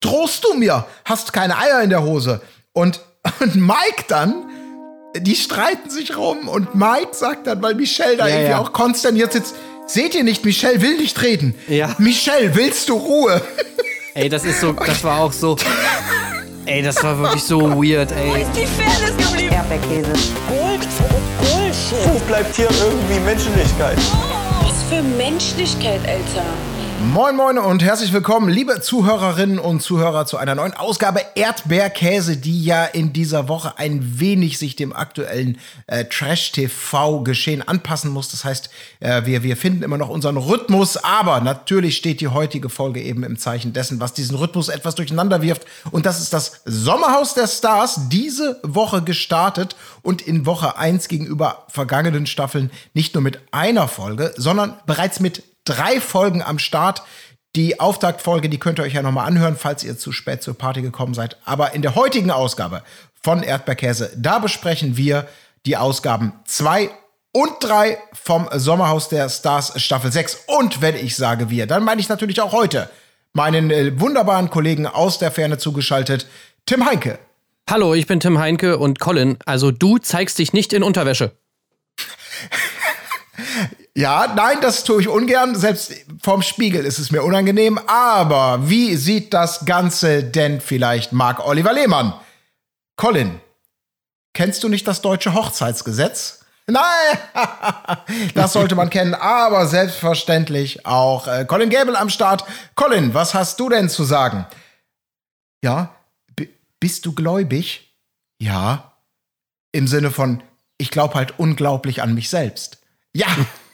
Trost du mir, hast keine Eier in der Hose. Und, und Mike dann, die streiten sich rum und Mike sagt dann, weil Michelle da Ja, irgendwie ja. auch konsterniert sitzt, seht ihr nicht, Michelle will nicht reden. Ja. Michelle, willst du Ruhe? Ey, das ist so, das war auch so. Ey, das war wirklich so weird, ey. ist die Fairness geblieben? Erdbeerkäse. Gold, Bullshit. Wo bleibt hier irgendwie Menschlichkeit? Was für Menschlichkeit, Alter. Moin Moin und herzlich willkommen, liebe Zuhörerinnen und Zuhörer, zu einer neuen Ausgabe Erdbeerkäse, die ja in dieser Woche ein wenig sich dem aktuellen äh, Trash-TV-Geschehen anpassen muss. Das heißt, äh, wir, wir finden immer noch unseren Rhythmus, aber natürlich steht die heutige Folge eben im Zeichen dessen, was diesen Rhythmus etwas durcheinander wirft. Und das ist das Sommerhaus der Stars, diese Woche gestartet und in Woche 1 gegenüber vergangenen Staffeln nicht nur mit einer Folge, sondern bereits mit drei Folgen am Start. Die Auftaktfolge, die könnt ihr euch ja nochmal anhören, falls ihr zu spät zur Party gekommen seid. Aber in der heutigen Ausgabe von Erdbeerkäse, da besprechen wir die Ausgaben 2 und 3 vom Sommerhaus der Stars Staffel 6. Und wenn ich sage wir, dann meine ich natürlich auch heute meinen äh, wunderbaren Kollegen aus der Ferne zugeschaltet, Tim Heinke. Hallo, ich bin Tim Heinke und Colin. Also du zeigst dich nicht in Unterwäsche. Ja, nein, das tue ich ungern. Selbst vorm Spiegel ist es mir unangenehm. Aber wie sieht das Ganze denn vielleicht Marc Oliver Lehmann? Colin, kennst du nicht das deutsche Hochzeitsgesetz? Nein, das sollte man kennen, aber selbstverständlich auch äh, Colin Gable am Start. Colin, was hast du denn zu sagen? Ja, bist du gläubig? Ja. Im Sinne von, ich glaube halt unglaublich an mich selbst. Ja,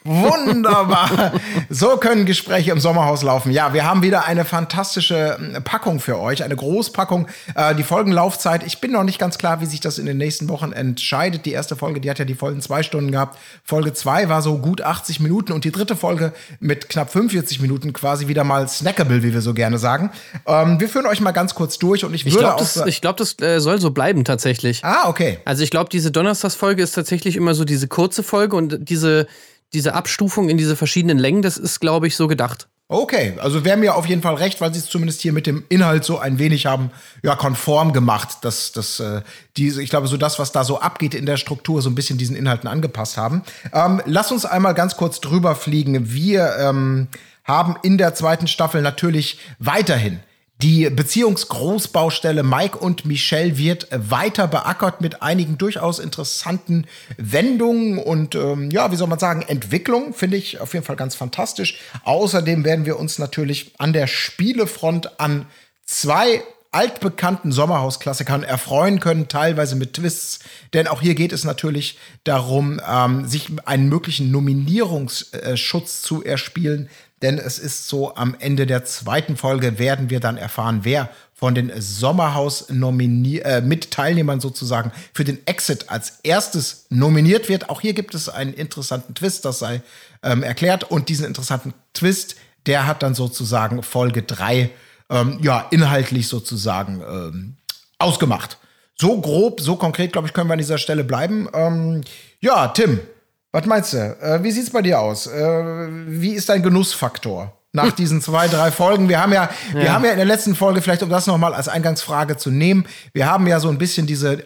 wunderbar. So können Gespräche im Sommerhaus laufen. Ja, wir haben wieder eine fantastische äh, Packung für euch, eine Großpackung. Äh, die Folgenlaufzeit, ich bin noch nicht ganz klar, wie sich das in den nächsten Wochen entscheidet. Die erste Folge, die hat ja die vollen zwei Stunden gehabt. Folge zwei war so gut 80 Minuten und die dritte Folge mit knapp 45 Minuten quasi wieder mal snackable, wie wir so gerne sagen. Ähm, wir führen euch mal ganz kurz durch und ich Ich würde glaube, auch das, ich glaub, das äh, soll so bleiben tatsächlich. Ah, okay. Also ich glaube, diese Donnerstagsfolge ist tatsächlich immer so diese kurze Folge und diese, diese Abstufung in diese verschiedenen Längen, das ist, glaube ich, so gedacht. Okay, also wäre mir auf jeden Fall recht, weil sie es zumindest hier mit dem Inhalt so ein wenig haben, ja, konform gemacht, dass das, äh, diese, ich glaube, so das, was da so abgeht in der Struktur, so ein bisschen diesen Inhalten angepasst haben. Ähm, lass uns einmal ganz kurz drüber fliegen. Wir ähm, haben in der zweiten Staffel natürlich weiterhin die Beziehungsgroßbaustelle Mike und Michelle wird weiter beackert mit einigen durchaus interessanten Wendungen und ähm, ja, wie soll man sagen, Entwicklungen finde ich auf jeden Fall ganz fantastisch. Außerdem werden wir uns natürlich an der Spielefront an zwei altbekannten Sommerhausklassikern erfreuen können, teilweise mit Twists. Denn auch hier geht es natürlich darum, ähm, sich einen möglichen Nominierungsschutz zu erspielen. Denn es ist so, am Ende der zweiten Folge werden wir dann erfahren, wer von den Sommerhaus äh, sozusagen für den Exit als erstes nominiert wird. Auch hier gibt es einen interessanten Twist, das sei ähm, erklärt. Und diesen interessanten Twist, der hat dann sozusagen Folge 3 ähm, ja, inhaltlich sozusagen ähm, ausgemacht. So grob, so konkret, glaube ich, können wir an dieser Stelle bleiben. Ähm, ja, Tim, was meinst du? Äh, wie sieht's bei dir aus? Äh, wie ist dein Genussfaktor nach diesen zwei, drei Folgen? Wir haben ja, wir haben ja in der letzten Folge, vielleicht um das nochmal als Eingangsfrage zu nehmen, wir haben ja so ein bisschen diese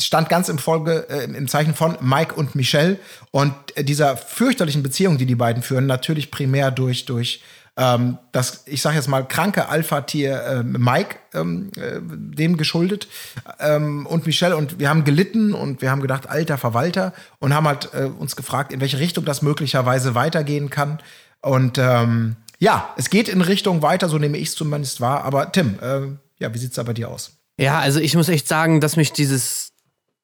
stand ganz im Folge äh, im Zeichen von Mike und Michelle und äh, dieser fürchterlichen Beziehung, die die beiden führen, natürlich primär durch durch ähm, das, ich sage jetzt mal, kranke Alpha-Tier äh, Mike, ähm, äh, dem geschuldet ähm, und Michelle. Und wir haben gelitten und wir haben gedacht, alter Verwalter und haben halt äh, uns gefragt, in welche Richtung das möglicherweise weitergehen kann. Und ähm, ja, es geht in Richtung weiter, so nehme ich es zumindest wahr, aber Tim, äh, ja, wie sieht's da bei dir aus? Ja, also ich muss echt sagen, dass mich dieses,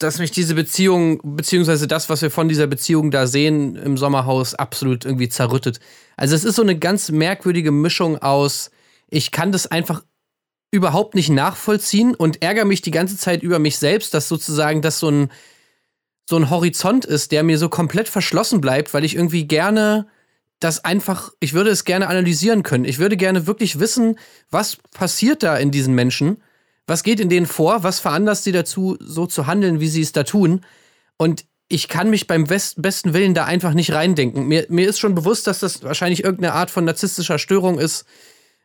dass mich diese Beziehung, beziehungsweise das, was wir von dieser Beziehung da sehen im Sommerhaus, absolut irgendwie zerrüttet. Also es ist so eine ganz merkwürdige Mischung aus, ich kann das einfach überhaupt nicht nachvollziehen und ärgere mich die ganze Zeit über mich selbst, dass sozusagen das so ein, so ein Horizont ist, der mir so komplett verschlossen bleibt, weil ich irgendwie gerne das einfach, ich würde es gerne analysieren können. Ich würde gerne wirklich wissen, was passiert da in diesen Menschen, was geht in denen vor, was veranlasst sie dazu, so zu handeln, wie sie es da tun. Und ich kann mich beim best besten Willen da einfach nicht reindenken. Mir, mir ist schon bewusst, dass das wahrscheinlich irgendeine Art von narzisstischer Störung ist,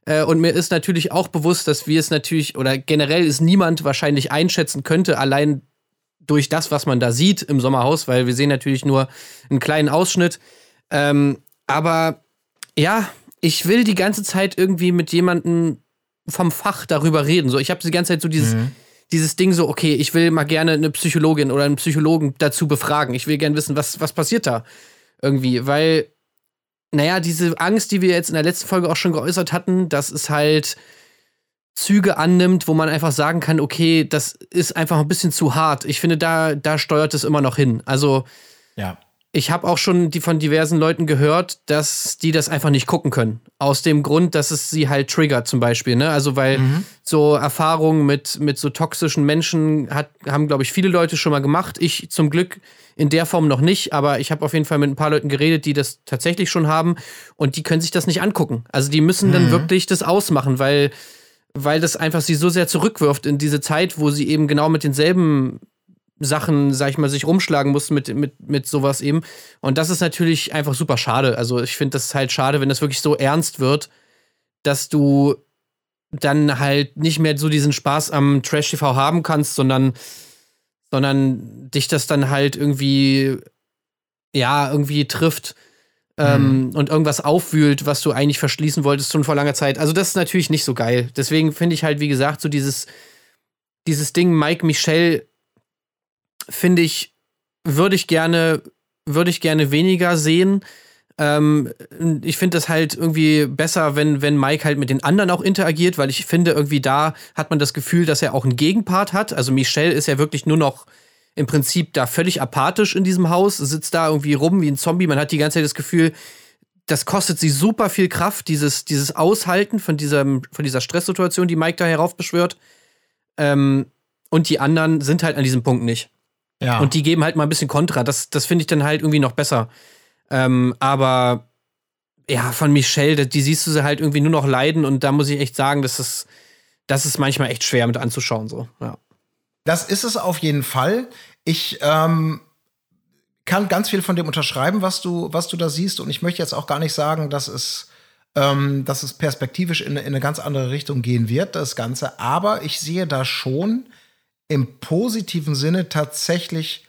Äh, und mir ist natürlich auch bewusst, dass wir es natürlich, oder generell ist niemand wahrscheinlich einschätzen könnte, allein durch das, was man da sieht im Sommerhaus, weil wir sehen natürlich nur einen kleinen Ausschnitt. Ähm, aber ja, ich will die ganze Zeit irgendwie mit jemandem vom Fach darüber reden. So, ich habe die ganze Zeit so dieses, Mhm. dieses Ding so, okay, ich will mal gerne eine Psychologin oder einen Psychologen dazu befragen. Ich will gerne wissen, was, was passiert da irgendwie, weil, naja, diese Angst, die wir jetzt in der letzten Folge auch schon geäußert hatten, dass es halt Züge annimmt, wo man einfach sagen kann, okay, das ist einfach ein bisschen zu hart. Ich finde, da, da steuert es immer noch hin. Also, Ja. Ich habe auch schon die von diversen Leuten gehört, dass die das einfach nicht gucken können. Aus dem Grund, dass es sie halt triggert, zum Beispiel. Ne? Also, weil so Erfahrungen mit, mit so toxischen Menschen hat, haben, glaube ich, viele Leute schon mal gemacht. Ich zum Glück in der Form noch nicht, aber ich habe auf jeden Fall mit ein paar Leuten geredet, die das tatsächlich schon haben und die können sich das nicht angucken. Also, die müssen dann wirklich das ausmachen, weil, weil das einfach sie so sehr zurückwirft in diese Zeit, wo sie eben genau mit denselben Sachen, sag ich mal, sich rumschlagen mussten mit, mit, mit sowas eben. Und das ist natürlich einfach super schade. Also ich finde das halt schade, wenn das wirklich so ernst wird, dass du dann halt nicht mehr so diesen Spaß am Trash-TV haben kannst, sondern, sondern dich das dann halt irgendwie, ja, irgendwie trifft ähm, und irgendwas aufwühlt, was du eigentlich verschließen wolltest schon vor langer Zeit. Also das ist natürlich nicht so geil. Deswegen finde ich halt, wie gesagt, so dieses, dieses Ding Mike Michel finde ich, würde ich gerne, würde ich gerne weniger sehen. Ähm, ich finde das halt irgendwie besser, wenn, wenn Mike halt mit den anderen auch interagiert, weil ich finde, irgendwie da hat man das Gefühl, dass er auch einen Gegenpart hat. Also Michelle ist ja wirklich nur noch im Prinzip da völlig apathisch in diesem Haus, sitzt da irgendwie rum wie ein Zombie. Man hat die ganze Zeit das Gefühl, das kostet sie super viel Kraft, dieses, dieses Aushalten von, diesem, von dieser Stresssituation, die Mike da heraufbeschwört. Ähm, und die anderen sind halt an diesem Punkt nicht. Ja. Und die geben halt mal ein bisschen Kontra. Das, das finde ich dann halt irgendwie noch besser. Ähm, aber ja, von Michelle, die siehst du sie halt irgendwie nur noch leiden und da muss ich echt sagen, dass es, das ist manchmal echt schwer mit anzuschauen. So. Ja. Das ist es auf jeden Fall. Ich ähm, kann ganz viel von dem unterschreiben, was du, was du da siehst. Und ich möchte jetzt auch gar nicht sagen, dass es, ähm, dass es perspektivisch in, in eine ganz andere Richtung gehen wird, das Ganze. Aber ich sehe da schon im positiven Sinne tatsächlich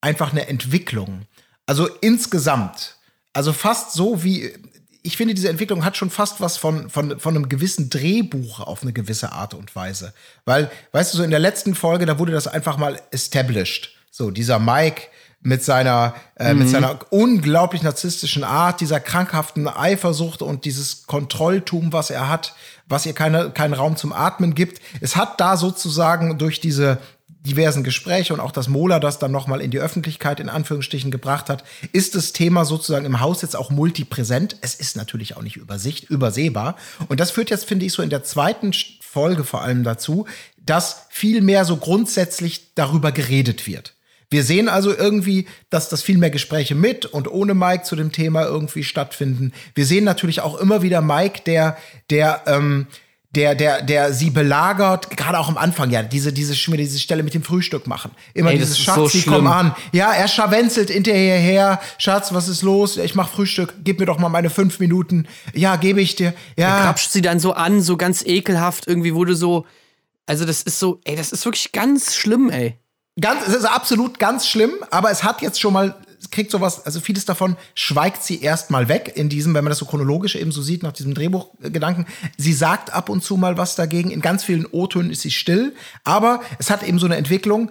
einfach eine Entwicklung. Also insgesamt. Also fast so wie, ich finde, diese Entwicklung hat schon fast was von, von, von einem gewissen Drehbuch auf eine gewisse Art und Weise. Weil, weißt du, so in der letzten Folge, da wurde das einfach mal established. So, dieser Mike mit seiner, äh, mit seiner unglaublich narzisstischen Art, dieser krankhaften Eifersucht und dieses Kontrolltum, was er hat, was ihr keine, keinen Raum zum Atmen gibt. Es hat da sozusagen durch diese diversen Gespräche und auch das Mola das dann nochmal in die Öffentlichkeit in Anführungsstrichen gebracht hat, ist das Thema sozusagen im Haus jetzt auch multipräsent. Es ist natürlich auch nicht übersicht, übersehbar. Und das führt jetzt, finde ich, so in der zweiten Folge vor allem dazu, dass viel mehr so grundsätzlich darüber geredet wird. Wir sehen also irgendwie, dass das viel mehr Gespräche mit und ohne Mike zu dem Thema irgendwie stattfinden. Wir sehen natürlich auch immer wieder Mike, der, der, ähm, der, der, der sie belagert, gerade auch am Anfang, ja, diese, diese, diese Stelle mit dem Frühstück machen. Immer Ey, dieses Schatz, so sie kommen an. Ja, er scharwenzelt hinterher her. Schatz, was ist los? Ich mach Frühstück, gib mir doch mal meine fünf Minuten. Ja, gebe ich dir. Ja. Krapscht sie dann so an, so ganz ekelhaft, irgendwie wurde so. Also, das ist so, ey, das ist wirklich ganz schlimm, ey. Ganz, es ist absolut ganz schlimm, aber es hat jetzt schon mal, es kriegt sowas, also vieles davon schweigt sie erstmal weg in diesem, wenn man das so chronologisch eben so sieht, nach diesem Drehbuchgedanken. Sie sagt ab und zu mal was dagegen. In ganz vielen O-Tönen ist sie still, aber es hat eben so eine Entwicklung.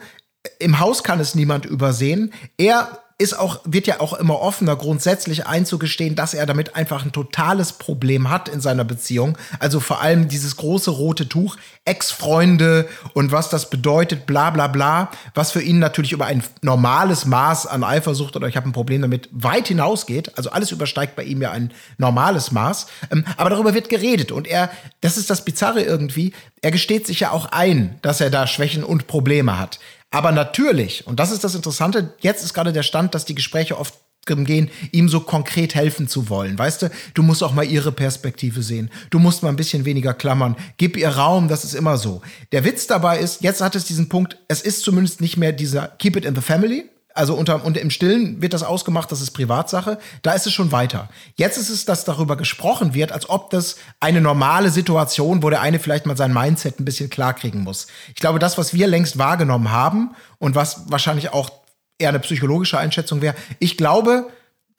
Im Haus kann es niemand übersehen. Er ist auch, wird ja auch immer offener, grundsätzlich einzugestehen, dass er damit einfach ein totales Problem hat in seiner Beziehung. Also vor allem dieses große rote Tuch, Ex-Freunde und was das bedeutet, bla bla bla, was für ihn natürlich über ein normales Maß an Eifersucht oder ich habe ein Problem damit weit hinausgeht. Also alles übersteigt bei ihm ja ein normales Maß. Ähm, aber darüber wird geredet und er, das ist das Bizarre irgendwie, er gesteht sich ja auch ein, dass er da Schwächen und Probleme hat. Aber natürlich, und das ist das Interessante, jetzt ist gerade der Stand, dass die Gespräche oft gehen, ihm so konkret helfen zu wollen. Weißt du, du musst auch mal ihre Perspektive sehen. Du musst mal ein bisschen weniger klammern. Gib ihr Raum, das ist immer so. Der Witz dabei ist, jetzt hat es diesen Punkt, es ist zumindest nicht mehr dieser Keep it in the family, also unter, und im Stillen wird das ausgemacht, das ist Privatsache. Da ist es schon weiter. Jetzt ist es, dass darüber gesprochen wird, als ob das eine normale Situation, wo der eine vielleicht mal sein Mindset ein bisschen klarkriegen muss. Ich glaube, das, was wir längst wahrgenommen haben und was wahrscheinlich auch eher eine psychologische Einschätzung wäre, ich glaube,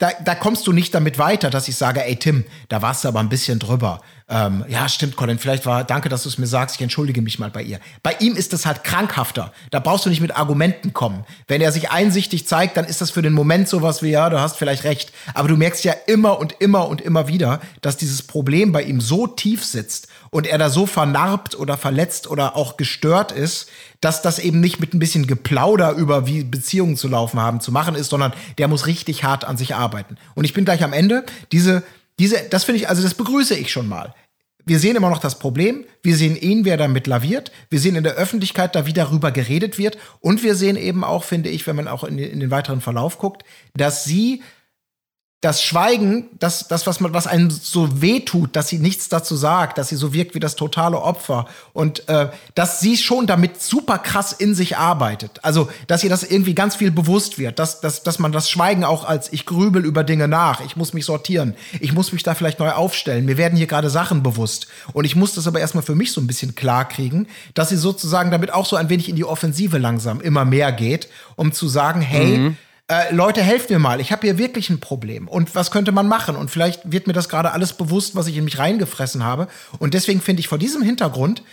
da, da kommst du nicht damit weiter, dass ich sage, ey Tim, da warst du aber ein bisschen drüber. Ähm, ja, stimmt, Colin, vielleicht war, danke, dass du es mir sagst, ich entschuldige mich mal bei ihr. Bei ihm ist das halt krankhafter. Da brauchst du nicht mit Argumenten kommen. Wenn er sich einsichtig zeigt, dann ist das für den Moment sowas wie, ja, du hast vielleicht recht. Aber du merkst ja immer und immer und immer wieder, dass dieses Problem bei ihm so tief sitzt und er da so vernarbt oder verletzt oder auch gestört ist, dass das eben nicht mit ein bisschen Geplauder über wie Beziehungen zu laufen haben zu machen ist, sondern der muss richtig hart an sich arbeiten. Und ich bin gleich am Ende. Diese, diese, das finde ich, also das begrüße ich schon mal. Wir sehen immer noch das Problem. Wir sehen ihn, wer damit laviert. Wir sehen in der Öffentlichkeit, da wie darüber geredet wird. Und wir sehen eben auch, finde ich, wenn man auch in, in den weiteren Verlauf guckt, dass sie das Schweigen, das, das, was man, was einem so wehtut, dass sie nichts dazu sagt, dass sie so wirkt wie das totale Opfer. Und äh, dass sie schon damit super krass in sich arbeitet. Also, dass ihr das irgendwie ganz viel bewusst wird, dass, dass, dass man das Schweigen auch als ich grübel über Dinge nach, ich muss mich sortieren, ich muss mich da vielleicht neu aufstellen, mir werden hier gerade Sachen bewusst. Und ich muss das aber erstmal für mich so ein bisschen klar kriegen, dass sie sozusagen damit auch so ein wenig in die Offensive langsam immer mehr geht, um zu sagen, hey, mhm äh, Leute, helft mir mal, ich habe hier wirklich ein Problem. Und was könnte man machen? Und vielleicht wird mir das gerade alles bewusst, was ich in mich reingefressen habe. Und deswegen finde ich vor diesem Hintergrund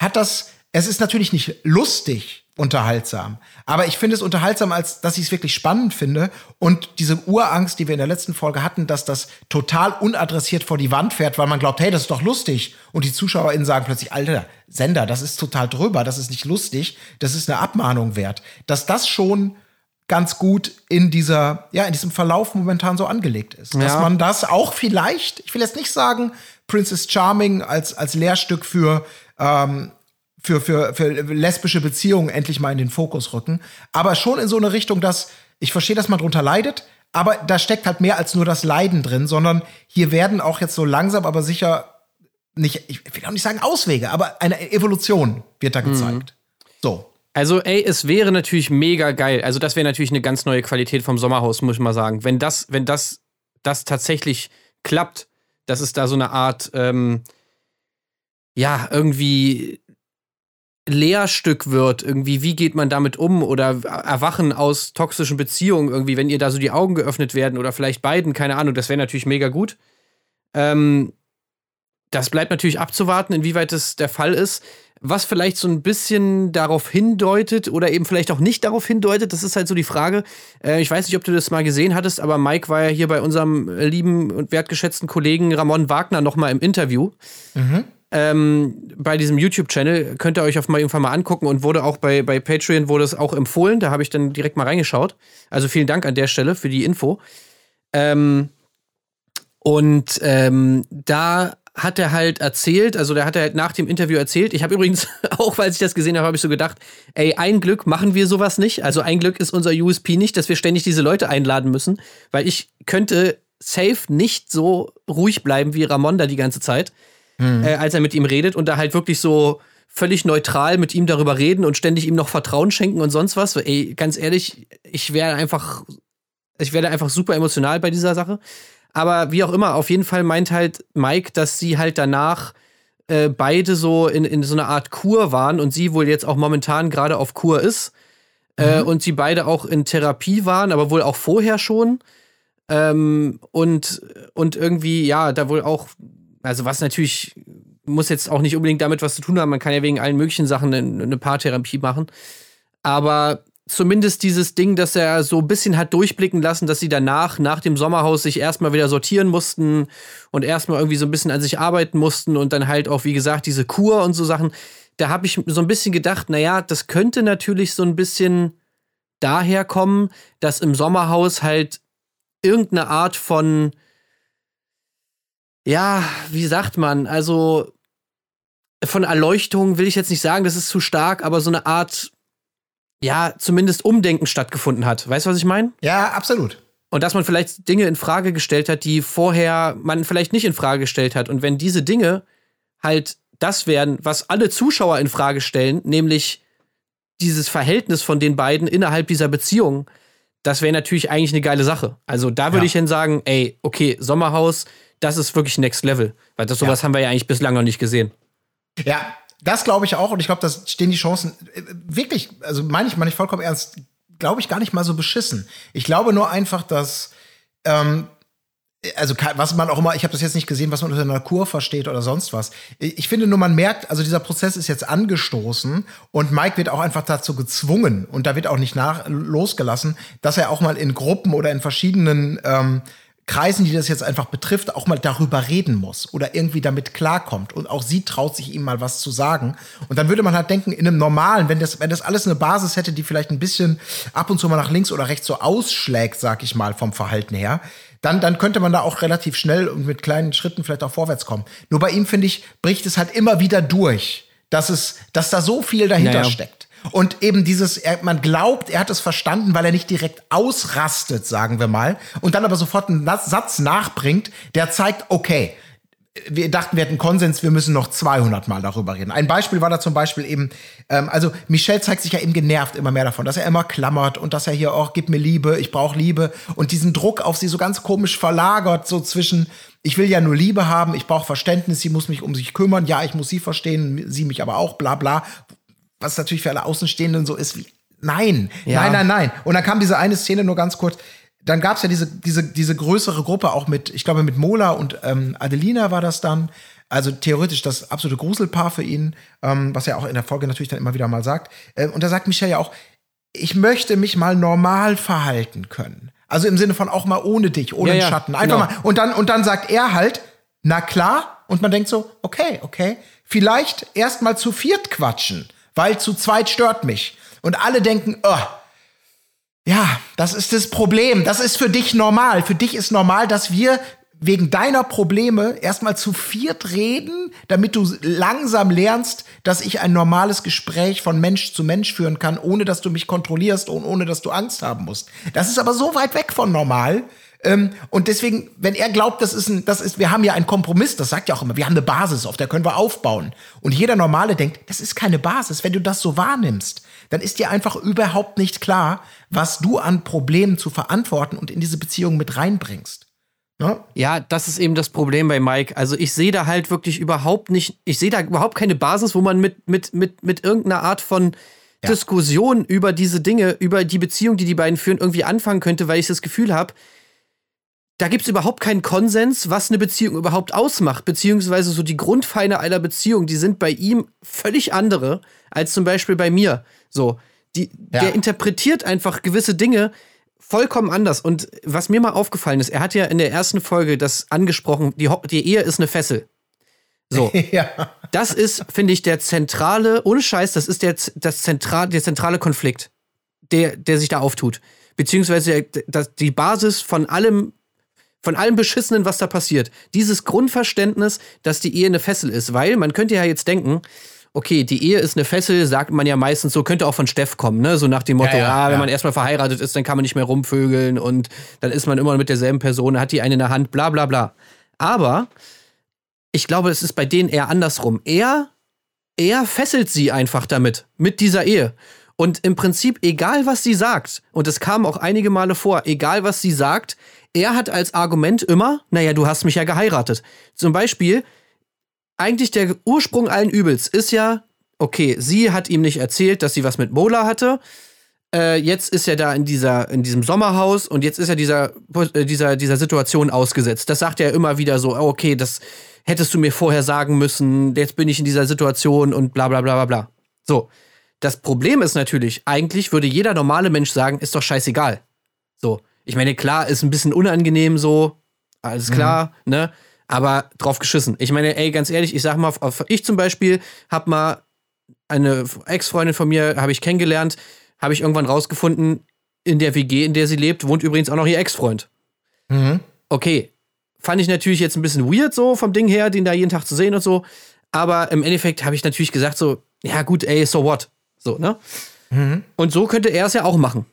hat das, es ist natürlich nicht lustig unterhaltsam, aber ich finde es unterhaltsam, als dass ich es wirklich spannend finde. Und diese Urangst, die wir in der letzten Folge hatten, dass das total unadressiert vor die Wand fährt, weil man glaubt, hey, das ist doch lustig. Und die ZuschauerInnen sagen plötzlich, Alter, Sender, das ist total drüber, das ist nicht lustig, das ist eine Abmahnung wert. Dass das schon ganz gut in dieser, ja, in diesem Verlauf momentan so angelegt ist. Ja. Dass man das auch vielleicht, ich will jetzt nicht sagen, Princess Charming als, als Lehrstück für, ähm, für, für, für lesbische Beziehungen endlich mal in den Fokus rücken, aber schon in so eine Richtung, dass ich verstehe, dass man drunter leidet, aber da steckt halt mehr als nur das Leiden drin, sondern hier werden auch jetzt so langsam, aber sicher nicht, ich will auch nicht sagen Auswege, aber eine Evolution wird da gezeigt. Mhm. So. Also, ey, es wäre natürlich mega geil. Also, das wäre natürlich eine ganz neue Qualität vom Sommerhaus, muss ich mal sagen. Wenn das, wenn das, das tatsächlich klappt, dass es da so eine Art, ähm, ja, irgendwie Lehrstück wird, irgendwie, wie geht man damit um oder Erwachen aus toxischen Beziehungen irgendwie, wenn ihr da so die Augen geöffnet werden oder vielleicht beiden, keine Ahnung, das wäre natürlich mega gut. Ähm, das bleibt natürlich abzuwarten, inwieweit das der Fall ist was vielleicht so ein bisschen darauf hindeutet oder eben vielleicht auch nicht darauf hindeutet. Das ist halt so die Frage. Äh, ich weiß nicht, ob du das mal gesehen hattest, aber Mike war ja hier bei unserem lieben und wertgeschätzten Kollegen Ramon Wagner noch mal im Interview. Mhm. Ähm, bei diesem YouTube-Channel könnt ihr euch auf mal irgendwann mal angucken und wurde auch bei, bei Patreon wurde es auch empfohlen. Da habe ich dann direkt mal reingeschaut. Also vielen Dank an der Stelle für die Info. Ähm, und ähm, da hat er halt erzählt, also der hat er halt nach dem Interview erzählt. Ich habe übrigens, auch weil ich das gesehen habe, habe ich so gedacht, ey, ein Glück machen wir sowas nicht. Also ein Glück ist unser USP nicht, dass wir ständig diese Leute einladen müssen, weil ich könnte safe nicht so ruhig bleiben wie Ramon da die ganze Zeit, mhm. äh, als er mit ihm redet und da halt wirklich so völlig neutral mit ihm darüber reden und ständig ihm noch Vertrauen schenken und sonst was. Ey, ganz ehrlich, ich wäre einfach, ich werde einfach super emotional bei dieser Sache. Aber wie auch immer, auf jeden Fall meint halt Mike, dass sie halt danach äh, beide so in, in so einer Art Kur waren und sie wohl jetzt auch momentan gerade auf Kur ist. Äh, mhm. und sie beide auch in Therapie waren, aber wohl auch vorher schon. Ähm, und, und irgendwie, ja, da wohl auch, also was natürlich, muss jetzt auch nicht unbedingt damit was zu tun haben, man kann ja wegen allen möglichen Sachen eine, eine Paartherapie machen. Aber zumindest dieses Ding, dass er so ein bisschen hat durchblicken lassen, dass sie danach, nach dem Sommerhaus, sich erstmal wieder sortieren mussten und erstmal irgendwie so ein bisschen an sich arbeiten mussten und dann halt auch, wie gesagt, diese Kur und so Sachen. Da habe ich so ein bisschen gedacht, naja, das könnte natürlich so ein bisschen daher kommen, dass im Sommerhaus halt irgendeine Art von, ja, wie sagt man, also von Erleuchtung will ich jetzt nicht sagen, das ist zu stark, aber so eine Art ja, zumindest Umdenken stattgefunden hat. Weißt du, was ich meine? Ja, absolut. Und dass man vielleicht Dinge in Frage gestellt hat, die vorher man vielleicht nicht in Frage gestellt hat. Und wenn diese Dinge halt das werden, was alle Zuschauer in Frage stellen, nämlich dieses Verhältnis von den beiden innerhalb dieser Beziehung, das wäre natürlich eigentlich eine geile Sache. Also da würde Ja. ich dann sagen, ey, okay, Sommerhaus, das ist wirklich Next Level. Weil das sowas haben wir ja eigentlich bislang noch nicht gesehen. Ja, das glaube ich auch und ich glaube, da stehen die Chancen äh, wirklich, also meine ich, meine ich vollkommen ernst, glaube ich gar nicht mal so beschissen. Ich glaube nur einfach, dass ähm, also was man auch immer, ich habe das jetzt nicht gesehen, was man unter einer Kur versteht oder sonst was. Ich ich finde nur, man merkt, also dieser Prozess ist jetzt angestoßen und Mike wird auch einfach dazu gezwungen und da wird auch nicht nach losgelassen, dass er auch mal in Gruppen oder in verschiedenen ähm, Kreisen, die das jetzt einfach betrifft, auch mal darüber reden muss oder irgendwie damit klarkommt. Und auch sie traut sich ihm mal was zu sagen. Und dann würde man halt denken, in einem normalen, wenn das, wenn das alles eine Basis hätte, die vielleicht ein bisschen ab und zu mal nach links oder rechts so ausschlägt, sag ich mal, vom Verhalten her, dann, dann könnte man da auch relativ schnell und mit kleinen Schritten vielleicht auch vorwärts kommen. Nur bei ihm, finde ich, bricht es halt immer wieder durch, dass es, dass da so viel dahinter Naja. steckt. Und eben dieses, man glaubt, er hat es verstanden, weil er nicht direkt ausrastet, sagen wir mal, und dann aber sofort einen Satz nachbringt, der zeigt, okay, wir dachten, wir hätten Konsens, wir müssen noch 200 Mal darüber reden. Ein Beispiel war da zum Beispiel eben, ähm, also Michel zeigt sich ja eben genervt immer mehr davon, dass er immer klammert und dass er hier auch, gib mir Liebe, ich brauche Liebe und diesen Druck auf sie so ganz komisch verlagert, so zwischen, ich will ja nur Liebe haben, ich brauche Verständnis, sie muss mich um sich kümmern, ja, ich muss sie verstehen, sie mich aber auch, bla bla. Was natürlich für alle Außenstehenden so ist wie, nein, Ja. nein, nein, nein. Und dann kam diese eine Szene nur ganz kurz, dann gab es ja diese, diese, diese größere Gruppe auch mit, ich glaube, mit Mola und ähm, Adelina war das dann. Also theoretisch das absolute Gruselpaar für ihn, ähm, was er auch in der Folge natürlich dann immer wieder mal sagt. Äh, und da sagt Michel ja auch, ich möchte mich mal normal verhalten können. Also im Sinne von auch mal ohne dich, ohne Ja, den ja, Schatten. Einfach genau. mal. Und dann, und dann sagt er halt, na klar. Und man denkt so, okay, okay. Vielleicht erst mal zu viert quatschen, weil zu zweit stört mich. Und alle denken, oh, ja, das ist das Problem. Das ist für dich normal. Für dich ist normal, dass wir wegen deiner Probleme erstmal zu viert reden, damit du langsam lernst, dass ich ein normales Gespräch von Mensch zu Mensch führen kann, ohne dass du mich kontrollierst und ohne dass du Angst haben musst. Das ist aber so weit weg von normal. Ähm, und deswegen, wenn er glaubt, das ist ein, das ist, wir haben ja einen Kompromiss, das sagt ja auch immer, wir haben eine Basis, auf der können wir aufbauen. Und jeder Normale denkt, das ist keine Basis. Wenn du das so wahrnimmst, dann ist dir einfach überhaupt nicht klar, was du an Problemen zu verantworten und in diese Beziehung mit reinbringst. Ne? Ja, das ist eben das Problem bei Mike. Also ich sehe da halt wirklich überhaupt nicht, ich sehe da überhaupt keine Basis, wo man mit, mit, mit, mit irgendeiner Art von Diskussion über diese Dinge, über die Beziehung, die die beiden führen, irgendwie anfangen könnte, weil ich das Gefühl habe, da gibt es überhaupt keinen Konsens, was eine Beziehung überhaupt ausmacht, beziehungsweise so die Grundpfeiler einer Beziehung, die sind bei ihm völlig andere als zum Beispiel bei mir. So, die, Ja. der interpretiert einfach gewisse Dinge vollkommen anders. Und was mir mal aufgefallen ist, er hat ja in der ersten Folge das angesprochen, die, die Ehe ist eine Fessel. So, ja. das ist, finde ich, der zentrale, ohne Scheiß, das ist der, das zentral, der zentrale Konflikt, der, der sich da auftut. Beziehungsweise der, das, die Basis von allem, von allem Beschissenen, was da passiert. Dieses Grundverständnis, dass die Ehe eine Fessel ist. Weil man könnte ja jetzt denken, okay, die Ehe ist eine Fessel, sagt man ja meistens so, könnte auch von Steff kommen, ne? So nach dem Motto, Ja, ja, ah, wenn ja. man erstmal verheiratet ist, dann kann man nicht mehr rumvögeln und dann ist man immer mit derselben Person, hat die eine in der Hand, bla bla bla. Aber ich glaube, es ist bei denen eher andersrum. Er, er fesselt sie einfach damit, mit dieser Ehe. Und im Prinzip, egal was sie sagt, und es kam auch einige Male vor, egal was sie sagt, er hat als Argument immer, naja, du hast mich ja geheiratet. Zum Beispiel, eigentlich der Ursprung allen Übels ist ja, okay, sie hat ihm nicht erzählt, dass sie was mit Mola hatte. Äh, jetzt ist er da in, dieser, in diesem Sommerhaus und jetzt ist er dieser, äh, dieser, dieser Situation ausgesetzt. Das sagt er immer wieder so, oh, okay, das hättest du mir vorher sagen müssen, jetzt bin ich in dieser Situation und bla bla bla bla bla. So. Das Problem ist natürlich, eigentlich würde jeder normale Mensch sagen, ist doch scheißegal. So. Ich meine, klar, ist ein bisschen unangenehm so, alles klar, ne? Aber drauf geschissen. Ich meine, ey, ganz ehrlich, ich sag mal, ich zum Beispiel hab mal eine Ex-Freundin von mir, habe ich kennengelernt, habe ich irgendwann rausgefunden, in der WG, in der sie lebt, wohnt übrigens auch noch ihr Ex-Freund. Mhm. Okay, fand ich natürlich jetzt ein bisschen weird so vom Ding her, den da jeden Tag zu sehen und so. Aber im Endeffekt habe ich natürlich gesagt so, ja gut, ey, so what? So, ne? Und so könnte er es ja auch machen.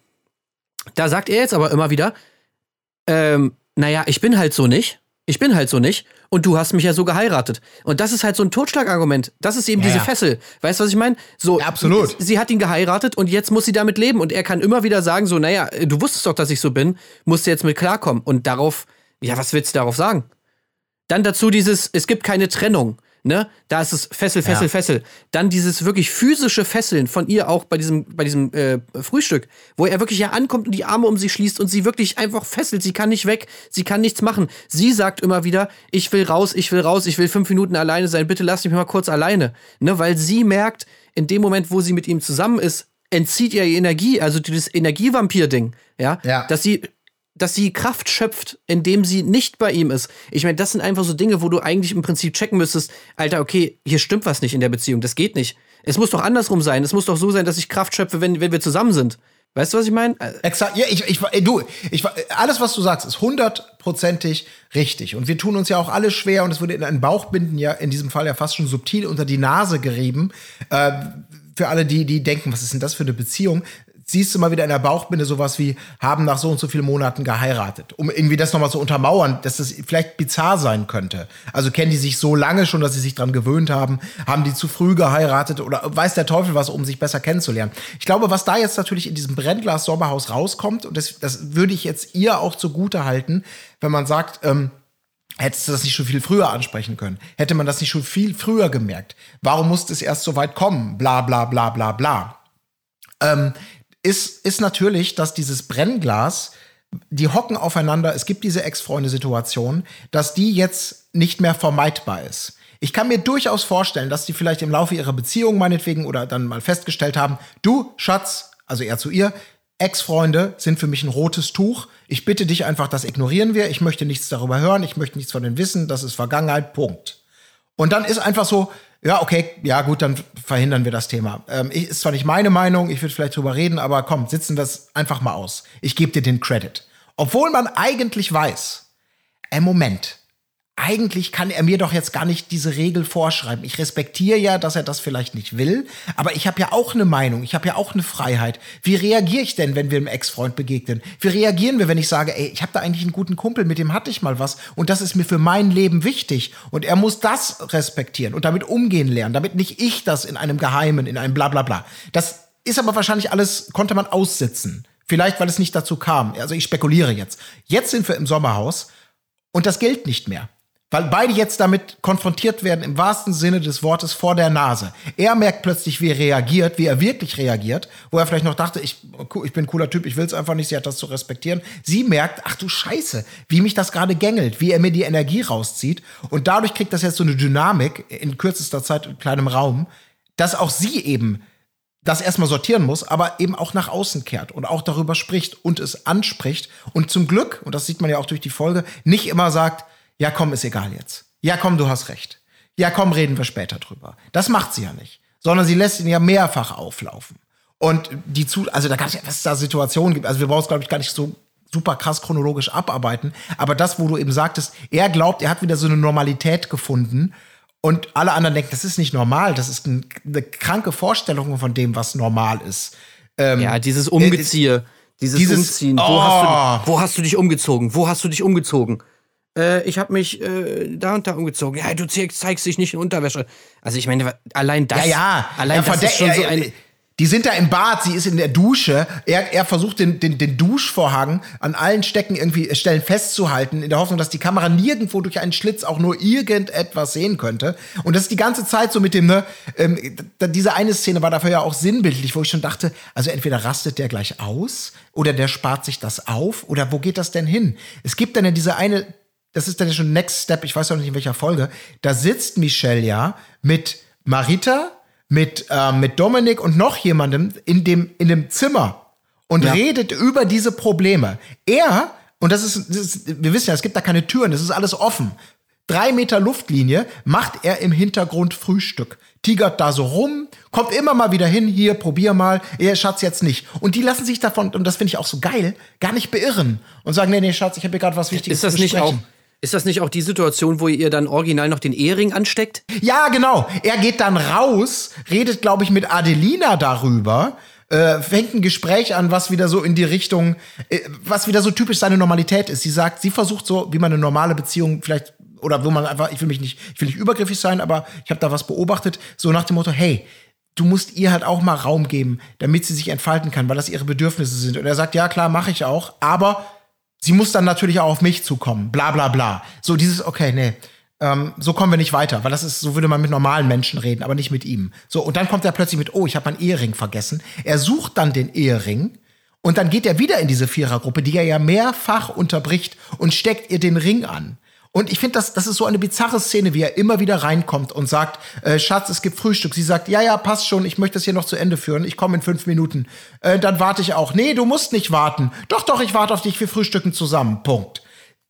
Da sagt er jetzt aber immer wieder, ähm, naja, ich bin halt so nicht. Ich bin halt so nicht und du hast mich ja so geheiratet. Und das ist halt so ein Totschlagargument. Das ist eben Ja, diese ja. Fessel. Weißt du, was ich meine? So, Ja, absolut. Sie hat ihn geheiratet und jetzt muss sie damit leben. Und er kann immer wieder sagen, so, naja, du wusstest doch, dass ich so bin, musst du jetzt mit klarkommen. Und darauf, ja, was willst du darauf sagen? Dann dazu dieses, es gibt keine Trennung. Ne? Da ist es Fessel, Fessel, Ja. Fessel. Dann dieses wirklich physische Fesseln von ihr auch bei diesem, bei diesem äh, Frühstück, wo er wirklich ja ankommt und die Arme um sie schließt und sie wirklich einfach fesselt. Sie kann nicht weg, sie kann nichts machen. Sie sagt immer wieder, ich will raus, ich will raus, ich will fünf Minuten alleine sein, bitte lass mich mal kurz alleine. Ne? Weil sie merkt, in dem Moment, wo sie mit ihm zusammen ist, entzieht ihr die Energie, also dieses Energievampir-Ding, ja? Ja. dass sie dass sie Kraft schöpft, indem sie nicht bei ihm ist. Ich meine, das sind einfach so Dinge, wo du eigentlich im Prinzip checken müsstest, Alter, okay, hier stimmt was nicht in der Beziehung, das geht nicht. Es muss doch andersrum sein. Es muss doch so sein, dass ich Kraft schöpfe, wenn, wenn wir zusammen sind. Weißt du, was ich meine? Äh, Exakt, ja, ich, ich, ey, du, ich, alles, was du sagst, ist hundertprozentig richtig. Und wir tun uns ja auch alle schwer und es wurde in einen Bauchbinden ja in diesem Fall ja fast schon subtil unter die Nase gerieben. Äh, für alle, die, die denken, was ist denn das für eine Beziehung? Siehst du mal wieder in der Bauchbinde sowas wie, haben nach so und so vielen Monaten geheiratet. Um irgendwie das nochmal zu untermauern, dass das vielleicht bizarr sein könnte. Also kennen die sich so lange schon, dass sie sich dran gewöhnt haben? Haben die zu früh geheiratet oder weiß der Teufel was, um sich besser kennenzulernen? Ich glaube, was da jetzt natürlich in diesem Brennglas Sommerhaus rauskommt, und das, das würde ich jetzt ihr auch zugute halten, wenn man sagt, ähm, Hättest du das nicht schon viel früher ansprechen können? Hätte man das nicht schon viel früher gemerkt? Warum musste es erst so weit kommen? Bla bla bla bla bla. Ähm, ist, ist natürlich, dass dieses Brennglas, die hocken aufeinander, es gibt diese Ex-Freunde-Situation, dass die jetzt nicht mehr vermeidbar ist. Ich kann mir durchaus vorstellen, dass die vielleicht im Laufe ihrer Beziehung meinetwegen oder dann mal festgestellt haben, du, Schatz, also er zu ihr, Ex-Freunde sind für mich ein rotes Tuch. Ich bitte dich einfach, das ignorieren wir. Ich möchte nichts darüber hören. Ich möchte nichts von denen wissen. Das ist Vergangenheit. Punkt. Und dann ist einfach so, ja, okay, ja gut, dann verhindern wir das Thema. Ähm, ich, ist zwar nicht meine Meinung, ich würde vielleicht drüber reden, aber komm, sitzen es einfach mal aus. Ich gebe dir den Credit. Obwohl man eigentlich weiß, ey, Moment, eigentlich kann er mir doch jetzt gar nicht diese Regel vorschreiben. Ich respektiere ja, dass er das vielleicht nicht will, aber ich habe ja auch eine Meinung, ich habe ja auch eine Freiheit. Wie reagiere ich denn, wenn wir einem Ex-Freund begegnen? Wie reagieren wir, wenn ich sage, ey, ich habe da eigentlich einen guten Kumpel, mit dem hatte ich mal was und das ist mir für mein Leben wichtig und er muss das respektieren und damit umgehen lernen, damit nicht ich das in einem Geheimen, in einem Blablabla. Das ist aber wahrscheinlich alles, konnte man aussitzen. Vielleicht, weil es nicht dazu kam. Also ich spekuliere jetzt. Jetzt sind wir im Sommerhaus und das gilt nicht mehr. Weil beide jetzt damit konfrontiert werden, im wahrsten Sinne des Wortes, vor der Nase. Er merkt plötzlich, wie er reagiert, wie er wirklich reagiert, wo er vielleicht noch dachte, ich, ich bin ein cooler Typ, ich will es einfach nicht, sie hat das zu respektieren. Sie merkt, ach du Scheiße, wie mich das gerade gängelt, wie er mir die Energie rauszieht. Und dadurch kriegt das jetzt so eine Dynamik in kürzester Zeit in kleinem Raum, dass auch sie eben das erstmal sortieren muss, aber eben auch nach außen kehrt und auch darüber spricht und es anspricht und zum Glück, und das sieht man ja auch durch die Folge, nicht immer sagt, ja komm, ist egal jetzt. Ja komm, du hast recht. Ja komm, reden wir später drüber. Das macht sie ja nicht, sondern sie lässt ihn ja mehrfach auflaufen. Und die zu, also da gab es ja, was es da Situationen gibt, also wir brauchen es, glaube ich, gar nicht so super krass chronologisch abarbeiten, aber das, wo du eben sagtest, er glaubt, er hat wieder so eine Normalität gefunden und alle anderen denken, das ist nicht normal, das ist ein, eine kranke Vorstellung von dem, was normal ist. Ähm, ja, dieses Umgeziehe, dieses, dieses- Umziehen. Wo, Oh. hast du, wo hast du dich umgezogen? Wo hast du dich umgezogen? Äh, ich habe mich äh, da und da umgezogen. Ja, du zeigst, dich nicht in Unterwäsche. Also ich meine, allein das, Ja, ja. allein er das ist schon so ein. Die sind da im Bad, sie ist in der Dusche. Er, er versucht den, den, den Duschvorhang an allen Stecken irgendwie äh, Stellen festzuhalten, in der Hoffnung, dass die Kamera nirgendwo durch einen Schlitz auch nur irgendetwas sehen könnte. Und das ist die ganze Zeit so mit dem, ne, ähm, diese eine Szene war dafür ja auch sinnbildlich, wo ich schon dachte, also entweder rastet der gleich aus oder der spart sich das auf oder wo geht das denn hin? Es gibt dann ja diese eine das ist dann ja schon Next Step, ich weiß auch nicht in welcher Folge, da sitzt Michelle ja mit Marita, mit, äh, mit Dominik und noch jemandem in dem, in dem Zimmer und redet über diese Probleme. Er, und das ist, das ist, wir wissen ja, es gibt da keine Türen, das ist alles offen. Drei Meter Luftlinie macht er im Hintergrund Frühstück. Tigert da so rum, kommt immer mal wieder hin, hier, probier mal, ihr Schatz jetzt nicht. Und die lassen sich davon, und das finde ich auch so geil, gar nicht beirren und sagen, nee, nee, Schatz, ich habe hier gerade was Wichtiges Ist das zu nicht auch. Ist das nicht auch die Situation, wo ihr dann original noch den Ehering ansteckt? Ja, genau. Er geht dann raus, redet, glaube ich, mit Adelina darüber, äh, fängt ein Gespräch an, was wieder so in die Richtung, äh, was wieder so typisch seine Normalität ist. Sie sagt, sie versucht so, wie man eine normale Beziehung vielleicht oder wo man einfach, ich will mich nicht, ich will nicht übergriffig sein, aber ich habe da was beobachtet, so nach dem Motto, hey, du musst ihr halt auch mal Raum geben, damit sie sich entfalten kann, weil das ihre Bedürfnisse sind. Und er sagt, ja klar, mache ich auch, aber sie muss dann natürlich auch auf mich zukommen, bla bla bla. So dieses, okay, nee, ähm, so kommen wir nicht weiter, weil das ist, so würde man mit normalen Menschen reden, aber nicht mit ihm. So, und dann kommt er plötzlich mit, oh, ich habe meinen Ehering vergessen. Er sucht dann den Ehering und dann geht er wieder in diese Vierergruppe, die er ja mehrfach unterbricht und steckt ihr den Ring an. Und ich finde, das, das ist so eine bizarre Szene, wie er immer wieder reinkommt und sagt, äh, Schatz, es gibt Frühstück. Sie sagt, ja, ja, passt schon, ich möchte das hier noch zu Ende führen. Ich komme in fünf Minuten. Äh, dann warte ich auch. Nee, du musst nicht warten. Doch, doch, ich warte auf dich, wir frühstücken zusammen. Punkt.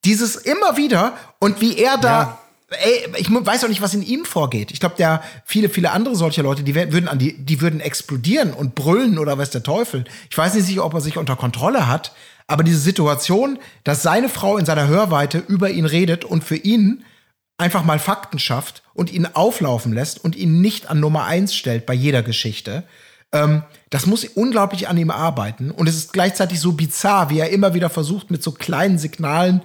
Dieses immer wieder und wie er da. Ja. Ey, ich weiß auch nicht, was in ihm vorgeht. Ich glaube, der viele, viele andere solcher Leute, die würden an die, die würden explodieren und brüllen oder weiß der Teufel. Ich weiß nicht, sicher, ob er sich unter Kontrolle hat, aber diese Situation, dass seine Frau in seiner Hörweite über ihn redet und für ihn einfach mal Fakten schafft und ihn auflaufen lässt und ihn nicht an Nummer eins stellt bei jeder Geschichte, ähm, das muss unglaublich an ihm arbeiten. Und es ist gleichzeitig so bizarr, wie er immer wieder versucht, mit so kleinen Signalen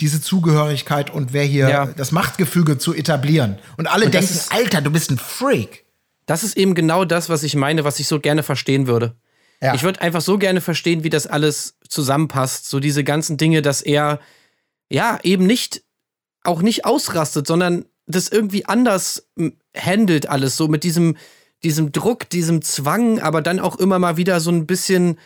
diese Zugehörigkeit und wer hier Ja. das Machtgefüge zu etablieren. Und alle Und denken, ist- Alter, du bist ein Freak. Das ist eben genau das, was ich meine, was ich so gerne verstehen würde. Ja. Ich würde einfach so gerne verstehen, wie das alles zusammenpasst. So diese ganzen Dinge, dass er ja eben nicht, auch nicht ausrastet, sondern das irgendwie anders handelt alles. So mit diesem, diesem Druck, diesem Zwang, aber dann auch immer mal wieder so ein bisschen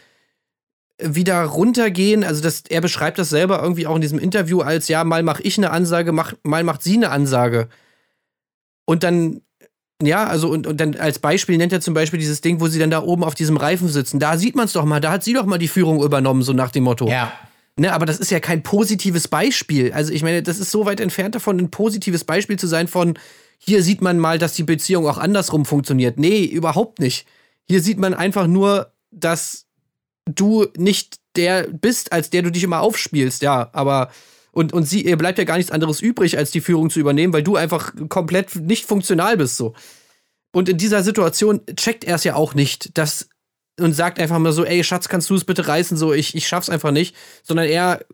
wieder runtergehen. Also das, er beschreibt das selber irgendwie auch in diesem Interview als, ja, mal mache ich eine Ansage, mach, mal macht sie eine Ansage. Und dann ja, also und, und dann als Beispiel nennt er zum Beispiel dieses Ding, wo sie dann da oben auf diesem Reifen sitzen. Da sieht man es doch mal, da hat sie doch mal die Führung übernommen, so nach dem Motto. Ja. Ne, aber das ist ja kein positives Beispiel. Also ich meine, das ist so weit entfernt davon, ein positives Beispiel zu sein von, hier sieht man mal, dass die Beziehung auch andersrum funktioniert. Nee, überhaupt nicht. Hier sieht man einfach nur, dass du nicht der bist, als der du dich immer aufspielst, ja, aber und, und sie, ihr bleibt ja gar nichts anderes übrig, als die Führung zu übernehmen, weil du einfach komplett nicht funktional bist, so. Und in dieser Situation checkt er es ja auch nicht, dass und sagt einfach mal so, ey Schatz, kannst du es bitte reißen, so ich, ich schaff's einfach nicht, sondern er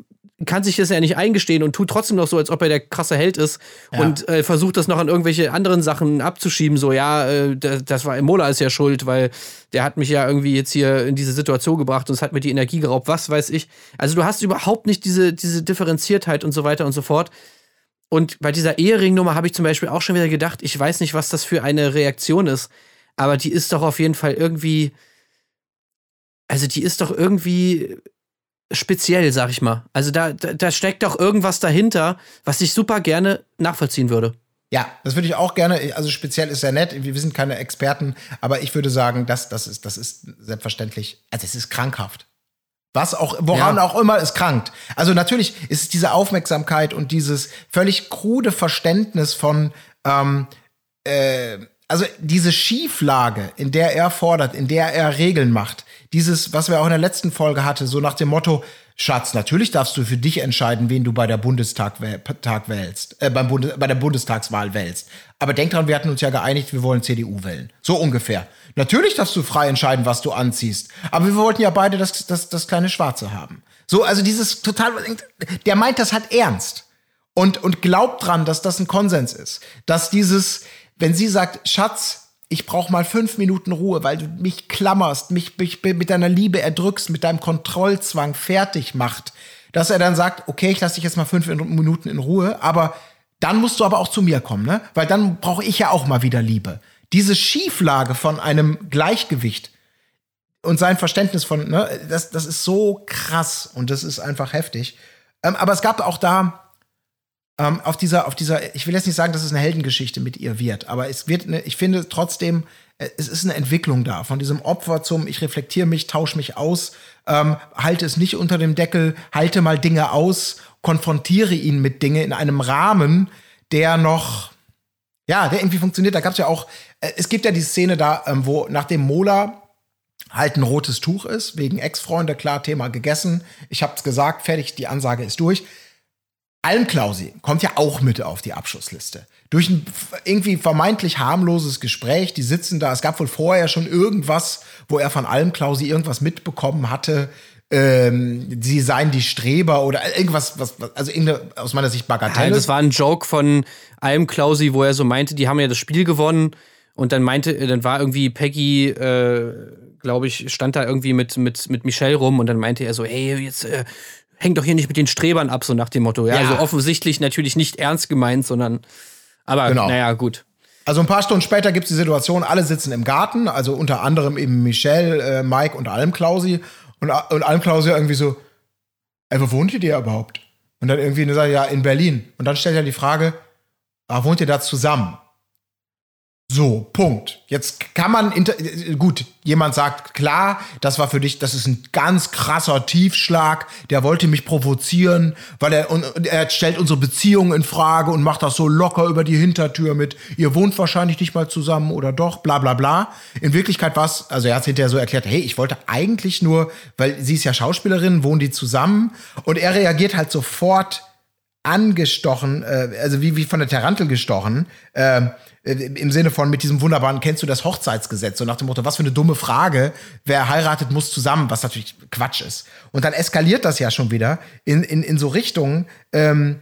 kann sich das ja nicht eingestehen und tut trotzdem noch so, als ob er der krasse Held ist und äh, versucht das noch an irgendwelche anderen Sachen abzuschieben, so ja, äh, das, das war Mola ist ja schuld, weil der hat mich ja irgendwie jetzt hier in diese Situation gebracht und es hat mir die Energie geraubt, was weiß ich. Also du hast überhaupt nicht diese, diese Differenziertheit und so weiter und so fort. Und bei dieser Eheringnummer habe ich zum Beispiel auch schon wieder gedacht, ich weiß nicht, was das für eine Reaktion ist, aber die ist doch auf jeden Fall irgendwie, also die ist doch irgendwie speziell, sag ich mal. Also da, da, da steckt doch irgendwas dahinter, was ich super gerne nachvollziehen würde. Ja, das würde ich auch gerne. Also speziell ist ja nett. Wir sind keine Experten, aber ich würde sagen, das, das ist, das ist selbstverständlich. Also es ist krankhaft. Was auch, woran Ja. auch immer es krankt. Also natürlich ist es diese Aufmerksamkeit und dieses völlig krude Verständnis von, ähm, äh, also diese Schieflage, in der er fordert, in der er Regeln macht, dieses, was wir auch in der letzten Folge hatte, so nach dem Motto, Schatz, natürlich darfst du für dich entscheiden, wen du bei der Bundestag Tag wählst, äh, beim Bundes bei der Bundestagswahl wählst. Aber denk dran, wir hatten uns ja geeinigt, wir wollen CDU wählen. So ungefähr. Natürlich darfst du frei entscheiden, was du anziehst. Aber wir wollten ja beide das, das, das kleine Schwarze haben. So, also dieses total, der meint das halt ernst und, und glaubt dran, dass das ein Konsens ist. Dass dieses, wenn sie sagt, Schatz, ich brauche mal fünf Minuten Ruhe, weil du mich klammerst, mich, mich mit deiner Liebe erdrückst, mit deinem Kontrollzwang fertig macht, dass er dann sagt, okay, ich lasse dich jetzt mal fünf Minuten in Ruhe, aber dann musst du aber auch zu mir kommen, ne? Weil dann brauche ich ja auch mal wieder Liebe. Diese Schieflage von einem Gleichgewicht und sein Verständnis von, ne, das, das ist so krass und das ist einfach heftig. Ähm, aber es gab auch da ähm, auf dieser, auf dieser, ich will jetzt nicht sagen, dass es eine Heldengeschichte mit ihr wird, aber es wird, eine, ich finde trotzdem, äh, es ist eine Entwicklung da, von diesem Opfer zum, ich reflektiere mich, tausche mich aus, ähm, halte es nicht unter dem Deckel, halte mal Dinge aus, konfrontiere ihn mit Dingen in einem Rahmen, der noch, ja, der irgendwie funktioniert. Da gab es ja auch, äh, es gibt ja die Szene da, ähm, wo nachdem Mola halt ein rotes Tuch ist, wegen Ex-Freunde, klar, Thema gegessen. Ich hab's gesagt, fertig, die Ansage ist durch. Almklausi kommt ja auch mit auf die Abschussliste. Durch ein irgendwie vermeintlich harmloses Gespräch, die sitzen da, es gab wohl vorher schon irgendwas, wo er von Almklausi irgendwas mitbekommen hatte, ähm, sie seien die Streber oder irgendwas, was, also irgendeine, aus meiner Sicht Bagatelle. das war ein Joke von Alm Klausi, wo er so meinte, die haben ja das Spiel gewonnen und dann meinte, dann war irgendwie Peggy, äh, glaube ich, stand da irgendwie mit, mit, mit Michelle rum und dann meinte er so, hey, jetzt äh, häng doch hier nicht mit den Strebern ab, so nach dem Motto. Ja, Ja. also offensichtlich natürlich nicht ernst gemeint, sondern aber Genau. naja, gut. Also ein paar Stunden später gibt es die Situation, alle sitzen im Garten, also unter anderem eben Michelle, äh, Mike und Almklausi. Und, und Almklausi irgendwie so, ey, wo wohnt ihr denn überhaupt? Und dann irgendwie sagt er, ja, in Berlin. Und dann stellt er die Frage, ah, wohnt ihr da zusammen? So, Punkt. Jetzt kann man, gut, jemand sagt, klar, das war für dich, das ist ein ganz krasser Tiefschlag, der wollte mich provozieren, weil er, und er stellt unsere Beziehung in Frage und macht das so locker über die Hintertür mit, ihr wohnt wahrscheinlich nicht mal zusammen oder doch, bla bla bla. In Wirklichkeit war es, also er hat es hinterher so erklärt, hey, ich wollte eigentlich nur, weil sie ist ja Schauspielerin, wohnen die zusammen und er reagiert halt sofort angestochen, äh, also wie, wie von der Tarantel gestochen, äh, im Sinne von mit diesem wunderbaren, kennst du das Hochzeitsgesetz? So nach dem Motto, was für eine dumme Frage, wer heiratet, muss zusammen, was natürlich Quatsch ist. Und dann eskaliert das ja schon wieder in, in, in so Richtungen, ähm,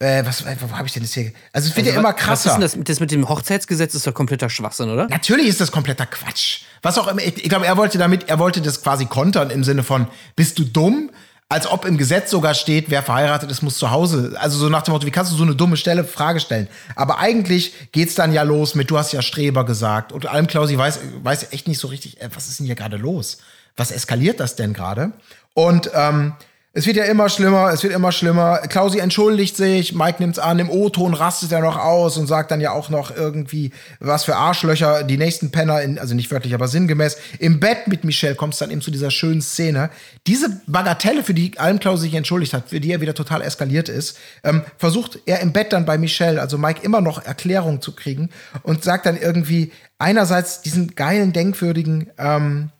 äh, was, wo habe ich denn das hier? Also es wird ja immer Was ist krasser. denn das, das mit dem Hochzeitsgesetz ist doch kompletter Schwachsinn, oder? Natürlich ist das kompletter Quatsch. Was auch immer, ich, ich glaube, er wollte damit, er wollte das quasi kontern im Sinne von, bist du dumm? Als ob im Gesetz sogar steht, wer verheiratet ist, muss zu Hause. Also so nach dem Motto, wie kannst du so eine dumme Stelle Frage stellen? Aber eigentlich geht's dann ja los mit, du hast ja Streber gesagt. Und allem Klausi weiß, weiß echt nicht so richtig, äh, was ist denn hier gerade los? Was eskaliert das denn gerade? Und ähm, es wird ja immer schlimmer, es wird immer schlimmer. Klausi entschuldigt sich, Mike nimmt's an, im O-Ton rastet er noch aus und sagt dann ja auch noch irgendwie, was für Arschlöcher die nächsten Penner, in, also nicht wörtlich, aber sinngemäß, im Bett mit Michelle kommt es dann eben zu dieser schönen Szene. Diese Bagatelle, für die Alm Klausi sich entschuldigt hat, für die er wieder total eskaliert ist, ähm, versucht er im Bett dann bei Michelle, also Mike, immer noch Erklärung zu kriegen und sagt dann irgendwie einerseits diesen geilen, denkwürdigen, ähm,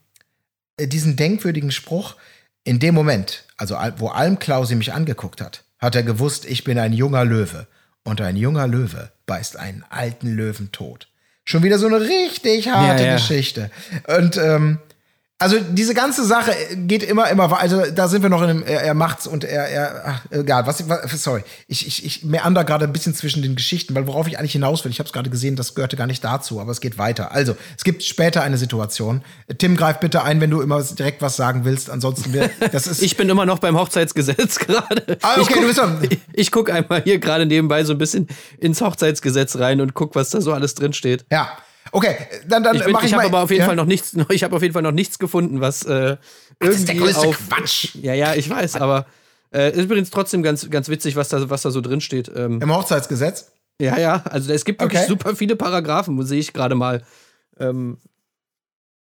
äh, diesen denkwürdigen Spruch, in dem Moment, also al- wo Almklausi mich angeguckt hat, hat er gewusst, ich bin ein junger Löwe. Und ein junger Löwe beißt einen alten Löwen tot. Schon wieder so eine richtig harte Ja, ja. Geschichte. Und ähm, also diese ganze Sache geht immer, immer weiter. Also da sind wir noch in einem, er, er macht's und er, er, ach, egal, was, was sorry. Ich, ich, ich meander gerade ein bisschen zwischen den Geschichten, weil worauf ich eigentlich hinaus will, ich habe es gerade gesehen, das gehörte gar nicht dazu, aber es geht weiter. Also, es gibt später eine Situation. Tim, greif bitte ein, wenn du immer direkt was sagen willst. Ansonsten, wir, das ist. Ich bin immer noch beim Hochzeitsgesetz gerade. Ah, okay, ich guck, du bist doch- Ich, ich guck einmal hier gerade nebenbei so ein bisschen ins Hochzeitsgesetz rein und guck, was da so alles drin steht. ja. Okay, dann, dann Ich, bin- mach ich, ich mal. habe aber auf jeden ja? Fall noch nichts, ich habe auf jeden Fall noch nichts gefunden, was äh, Das ist der irgendwie größte auf, Quatsch. Ja, ja, ich weiß, aber äh, ist übrigens trotzdem ganz, ganz witzig, was da, was da so drin steht. Ähm, Im Hochzeitsgesetz. ja, ja, also es gibt wirklich Okay. super viele Paragraphen, sehe ich gerade mal. Ähm,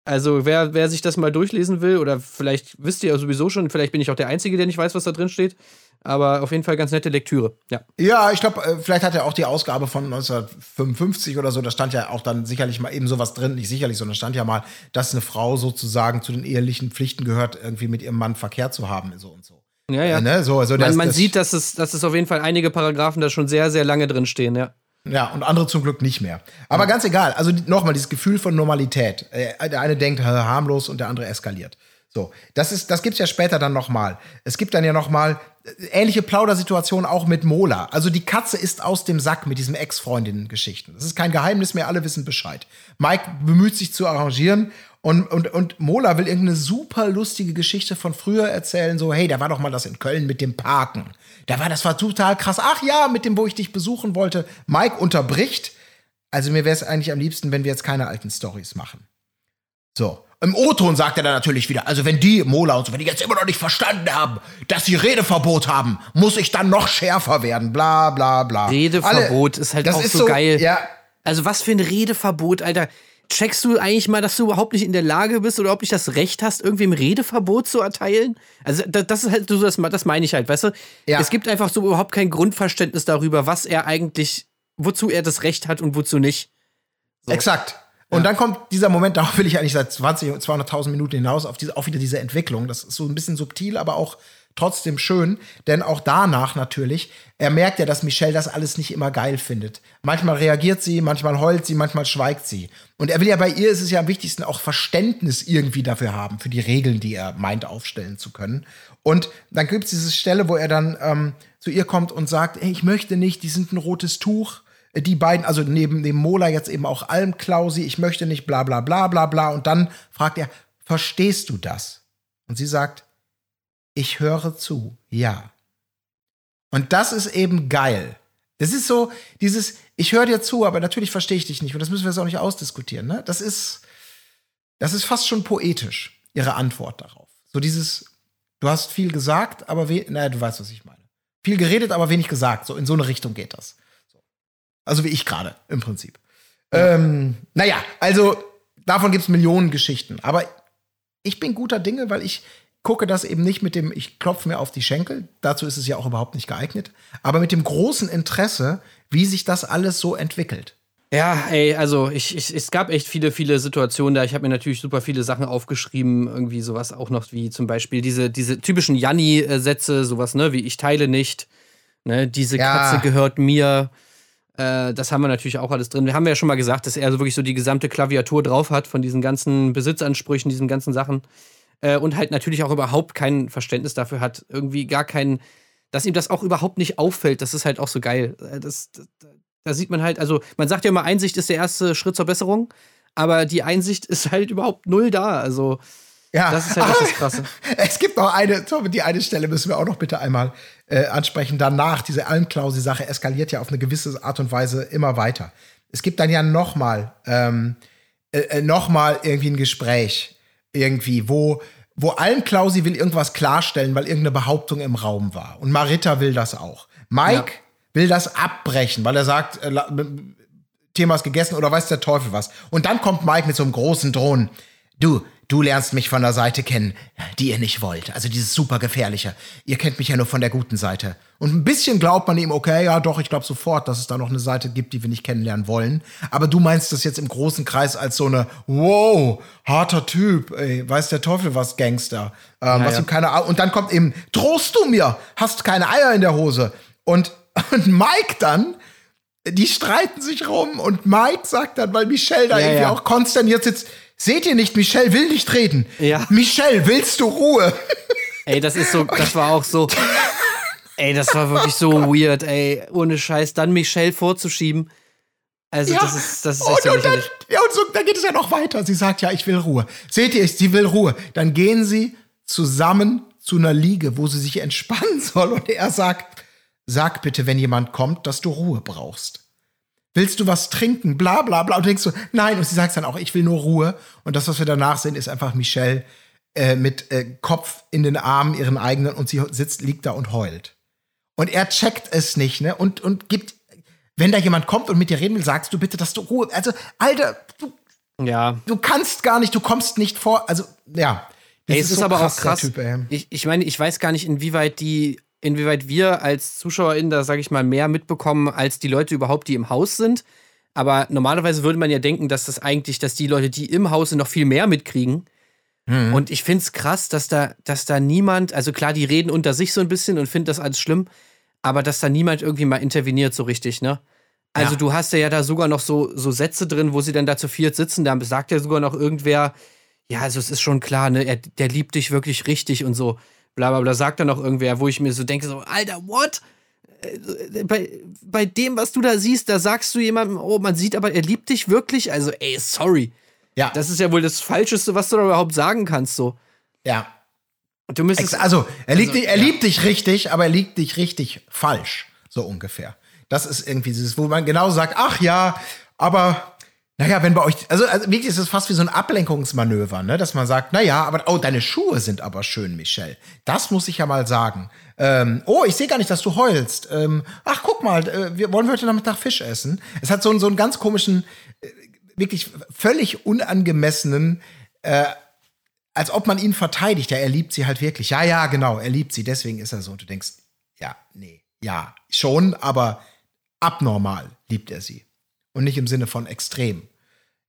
also wer, wer sich das mal durchlesen will, oder vielleicht wisst ihr ja sowieso schon, vielleicht bin ich auch der Einzige, der nicht weiß, was da drin steht, aber auf jeden Fall ganz nette Lektüre. Ja. Ja, ich glaube, äh, vielleicht hat er auch die Ausgabe von 1955 oder so, da stand ja auch dann sicherlich mal eben sowas drin, nicht sicherlich, sondern stand ja mal, dass eine Frau sozusagen zu den ehelichen Pflichten gehört, irgendwie mit ihrem Mann Verkehr zu haben, so und so. Ja, ja. Äh, ne? so, also Man, das, man das, sieht, dass es, dass es auf jeden Fall einige Paragraphen da schon sehr, sehr lange drin stehen, ja. Ja, und andere zum Glück nicht mehr. Aber ganz egal, also nochmal, dieses Gefühl von Normalität. Äh, Der eine denkt äh, harmlos und der andere eskaliert. So, das ist, das gibt's ja später dann nochmal. Es gibt dann ja nochmal ähnliche Plaudersituationen auch mit Mola. Also die Katze ist aus dem Sack mit diesem Ex-Freundinnen-Geschichten. Das ist kein Geheimnis mehr, alle wissen Bescheid. Mike bemüht sich zu arrangieren und, und, und Mola will irgendeine super lustige Geschichte von früher erzählen, so, hey, da war doch mal das in Köln mit dem Parken. Da war, das war total krass. Ach ja, mit dem, wo ich dich besuchen wollte. Mike unterbricht. Also mir wäre es eigentlich am liebsten, wenn wir jetzt keine alten Stories machen. So. Im O-Ton sagt er dann natürlich wieder, also wenn die Mola und so, wenn die jetzt immer noch nicht verstanden haben, dass sie Redeverbot haben, muss ich dann noch schärfer werden, bla bla bla. Redeverbot ist halt auch so geil. Ja, Also was für ein Redeverbot, Alter. Checkst du eigentlich mal, dass du überhaupt nicht in der Lage bist oder ob nicht das Recht hast, irgendwem Redeverbot zu erteilen? Also da- das ist halt so, das, das meine ich halt, weißt du? Ja. Es gibt einfach so überhaupt kein Grundverständnis darüber, was er eigentlich, wozu er das Recht hat und wozu nicht. Exakt. Und dann kommt dieser Moment, darauf will ich eigentlich seit 20, 200.000 Minuten hinaus, auf, diese, auf wieder diese Entwicklung. Das ist so ein bisschen subtil, aber auch trotzdem schön, denn auch danach natürlich, er merkt ja, dass Michelle das alles nicht immer geil findet. Manchmal reagiert sie, manchmal heult sie, manchmal schweigt sie. Und er will ja bei ihr, ist es ja am wichtigsten, auch Verständnis irgendwie dafür haben, für die Regeln, die er meint aufstellen zu können. Und dann gibt es diese Stelle, wo er dann ähm, zu ihr kommt und sagt, hey, ich möchte nicht, die sind ein rotes Tuch. Die beiden, also neben dem Mola jetzt eben auch Almklausi, ich möchte nicht bla bla bla bla bla. Und dann fragt er, verstehst du das? Und sie sagt, ich höre zu, ja. Und das ist eben geil. Das ist so, dieses, ich höre dir zu, aber natürlich verstehe ich dich nicht. Und das müssen wir jetzt auch nicht ausdiskutieren. Ne? Das ist, das ist fast schon poetisch, ihre Antwort darauf. So dieses, du hast viel gesagt, aber we naja, du weißt, was ich meine. Viel geredet, aber wenig gesagt. So in so eine Richtung geht das. So. Also wie ich gerade, im Prinzip. Ähm, naja, also davon gibt es Millionen Geschichten. Aber ich bin guter Dinge, weil ich gucke das eben nicht mit dem, ich klopfe mir auf die Schenkel, dazu ist es ja auch überhaupt nicht geeignet, aber mit dem großen Interesse, wie sich das alles so entwickelt. Ja, ey, also ich, ich, es gab echt viele, viele Situationen da. Ich habe mir natürlich super viele Sachen aufgeschrieben, irgendwie sowas auch noch wie zum Beispiel diese, diese typischen Janni-Sätze, sowas, ne, wie ich teile nicht, ne, diese Ja. Katze gehört mir. Äh, das haben wir natürlich auch alles drin. Wir haben ja schon mal gesagt, dass er so wirklich so die gesamte Klaviatur drauf hat von diesen ganzen Besitzansprüchen, diesen ganzen Sachen. Äh, und halt natürlich auch überhaupt kein Verständnis dafür hat, irgendwie gar kein, dass ihm das auch überhaupt nicht auffällt. Das ist halt auch so geil. Äh, Das, das, da sieht man halt, also man sagt ja immer, Einsicht ist der erste Schritt zur Besserung, aber die Einsicht ist halt überhaupt null da. Also Ja, das ist halt auch das Krasse. Es gibt noch eine, Tom, die eine Stelle müssen wir auch noch bitte einmal äh, ansprechen. Danach, diese Almklausi-Sache eskaliert ja auf eine gewisse Art und Weise immer weiter. Es gibt dann ja noch mal, ähm, äh, äh, noch mal irgendwie ein Gespräch, irgendwie, wo, wo Almklausi will irgendwas klarstellen, weil irgendeine Behauptung im Raum war. Und Marita will das auch. Mike will das abbrechen, weil er sagt, äh, Thema ist gegessen oder weiß der Teufel was. Und dann kommt Mike mit so einem großen Drohnen. Du, du lernst mich von der Seite kennen, die ihr nicht wollt. Also dieses super gefährliche. Ihr kennt mich ja nur von der guten Seite. Und ein bisschen glaubt man ihm, okay, ja doch, ich glaube sofort, dass es da noch eine Seite gibt, die wir nicht kennenlernen wollen. Aber du meinst das jetzt im großen Kreis als so eine, wow, harter Typ, ey, weiß der Teufel was, Gangster. Ähm, was ja. ihm keine Und dann kommt eben, trost du mir, hast keine Eier in der Hose. Und, und Mike dann, die streiten sich rum und Mike sagt dann, weil Michelle da Ja, irgendwie ja. auch konsterniert sitzt, seht ihr nicht, Michelle will nicht reden. Ja. Michelle, willst du Ruhe? Ey, das ist so, das war auch so. Ey, das war wirklich so weird, ey. Ohne Scheiß, dann Michelle vorzuschieben. Also, das ist, das ist echt und, so und, dann, ja, und so, dann geht es ja noch weiter. Sie sagt, ja, ich will Ruhe. Seht ihr, sie will Ruhe. Dann gehen sie zusammen zu einer Liege, wo sie sich entspannen soll. Und er sagt, sag bitte, wenn jemand kommt, dass du Ruhe brauchst. Willst du was trinken? Bla bla bla. Und du denkst so, nein. Und sie sagt dann auch, ich will nur Ruhe. Und das, was wir danach sehen, ist einfach Michelle äh, mit äh, Kopf in den Armen ihren eigenen und sie sitzt, liegt da und heult. Und er checkt es nicht, ne? Und, und gibt, wenn da jemand kommt und mit dir reden will, sagst du bitte, dass du Ruhe. Also, Alter, du, Ja. du kannst gar nicht, du kommst nicht vor. Also, ja. Das Ey, es ist, so aber krass, auch krass. Typ, ich, ich meine, ich weiß gar nicht, inwieweit die, inwieweit wir als ZuschauerInnen da, sage ich mal, mehr mitbekommen, als die Leute überhaupt, die im Haus sind. Aber normalerweise würde man ja denken, dass das eigentlich, dass die Leute, die im Haus sind, noch viel mehr mitkriegen. Mhm. Und ich finde es krass, dass da, dass da niemand, also klar, die reden unter sich so ein bisschen und finden das alles schlimm, aber dass da niemand irgendwie mal interveniert so richtig, ne? Also Ja. du hast ja da sogar noch so, so Sätze drin, wo sie dann da zu viert sitzen, da sagt ja sogar noch irgendwer, ja, also es ist schon klar, ne, er, der liebt dich wirklich richtig und so, bla bla bla, sagt dann noch irgendwer, wo ich mir so denke, so, Alter, what? Äh, Bei, bei dem, was du da siehst, da sagst du jemandem, oh, man sieht aber, er liebt dich wirklich, also ey, sorry. Ja, Das ist ja wohl das Falscheste, was du da überhaupt sagen kannst, so. ja. Du müsstest, also, er, liebt Also, dich, er ja. liebt dich richtig, aber er liebt dich richtig falsch. So ungefähr. Das ist irgendwie dieses, wo man genau sagt, ach ja, aber naja, wenn bei euch, also, also wirklich ist es fast wie so ein Ablenkungsmanöver, ne? dass man sagt, naja, aber oh, deine Schuhe sind aber schön, Michelle. Das muss ich ja mal sagen. Ähm, oh, ich sehe gar nicht, dass du heulst. Ähm, ach, guck mal, äh, wir wollen heute Nachmittag Fisch essen. Es hat so, einen- so einen ganz komischen, äh, wirklich völlig unangemessenen als ob man ihn verteidigt. Ja, er liebt sie halt wirklich. Ja, ja, genau, er liebt sie, deswegen ist er so. Und du denkst, ja, nee, ja, schon, aber abnormal liebt er sie. Und nicht im Sinne von extrem.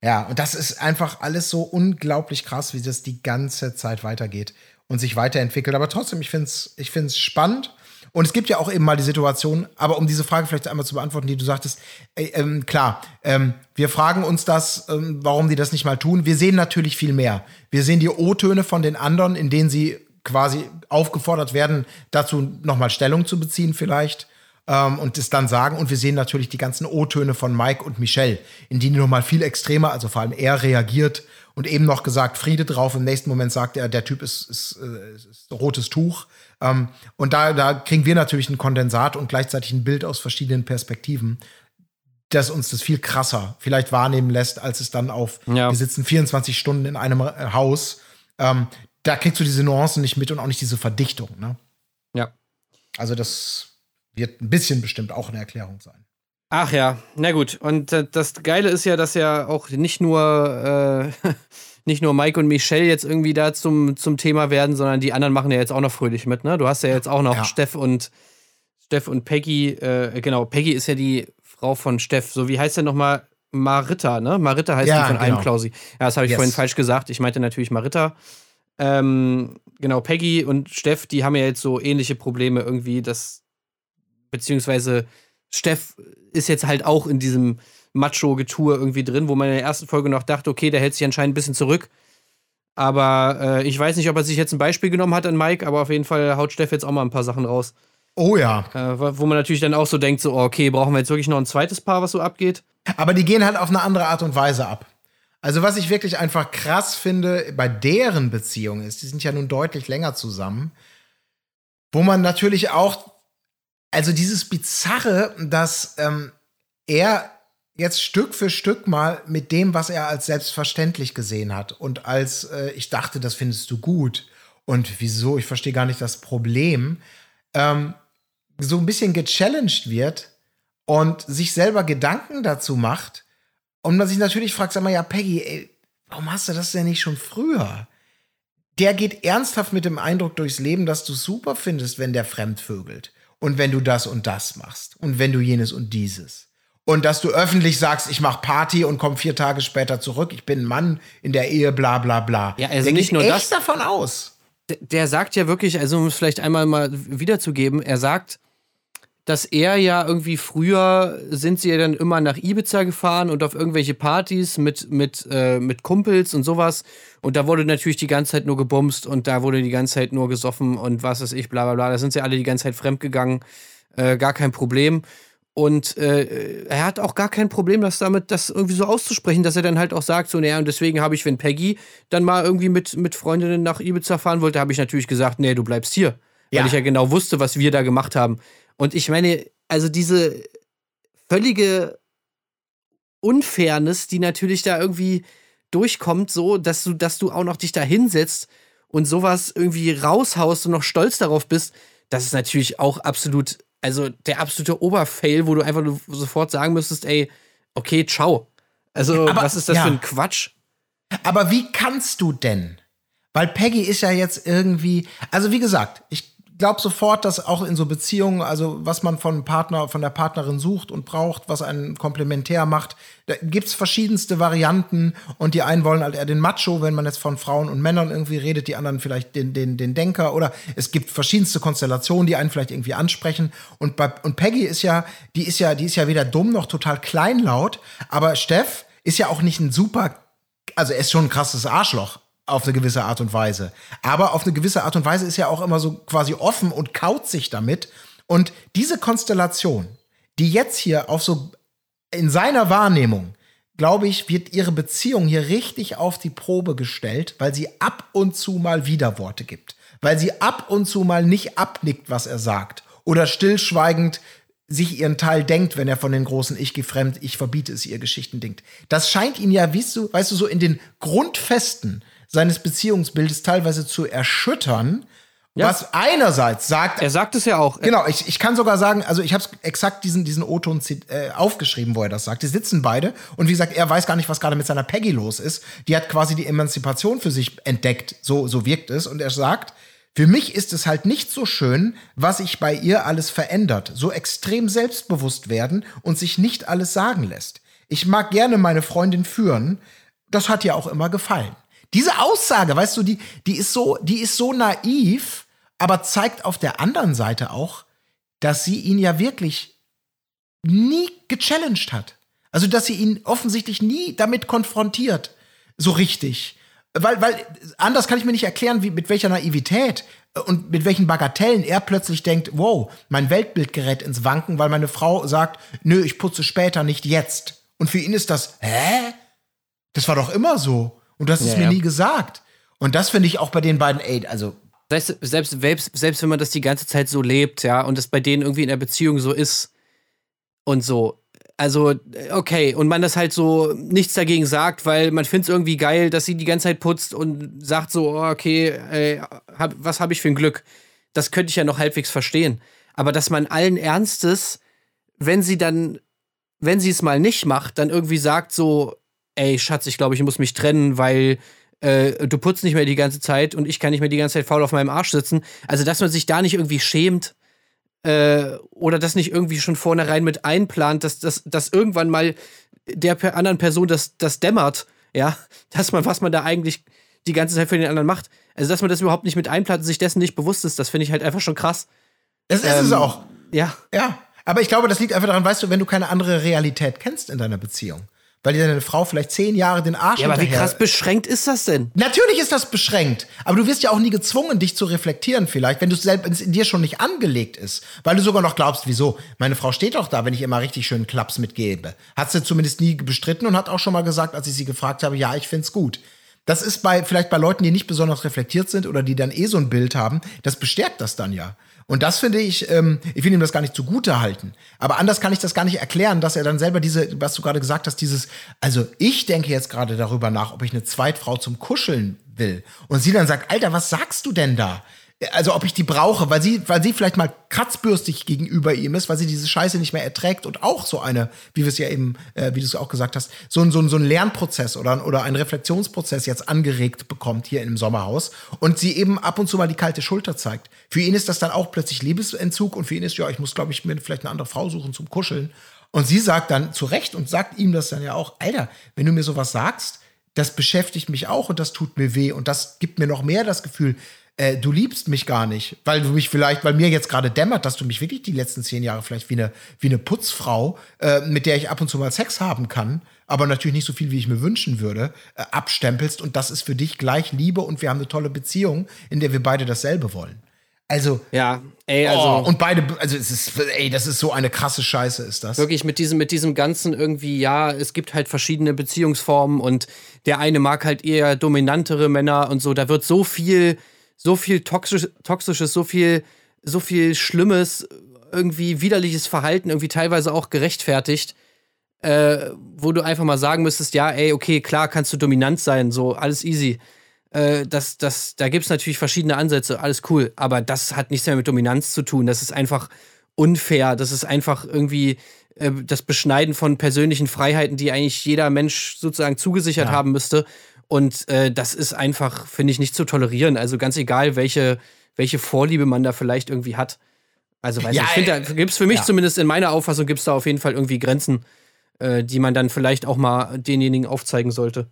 Ja, und das ist einfach alles so unglaublich krass, wie das die ganze Zeit weitergeht. und sich weiterentwickelt. Aber trotzdem, ich finde es ich find's spannend. Und es gibt ja auch eben mal die Situation, aber um diese Frage vielleicht einmal zu beantworten, die du sagtest, äh, ähm, klar, ähm, wir fragen uns das, ähm, warum die das nicht mal tun. Wir sehen natürlich viel mehr. Wir sehen die O-Töne von den anderen, in denen sie quasi aufgefordert werden, dazu nochmal Stellung zu beziehen vielleicht ähm, und es dann sagen. Und wir sehen natürlich die ganzen O-Töne von Mike und Michelle, in denen nochmal viel extremer, also vor allem er reagiert und eben noch gesagt, Friede drauf. Im nächsten Moment sagt er, der Typ ist, ist, äh, ist rotes Tuch. Ähm, und da, da kriegen wir natürlich ein Kondensat und gleichzeitig ein Bild aus verschiedenen Perspektiven, das uns das viel krasser vielleicht wahrnehmen lässt, als es dann auf, Ja. wir sitzen 24 Stunden in einem äh, Haus. Ähm, da kriegst du diese Nuancen nicht mit und auch nicht diese Verdichtung. Ne? Ja. Also das wird ein bisschen bestimmt auch eine Erklärung sein. Ach ja, na gut. Und äh, das Geile ist ja, dass ja auch nicht nur, äh, nicht nur Mike und Michelle jetzt irgendwie da zum, zum Thema werden, sondern die anderen machen ja jetzt auch noch fröhlich mit, ne? Du hast ja jetzt auch noch Ja. Steff und Steff und Peggy, äh, genau, Peggy ist ja die Frau von Steff. So, wie heißt der nochmal? Maritta, ne? Maritta heißt Ja, die von genau. Alm Klausi. Ja, das habe ich Yes. vorhin falsch gesagt. Ich meinte natürlich Maritta. Ähm, genau, Peggy und Steff, die haben ja jetzt so ähnliche Probleme irgendwie, dass, beziehungsweise Steff ist jetzt halt auch in diesem Macho-Getue irgendwie drin, wo man in der ersten Folge noch dachte, okay, der hält sich anscheinend ein bisschen zurück. Aber äh, ich weiß nicht, ob er sich jetzt ein Beispiel genommen hat an Mike, aber auf jeden Fall haut Steff jetzt auch mal ein paar Sachen raus. Oh ja. Äh, wo wo man natürlich dann auch so denkt, so, okay, brauchen wir jetzt wirklich noch ein zweites Paar, was so abgeht? Aber die gehen halt auf eine andere Art und Weise ab. Also, was ich wirklich einfach krass finde bei deren Beziehung ist, die sind ja nun deutlich länger zusammen, wo man natürlich auch, also dieses Bizarre, dass ähm, er jetzt Stück für Stück mal mit dem, was er als selbstverständlich gesehen hat und als äh, ich dachte, das findest du gut und wieso, ich verstehe gar nicht das Problem, ähm, so ein bisschen gechallenged wird und sich selber Gedanken dazu macht und man sich natürlich fragt, sag mal, ja, Peggy, ey, warum hast du das denn nicht schon früher? Der geht ernsthaft mit dem Eindruck durchs Leben, dass du super findest, wenn der fremdvögelt. Und wenn du das und das machst. Und wenn du jenes und dieses. Und dass du öffentlich sagst, ich mach Party und komm vier Tage später zurück, ich bin ein Mann in der Ehe, bla bla bla. Ja, also der nicht nur echt das- davon aus. Der sagt ja wirklich, also um es vielleicht einmal mal wiederzugeben, er sagt, dass er ja irgendwie früher sind sie ja dann immer nach Ibiza gefahren und auf irgendwelche Partys mit, mit, äh, mit Kumpels und sowas. Und da wurde natürlich die ganze Zeit nur gebumst und da wurde die ganze Zeit nur gesoffen und was weiß ich, bla bla bla. Da sind sie alle die ganze Zeit fremdgegangen. Äh, gar kein Problem. Und äh, er hat auch gar kein Problem, das damit, das irgendwie so auszusprechen, dass er dann halt auch sagt, so, naja, und deswegen habe ich, wenn Peggy dann mal irgendwie mit, mit Freundinnen nach Ibiza fahren wollte, habe ich natürlich gesagt, nee, du bleibst hier. Ja. Weil ich ja genau wusste, was wir da gemacht haben. Und ich meine, also diese völlige Unfairness, die natürlich da irgendwie durchkommt, so, dass du, dass du auch noch dich da hinsetzt und sowas irgendwie raushaust und noch stolz darauf bist, das ist natürlich auch absolut, also der absolute Oberfail, wo du einfach sofort sagen müsstest, ey, okay, ciao. Also, Aber- was ist das ja. für ein Quatsch? Aber wie kannst du denn? Weil Peggy ist ja jetzt irgendwie, also wie gesagt, ich glaube sofort, dass auch in so Beziehungen, also was man von Partner, von der Partnerin sucht und braucht, was einen komplementär macht, da gibt's verschiedenste Varianten und die einen wollen halt eher den Macho, wenn man jetzt von Frauen und Männern irgendwie redet, die anderen vielleicht den, den, den Denker oder es gibt verschiedenste Konstellationen, die einen vielleicht irgendwie ansprechen. Und bei, und Peggy ist ja, die ist ja, die ist ja weder dumm noch total kleinlaut, aber Steff ist ja auch nicht ein super also er ist schon ein krasses Arschloch auf eine gewisse Art und Weise. Aber auf eine gewisse Art und Weise ist er auch immer so quasi offen und kaut sich damit. Und diese Konstellation, die jetzt hier auf so in seiner Wahrnehmung, glaube ich, wird ihre Beziehung hier richtig auf die Probe gestellt, weil sie ab und zu mal Widerworte gibt. Weil sie ab und zu mal nicht abnickt, was er sagt. Oder stillschweigend sich ihren Teil denkt, wenn er von den großen Ich gefremd, ich verbiete es ihr Geschichten denkt. Das scheint ihn ja, weißt du, weißt du, so in den Grundfesten seines Beziehungsbildes teilweise zu erschüttern, Ja. was einerseits sagt, Er sagt es ja auch. Genau, ich, ich kann sogar sagen, also ich habe exakt diesen, diesen O-Ton äh, aufgeschrieben, wo er das sagt. Die sitzen beide und wie gesagt, er weiß gar nicht, was gerade mit seiner Peggy los ist. Die hat quasi die Emanzipation für sich entdeckt, so, so wirkt es. Und er sagt, für mich ist es halt nicht so schön, was sich bei ihr alles verändert, so extrem selbstbewusst werden und sich nicht alles sagen lässt. Ich mag gerne meine Freundin führen, das hat ihr auch immer gefallen. Diese Aussage, weißt du, die, die ist so, die ist so naiv, aber zeigt auf der anderen Seite auch, dass sie ihn ja wirklich nie gechallenged hat. Also, dass sie ihn offensichtlich nie damit konfrontiert. So richtig. Weil, weil, anders kann ich mir nicht erklären, wie, mit welcher Naivität und mit welchen Bagatellen er plötzlich denkt, wow, mein Weltbild gerät ins Wanken, weil meine Frau sagt, nö, ich putze später, nicht jetzt. Und für ihn ist das, hä? Das war doch immer so. Und das ist Ja, mir ja. nie gesagt. Und das finde ich auch bei den beiden, ey, also, Selbst, selbst, selbst, selbst wenn man das die ganze Zeit so lebt, ja, und es bei denen irgendwie in der Beziehung so ist und so. Also, okay, und man das halt so nichts dagegen sagt, weil man findet es irgendwie geil, dass sie die ganze Zeit putzt und sagt so, oh, okay, ey, hab, was habe ich für ein Glück? Das könnte ich ja noch halbwegs verstehen. Aber dass man allen Ernstes, wenn sie dann, wenn sie es mal nicht macht, dann irgendwie sagt so, ey, Schatz, ich glaube, ich muss mich trennen, weil äh, du putzt nicht mehr die ganze Zeit und ich kann nicht mehr die ganze Zeit faul auf meinem Arsch sitzen. Also, dass man sich da nicht irgendwie schämt äh, oder das nicht irgendwie schon vornherein mit einplant, dass, dass, dass irgendwann mal der anderen Person das, das dämmert, ja, dass man, was man da eigentlich die ganze Zeit für den anderen macht. Also, dass man das überhaupt nicht mit einplant und sich dessen nicht bewusst ist, das finde ich halt einfach schon krass. das ist es Ähm, auch. Ja. Ja, aber ich glaube, das liegt einfach daran, weißt du, wenn du keine andere Realität kennst in deiner Beziehung, weil dir deine Frau vielleicht zehn Jahre den Arsch Ja, aber wie krass beschränkt ist das denn? Natürlich ist das beschränkt, aber du wirst ja auch nie gezwungen, dich zu reflektieren, vielleicht, wenn du selbst in dir schon nicht angelegt ist, weil du sogar noch glaubst, wieso? Meine Frau steht doch da, wenn ich immer richtig schön Klaps mitgebe. Hat sie zumindest nie bestritten und hat auch schon mal gesagt, als ich sie gefragt habe, ja, ich find's gut. Das ist bei vielleicht bei Leuten, die nicht besonders reflektiert sind oder die dann eh so ein Bild haben, das bestärkt das dann ja. Und das finde ich, ähm, ich will ihm das gar nicht zugute halten. Aber anders kann ich das gar nicht erklären, dass er dann selber diese, was du gerade gesagt hast, dieses, also ich denke jetzt gerade darüber nach, ob ich eine Zweitfrau zum Kuscheln will. Und sie dann sagt, Alter, was sagst du denn da? Also ob ich die brauche, weil sie, weil sie vielleicht mal kratzbürstig gegenüber ihm ist, weil sie diese Scheiße nicht mehr erträgt und auch so eine, wie wir es ja eben, äh, wie du es auch gesagt hast, so ein, so ein, so ein Lernprozess oder, oder ein Reflexionsprozess jetzt angeregt bekommt hier im Sommerhaus und sie eben ab und zu mal die kalte Schulter zeigt. Für ihn ist das dann auch plötzlich Liebesentzug und für ihn ist, ja, ich muss, glaube ich, mir vielleicht eine andere Frau suchen zum Kuscheln. Und sie sagt dann zu Recht und sagt ihm das dann ja auch, Alter, wenn du mir sowas sagst, das beschäftigt mich auch und das tut mir weh und das gibt mir noch mehr das Gefühl, äh, du liebst mich gar nicht, weil du mich vielleicht, weil mir jetzt gerade dämmert, dass du mich wirklich die letzten zehn Jahre vielleicht wie eine, wie eine Putzfrau, äh, mit der ich ab und zu mal Sex haben kann, aber natürlich nicht so viel, wie ich mir wünschen würde, äh, abstempelst und das ist für dich gleich Liebe und wir haben eine tolle Beziehung, in der wir beide dasselbe wollen. Also, Ja, ey, also. oh, und beide, also es ist, ey, das ist so eine krasse Scheiße, ist das. Wirklich mit diesem, mit diesem ganzen irgendwie, ja, es gibt halt verschiedene Beziehungsformen und der eine mag halt eher dominantere Männer und so. Da wird so viel, so viel toxisch, toxisches, so viel, so viel Schlimmes, irgendwie widerliches Verhalten, irgendwie teilweise auch gerechtfertigt, äh, wo du einfach mal sagen müsstest, ja, ey, okay, klar kannst du dominant sein, so, alles easy. Äh, das, das, da gibt es natürlich verschiedene Ansätze, alles cool, aber das hat nichts mehr mit Dominanz zu tun. Das ist einfach unfair, das ist einfach irgendwie äh, das Beschneiden von persönlichen Freiheiten, die eigentlich jeder Mensch sozusagen zugesichert haben müsste. Und äh, das ist einfach, finde ich, nicht zu tolerieren. Also ganz egal, welche, welche Vorliebe man da vielleicht irgendwie hat. Also weiß Ja, nicht, ich finde, da gibt es für mich ja. zumindest in meiner Auffassung gibt es da auf jeden Fall irgendwie Grenzen, äh, die man dann vielleicht auch mal denjenigen aufzeigen sollte.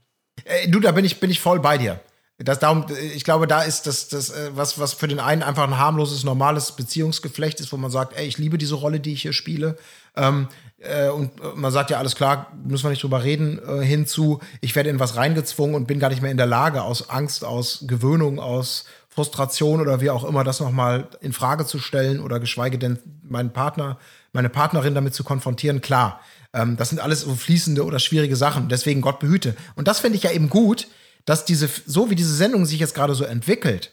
Äh, du, da bin ich, bin ich voll bei dir. Das, darum, äh, ich glaube, da ist das, das äh, was, was für den einen einfach ein harmloses, normales Beziehungsgeflecht ist, wo man sagt, ey, ich liebe diese Rolle, die ich hier spiele. Ähm, äh, und äh, man sagt ja, alles klar, müssen wir nicht drüber reden, äh, hinzu, ich werde in was reingezwungen und bin gar nicht mehr in der Lage, aus Angst, aus Gewöhnung, aus Frustration oder wie auch immer, das nochmal in Frage zu stellen oder geschweige denn meinen Partner, meine Partnerin damit zu konfrontieren, klar. Ähm, das sind alles so fließende oder schwierige Sachen. Deswegen Gott behüte. Und das finde ich ja eben gut, dass diese, so wie diese Sendung sich jetzt gerade so entwickelt,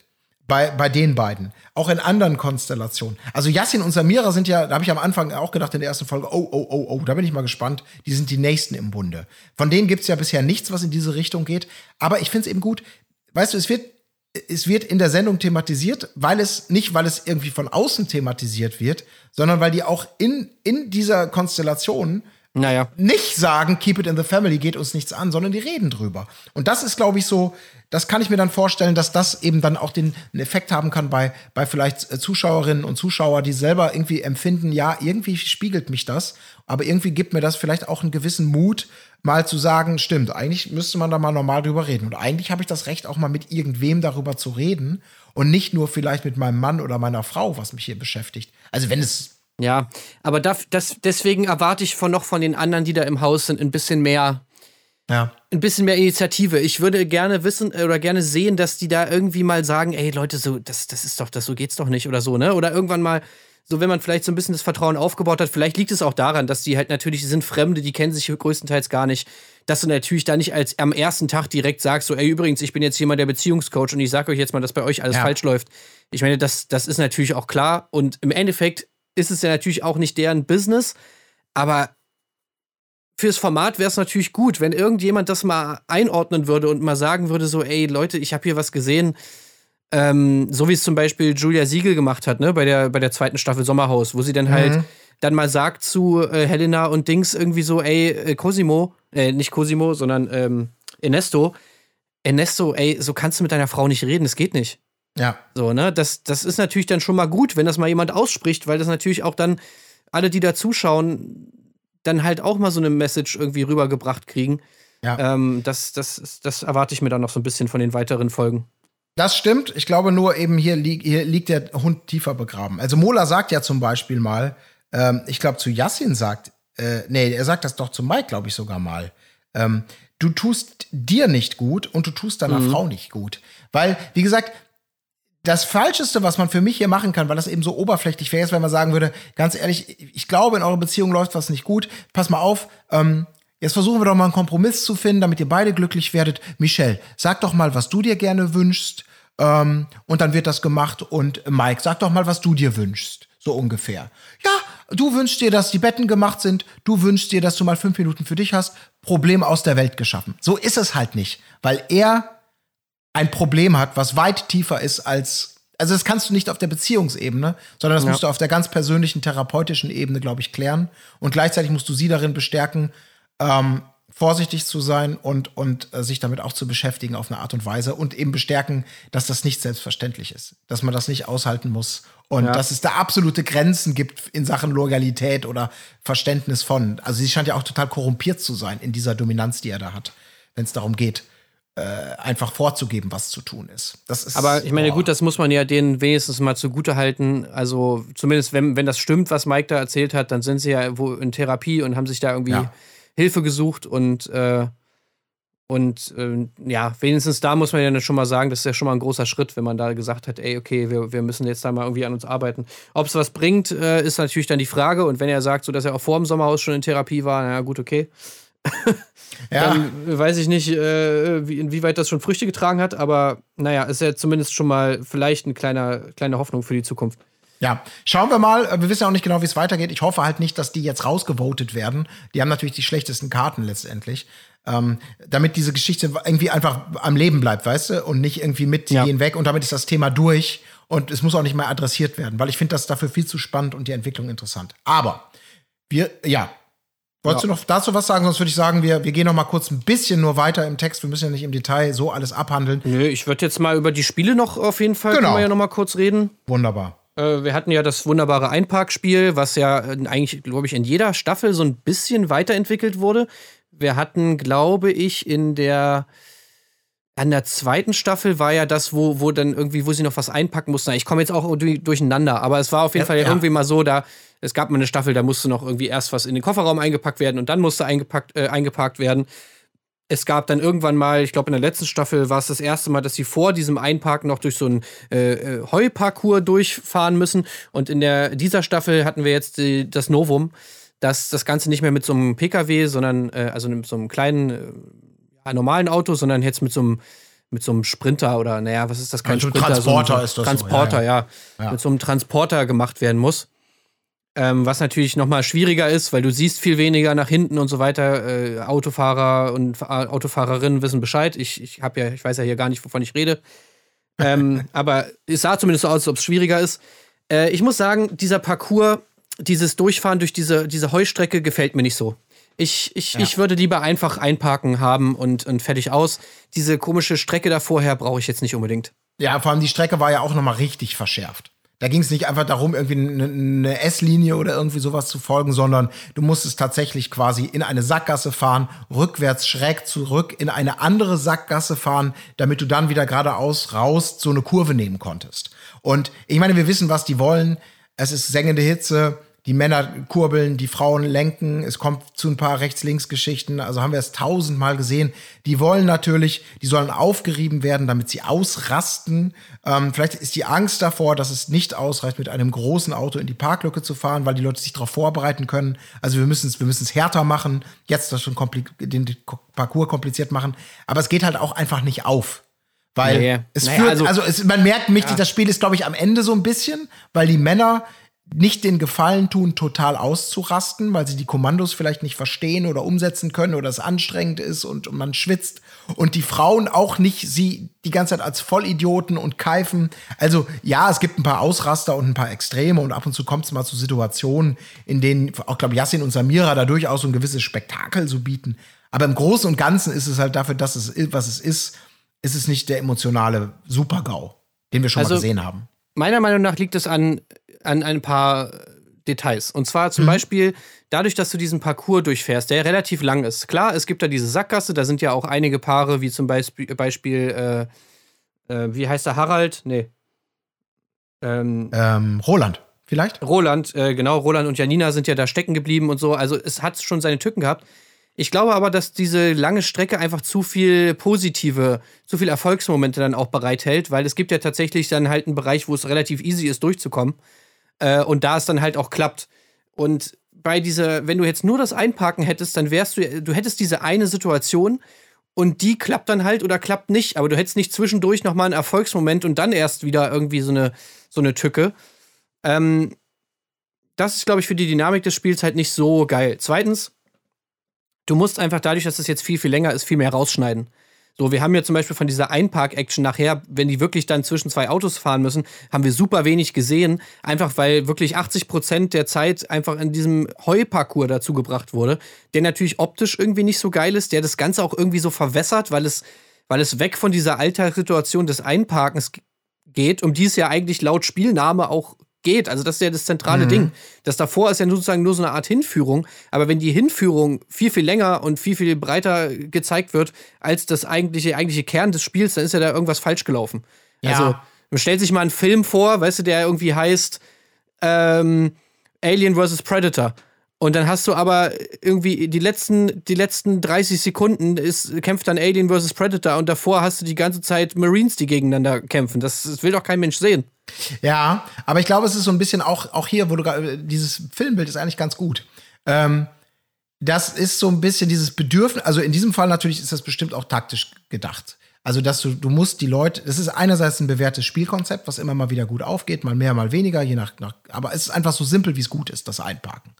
bei, bei den beiden, auch in anderen Konstellationen. Also Yassin und Samira sind ja, da habe ich am Anfang auch gedacht in der ersten Folge, oh, oh, oh, oh, da bin ich mal gespannt, die sind die Nächsten im Bunde. Von denen gibt es ja bisher nichts, was in diese Richtung geht. Aber ich finde es eben gut, weißt du, es wird, es wird in der Sendung thematisiert, weil es, nicht weil es irgendwie von außen thematisiert wird, sondern weil die auch in, in dieser Konstellation Naja. nicht sagen, keep it in the family, geht uns nichts an, sondern die reden drüber. Und das ist, glaube ich, so, das kann ich mir dann vorstellen, dass das eben dann auch den einen Effekt haben kann bei, bei vielleicht äh, Zuschauerinnen und Zuschauer, die selber irgendwie empfinden, ja, irgendwie spiegelt mich das, aber irgendwie gibt mir das vielleicht auch einen gewissen Mut, mal zu sagen, stimmt, eigentlich müsste man da mal normal drüber reden. Und eigentlich habe ich das Recht, auch mal mit irgendwem darüber zu reden und nicht nur vielleicht mit meinem Mann oder meiner Frau, was mich hier beschäftigt. Also wenn es Ja, aber da, das, deswegen erwarte ich von noch von den anderen, die da im Haus sind, ein bisschen mehr, ja, ein bisschen mehr Initiative. Ich würde gerne wissen äh, oder gerne sehen, dass die da irgendwie mal sagen, ey Leute, so das, das ist doch, das so geht's doch nicht oder so, ne? Oder irgendwann mal so, wenn man vielleicht so ein bisschen das Vertrauen aufgebaut hat, vielleicht liegt es auch daran, dass die halt natürlich die sind Fremde, die kennen sich größtenteils gar nicht, dass du natürlich da nicht als am ersten Tag direkt sagst, so, ey, übrigens, ich bin jetzt jemand der Beziehungscoach und ich sage euch jetzt mal, dass bei euch alles Ja. falsch läuft. Ich meine, das, das ist natürlich auch klar und im Endeffekt ist es ja natürlich auch nicht deren Business, aber fürs Format wäre es natürlich gut, wenn irgendjemand das mal einordnen würde und mal sagen würde, so, ey Leute, ich habe hier was gesehen, ähm, so wie es zum Beispiel Julia Siegel gemacht hat, ne, bei der, bei der zweiten Staffel Sommerhaus, wo sie dann halt dann mal sagt zu äh, Helena und Dings irgendwie so, ey, äh, Cosimo, äh, nicht Cosimo, sondern ähm, Ernesto, Ernesto, ey, so kannst du mit deiner Frau nicht reden, das geht nicht. Ja. So, ne? Das, das ist natürlich dann schon mal gut, wenn das mal jemand ausspricht, weil das natürlich auch dann alle, die da zuschauen, dann halt auch mal so eine Message irgendwie rübergebracht kriegen. Ja. Ähm, das, das, das erwarte ich mir dann noch so ein bisschen von den weiteren Folgen. Das stimmt. Ich glaube nur eben hier, lieg, hier liegt der Hund tiefer begraben. Also Mola sagt ja zum Beispiel mal, ähm, ich glaube zu Yassin sagt, äh, nee, er sagt das doch zu Mike, glaube ich sogar mal. Ähm, du tust dir nicht gut und du tust deiner Frau nicht gut. Weil, wie gesagt, das Falscheste, was man für mich hier machen kann, weil das eben so oberflächlich wäre, ist, wenn man sagen würde, ganz ehrlich, ich glaube, in eurer Beziehung läuft was nicht gut. Pass mal auf, ähm, jetzt versuchen wir doch mal einen Kompromiss zu finden, damit ihr beide glücklich werdet. Michelle, sag doch mal, was du dir gerne wünschst. Ähm, und dann wird das gemacht. Und Mike, sag doch mal, was du dir wünschst. So ungefähr. Ja, du wünschst dir, dass die Betten gemacht sind. Du wünschst dir, dass du mal fünf Minuten für dich hast. Problem aus der Welt geschaffen. So ist es halt nicht. Weil er ein Problem hat, was weit tiefer ist als. Also, das kannst du nicht auf der Beziehungsebene, sondern das musst du auf der ganz persönlichen, therapeutischen Ebene, glaube ich, klären. Und gleichzeitig musst du sie darin bestärken, ähm, vorsichtig zu sein und, und äh, sich damit auch zu beschäftigen auf eine Art und Weise und eben bestärken, dass das nicht selbstverständlich ist, dass man das nicht aushalten muss und Ja. dass es da absolute Grenzen gibt in Sachen Loyalität oder Verständnis von. Also sie scheint ja auch total korrumpiert zu sein in dieser Dominanz, die er da hat, wenn es darum geht, einfach vorzugeben, was zu tun ist. Ist Aber ich meine, boah. gut, das muss man ja denen wenigstens mal zugute halten. Also, zumindest wenn, wenn das stimmt, was Mike da erzählt hat, dann sind sie ja wo in Therapie und haben sich da irgendwie Ja. Hilfe gesucht und, äh, und äh, ja, wenigstens da muss man ja dann schon mal sagen, das ist ja schon mal ein großer Schritt, wenn man da gesagt hat, ey, okay, wir, wir müssen jetzt da mal irgendwie an uns arbeiten. Ob es was bringt, äh, ist natürlich dann die Frage. Und wenn er sagt, so dass er auch vor dem Sommerhaus schon in Therapie war, na gut, okay. Ja. Dann weiß ich nicht, äh, wie, inwieweit das schon Früchte getragen hat, aber naja, ist ja zumindest schon mal vielleicht eine kleine, kleine Hoffnung für die Zukunft. Ja, schauen wir mal. Wir wissen ja auch nicht genau, wie es weitergeht. Ich hoffe halt nicht, dass die jetzt rausgevotet werden. Die haben natürlich die schlechtesten Karten letztendlich. Ähm, damit diese Geschichte irgendwie einfach am Leben bleibt, weißt du? Und nicht irgendwie mit, Ja. gehen weg und damit ist das Thema durch. Und es muss auch nicht mehr adressiert werden, weil ich finde das dafür viel zu spannend und die Entwicklung interessant. Aber wir, ja. Wolltest Ja. du noch dazu was sagen? Sonst würde ich sagen, wir, wir gehen noch mal kurz ein bisschen nur weiter im Text. Wir müssen ja nicht im Detail so alles abhandeln. Nö, ich würde jetzt mal über die Spiele noch auf jeden Fall, Genau. können wir ja noch mal kurz reden. Wunderbar. Äh, wir hatten ja das wunderbare Einparkspiel, was ja äh, eigentlich, glaube ich, in jeder Staffel so ein bisschen weiterentwickelt wurde. Wir hatten, glaube ich, in der an der zweiten Staffel war ja das, wo, wo dann irgendwie, wo sie noch was einpacken mussten. Ich komme jetzt auch du- durcheinander, aber es war auf jeden Ja, Fall ja irgendwie mal so, da es gab mal eine Staffel, da musste noch irgendwie erst was in den Kofferraum eingepackt werden und dann musste eingepackt, äh, eingeparkt werden. Es gab dann irgendwann mal, ich glaube in der letzten Staffel war es das erste Mal, dass sie vor diesem Einparken noch durch so einen äh, äh, Heuparcours durchfahren müssen. Und in der, dieser Staffel hatten wir jetzt die, das Novum, dass das Ganze nicht mehr mit so einem Pkw, sondern äh, also mit so einem kleinen, äh, normalen Auto, sondern jetzt mit so einem mit so einem Sprinter oder naja, was ist das? Kein Also Sprinter, Transporter so ist das so, Transporter, ja, ja, Ja. Mit so einem Transporter gemacht werden muss. Ähm, was natürlich noch mal schwieriger ist, weil du siehst viel weniger nach hinten und so weiter. Äh, Autofahrer und Fa- Autofahrerinnen wissen Bescheid. Ich, ich habe ja, ich weiß ja hier gar nicht, wovon ich rede. ähm, aber es sah zumindest so aus, als ob es schwieriger ist. Äh, ich muss sagen, dieser Parcours, dieses Durchfahren durch diese, diese Heustrecke gefällt mir nicht so. Ich, ich, ich würde lieber einfach einparken haben und, und fertig aus. Diese komische Strecke da vorher brauche ich jetzt nicht unbedingt. Ja, vor allem die Strecke war ja auch noch mal richtig verschärft. Da ging es nicht einfach darum, irgendwie eine, eine S-Linie oder irgendwie sowas zu folgen, sondern du musstest tatsächlich quasi in eine Sackgasse fahren, rückwärts schräg zurück in eine andere Sackgasse fahren, damit du dann wieder geradeaus raus so eine Kurve nehmen konntest. Und ich meine, wir wissen, was die wollen. Es ist sengende Hitze, die Männer kurbeln, die Frauen lenken, es kommt zu ein paar Rechts-Links-Geschichten, also haben wir es tausendmal gesehen. Die wollen natürlich, die sollen aufgerieben werden, damit sie ausrasten. Ähm, vielleicht ist die Angst davor, dass es nicht ausreicht, mit einem großen Auto in die Parklücke zu fahren, weil die Leute sich darauf vorbereiten können. Also wir müssen es wir müssen es härter machen, jetzt das schon den Parcours kompliziert machen. Aber es geht halt auch einfach nicht auf. Weil Nee. es Naja, führt, also- also, es, man merkt mich, das Spiel ist, glaube ich, am Ende so ein bisschen, weil die Männer nicht den Gefallen tun, total auszurasten, weil sie die Kommandos vielleicht nicht verstehen oder umsetzen können oder es anstrengend ist und, und man schwitzt. Und die Frauen auch nicht sie die ganze Zeit als Vollidioten und keifen. Also ja, es gibt ein paar Ausraster und ein paar Extreme und ab und zu kommt es mal zu Situationen, in denen auch, glaube ich, Yassin und Samira da durchaus so ein gewisses Spektakel so bieten. Aber im Großen und Ganzen ist es halt dafür, dass es was es ist, ist es nicht der emotionale Super-GAU, den wir schon Also- mal gesehen haben. Meiner Meinung nach liegt es an, an ein paar Details. Und zwar Mhm. zum Beispiel dadurch, dass du diesen Parcours durchfährst, der relativ lang ist. Klar, es gibt da diese Sackgasse, da sind ja auch einige Paare, wie zum Beispiel, Beispiel äh, äh, wie heißt der Harald? Nee. Ähm, Ähm, Roland, vielleicht? Roland, äh, genau, Roland und Janina sind ja da stecken geblieben und so. Also es hat schon seine Tücken gehabt. Ich glaube aber, dass diese lange Strecke einfach zu viel positive, zu viel Erfolgsmomente dann auch bereithält, weil es gibt ja tatsächlich dann halt einen Bereich, wo es relativ easy ist, durchzukommen. Äh, und da es dann halt auch klappt. Und bei dieser, wenn du jetzt nur das Einparken hättest, dann wärst du, du hättest diese eine Situation und die klappt dann halt oder klappt nicht, aber du hättest nicht zwischendurch nochmal einen Erfolgsmoment und dann erst wieder irgendwie so eine, so eine Tücke. Ähm, das ist, glaube ich, für die Dynamik des Spiels halt nicht so geil. Zweitens, du musst einfach dadurch, dass es jetzt viel, viel länger ist, viel mehr rausschneiden. So, wir haben ja zum Beispiel von dieser Einpark-Action nachher, wenn die wirklich dann zwischen zwei Autos fahren müssen, haben wir super wenig gesehen. Einfach weil wirklich 80 Prozent der Zeit einfach in diesem Heuparcours dazu gebracht wurde, der natürlich optisch irgendwie nicht so geil ist, der das Ganze auch irgendwie so verwässert, weil es, weil es weg von dieser Alltagssituation des Einparkens geht, um die es ja eigentlich laut Spielname auch geht. Also das ist ja das zentrale Ding. Das davor ist ja sozusagen nur so eine Art Hinführung. Aber wenn die Hinführung viel, viel länger und viel, viel breiter gezeigt wird als das eigentliche, eigentliche Kern des Spiels, dann ist ja da irgendwas falsch gelaufen. Ja. Also man stellt sich mal einen Film vor, weißt du, der irgendwie heißt ähm, Alien vs. Predator. Und dann hast du aber irgendwie die letzten, die letzten 30 Sekunden ist, kämpft dann Alien vs. Predator und davor hast du die ganze Zeit Marines, die gegeneinander kämpfen. Das, das will doch kein Mensch sehen. Ja, aber ich glaube, es ist so ein bisschen auch, auch hier, wo du dieses Filmbild ist eigentlich ganz gut. Ähm, das ist so ein bisschen dieses Bedürfnis, also in diesem Fall natürlich ist das bestimmt auch taktisch gedacht. Also, dass du, du musst die Leute, das ist einerseits ein bewährtes Spielkonzept, was immer mal wieder gut aufgeht, mal mehr, mal weniger, je nach, nach aber es ist einfach so simpel, wie es gut ist, das Einparken.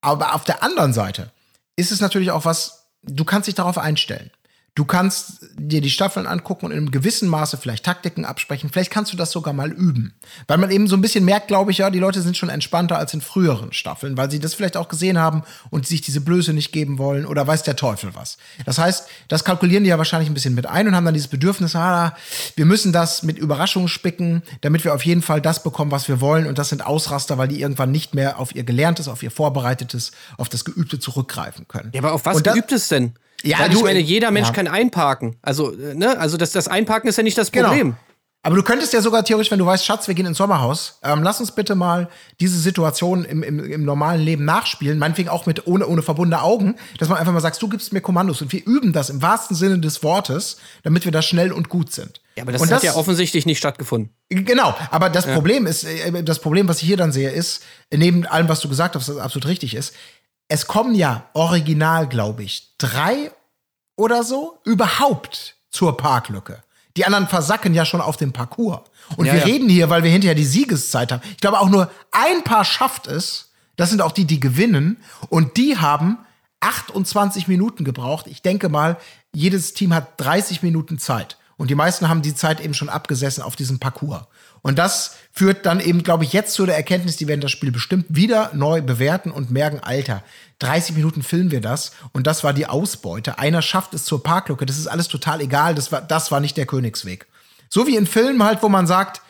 Aber auf der anderen Seite ist es natürlich auch was, du kannst dich darauf einstellen. Du kannst dir die Staffeln angucken und in einem gewissen Maße vielleicht Taktiken absprechen. Vielleicht kannst du das sogar mal üben. Weil man eben so ein bisschen merkt, glaube ich, ja, die Leute sind schon entspannter als in früheren Staffeln, weil sie das vielleicht auch gesehen haben und sich diese Blöße nicht geben wollen oder weiß der Teufel was. Das heißt, das kalkulieren die ja wahrscheinlich ein bisschen mit ein und haben dann dieses Bedürfnis, ah, wir müssen das mit Überraschungen spicken, damit wir auf jeden Fall das bekommen, was wir wollen. Und das sind Ausraster, weil die irgendwann nicht mehr auf ihr Gelerntes, auf ihr Vorbereitetes, auf das Geübte zurückgreifen können. Ja, aber auf was Und das- geübt es denn? Ja, Weil ich du- meine, jeder Mensch ja. kann einparken. Also, äh, ne, also das, das Einparken ist ja nicht das Genau. Problem. Aber du könntest ja sogar theoretisch, wenn du weißt, Schatz, wir gehen ins Sommerhaus, ähm, lass uns bitte mal diese Situation im, im, im normalen Leben nachspielen, meinetwegen auch mit ohne, ohne verbundene Augen, dass man einfach mal sagt, du gibst mir Kommandos und wir üben das im wahrsten Sinne des Wortes, damit wir da schnell und gut sind. Ja, aber das und hat ja offensichtlich nicht stattgefunden. Genau, aber das Problem ist, äh, das Problem, was ich hier dann sehe, ist, neben allem, was du gesagt hast, was absolut richtig ist, es kommen ja original, glaube ich, drei oder so überhaupt zur Parklücke. Die anderen versacken ja schon auf dem Parcours. Und Ja, wir ja. reden hier, weil wir hinterher die Siegeszeit haben. Ich glaube, auch nur ein Paar schafft es. Das sind auch die, die gewinnen. Und die haben 28 Minuten gebraucht. Ich denke mal, jedes Team hat 30 Minuten Zeit. Und die meisten haben die Zeit eben schon abgesessen auf diesem Parcours. Und das führt dann eben, glaube ich, jetzt zu der Erkenntnis, die werden das Spiel bestimmt wieder neu bewerten und merken, Alter, 30 Minuten filmen wir das und das war die Ausbeute. Einer schafft es zur Parklücke, das ist alles total egal, das war, das war nicht der Königsweg. So wie in Filmen halt, wo man sagt,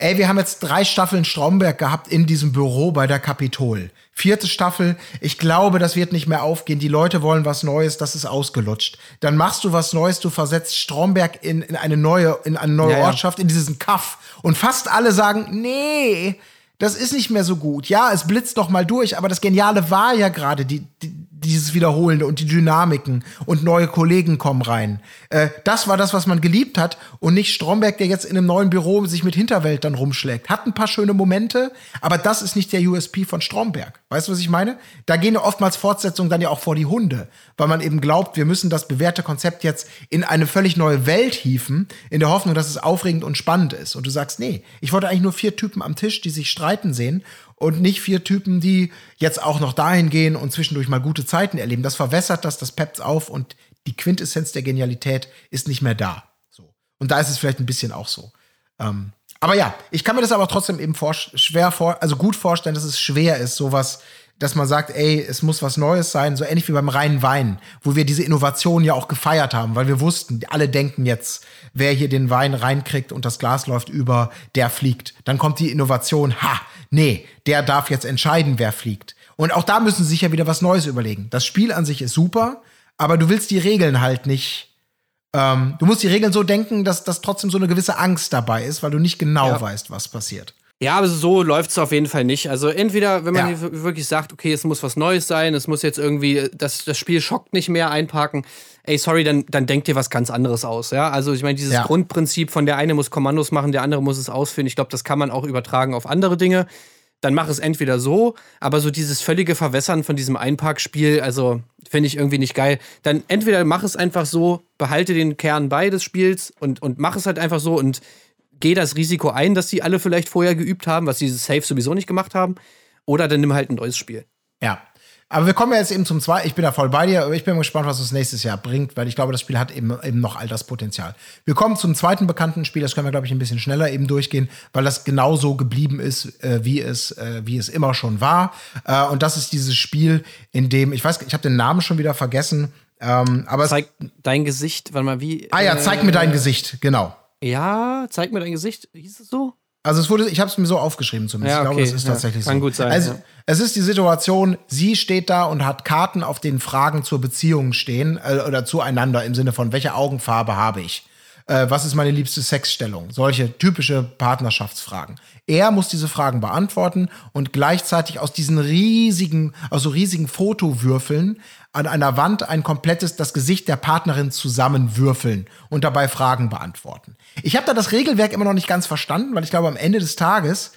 Ey, wir haben jetzt drei Staffeln Stromberg gehabt in diesem Büro bei der Kapitol. Vierte Staffel, ich glaube, das wird nicht mehr aufgehen. Die Leute wollen was Neues, das ist ausgelutscht. Dann machst du was Neues, du versetzt Stromberg in, in eine neue, in eine neue Ja, ja. Ortschaft, in diesen Kaff. Und fast alle sagen, nee, das ist nicht mehr so gut. Ja, es blitzt noch mal durch, aber das Geniale war ja gerade die, die, dieses Wiederholende und die Dynamiken und neue Kollegen kommen rein. Äh, das war das, was man geliebt hat und nicht Stromberg, der jetzt in einem neuen Büro sich mit Hinterwelt dann rumschlägt. Hat ein paar schöne Momente, aber das ist nicht der USP von Stromberg. Weißt du, was ich meine? Da gehen ja oftmals Fortsetzungen dann ja auch vor die Hunde, weil man eben glaubt, wir müssen das bewährte Konzept jetzt in eine völlig neue Welt hieven, in der Hoffnung, dass es aufregend und spannend ist. Und du sagst, nee, ich wollte eigentlich nur vier Typen am Tisch, die sich streiten sehen und nicht vier Typen, die jetzt auch noch dahin gehen und zwischendurch mal gute Zeiten erleben. Das verwässert das, das peppt auf und die Quintessenz der Genialität ist nicht mehr da. So. Und da ist es vielleicht ein bisschen auch so. Ähm, aber ja, ich kann mir das aber trotzdem eben vor, schwer vor, also gut vorstellen, dass es schwer ist, sowas, dass man sagt, ey, es muss was Neues sein, so ähnlich wie beim reinen Wein, wo wir diese Innovation ja auch gefeiert haben, weil wir wussten, alle denken jetzt, wer hier den Wein reinkriegt und das Glas läuft über, der fliegt. Dann kommt die Innovation, ha, nee, der darf jetzt entscheiden, wer fliegt. Und auch da müssen sie sich ja wieder was Neues überlegen. Das Spiel an sich ist super, aber du willst die Regeln halt nicht ähm, du musst die Regeln so denken, dass, dass trotzdem so eine gewisse Angst dabei ist, weil du nicht genau Ja. weißt, was passiert. Ja, aber so läuft es auf jeden Fall nicht. Also entweder, wenn man Ja. hier wirklich sagt, okay, es muss was Neues sein, es muss jetzt irgendwie, das, das Spiel schockt nicht mehr einparken, ey, sorry, dann, dann denkt dir was ganz anderes aus. Ja, also ich meine, dieses Ja. Grundprinzip von der eine muss Kommandos machen, der andere muss es ausführen, ich glaube, das kann man auch übertragen auf andere Dinge. Dann mach es entweder so, aber so dieses völlige Verwässern von diesem Einparkspiel, also finde ich irgendwie nicht geil. Dann entweder mach es einfach so, behalte den Kern bei des Spiels und, und mach es halt einfach so und geh das Risiko ein, dass die alle vielleicht vorher geübt haben, was diese Safe sowieso nicht gemacht haben. Oder dann nimm halt ein neues Spiel. Ja. Aber wir kommen ja jetzt eben zum zweiten. Ich bin da voll bei dir, aber ich bin gespannt, was es nächstes Jahr bringt, weil ich glaube, das Spiel hat eben, eben noch all das Potenzial. Wir kommen zum zweiten bekannten Spiel, das können wir, glaube ich, ein bisschen schneller eben durchgehen, weil das genauso geblieben ist, äh, wie, es, äh, wie es immer schon war. Äh, und das ist dieses Spiel, in dem, ich weiß, ich habe den Namen schon wieder vergessen, ähm, aber es, Zeig dein Gesicht, warte mal, wie. Ah ja, äh, zeig mir dein Gesicht, genau. Ja, zeig mir dein Gesicht. Hieß es so? Also es wurde, ich habe es mir so aufgeschrieben zumindest. Ja, ich glaube, okay, es ist ja, tatsächlich kann so. gut sein, Also ja. es ist die Situation, sie steht da und hat Karten, auf denen Fragen zur Beziehung stehen äh, oder zueinander im Sinne von welche Augenfarbe habe ich? Äh, was ist meine liebste Sexstellung? Solche typische Partnerschaftsfragen. Er muss diese Fragen beantworten und gleichzeitig aus diesen riesigen, aus so riesigen Fotowürfeln an einer Wand ein komplettes, das Gesicht der Partnerin zusammenwürfeln und dabei Fragen beantworten. Ich habe da das Regelwerk immer noch nicht ganz verstanden, weil ich glaube, am Ende des Tages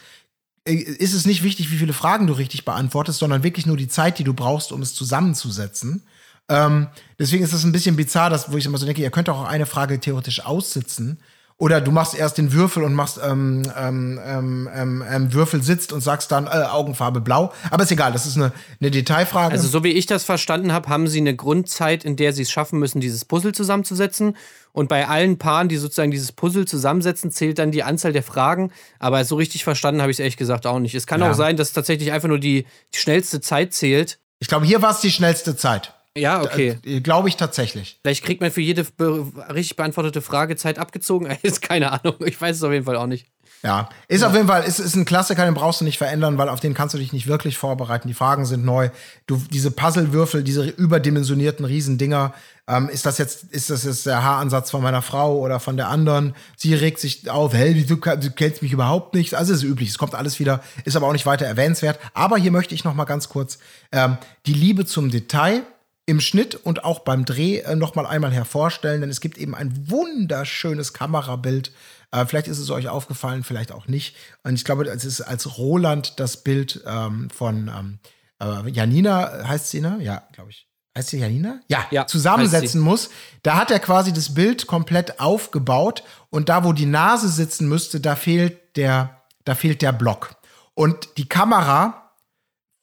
äh, ist es nicht wichtig, wie viele Fragen du richtig beantwortest, sondern wirklich nur die Zeit, die du brauchst, um es zusammenzusetzen. Ähm, deswegen ist es ein bisschen bizarr, dass, wo ich immer so denke, ihr könnt auch eine Frage theoretisch aussitzen. Oder du machst erst den Würfel und machst ähm, ähm, ähm, ähm, ähm, Würfel sitzt und sagst dann äh, Augenfarbe blau. Aber ist egal, das ist eine, eine Detailfrage. Also, so wie ich das verstanden habe, haben sie eine Grundzeit, in der sie es schaffen müssen, dieses Puzzle zusammenzusetzen. Und bei allen Paaren, die sozusagen dieses Puzzle zusammensetzen, zählt dann die Anzahl der Fragen. Aber so richtig verstanden habe ich es ehrlich gesagt auch nicht. Es kann Ja. auch sein, dass tatsächlich einfach nur die, die schnellste Zeit zählt. ich glaube, hier war es die schnellste Zeit. Ja, okay. Äh, glaube ich tatsächlich. Vielleicht kriegt man für jede be richtig beantwortete Frage Zeit abgezogen. Ist keine Ahnung. Ich weiß es auf jeden Fall auch nicht. Ja, ist auf jeden Fall, ist, ist ein Klassiker, den brauchst du nicht verändern, weil auf den kannst du dich nicht wirklich vorbereiten. Die Fragen sind neu. Du, diese Puzzlewürfel, diese überdimensionierten Riesendinger, ähm, ist das jetzt, ist das jetzt der Haaransatz von meiner Frau oder von der anderen? Sie regt sich auf, hey, ka- du kennst mich überhaupt nicht. Also es ist üblich, es kommt alles wieder, ist aber auch nicht weiter erwähnenswert. Aber hier möchte ich noch mal ganz kurz ähm, die Liebe zum Detail im Schnitt und auch beim Dreh äh, noch mal einmal hervorstellen, denn es gibt eben ein wunderschönes Kamerabild. Äh, vielleicht ist es euch aufgefallen, vielleicht auch nicht. Und ich glaube, es ist als Roland das Bild ähm, von ähm, äh, Janina, heißt sie, ne? Ja, glaube ich. Heißt sie Janina? Ja, Ja, zusammensetzen muss. Da hat er quasi das Bild komplett aufgebaut und da, wo die Nase sitzen müsste, da fehlt der, da fehlt der Block. Und die Kamera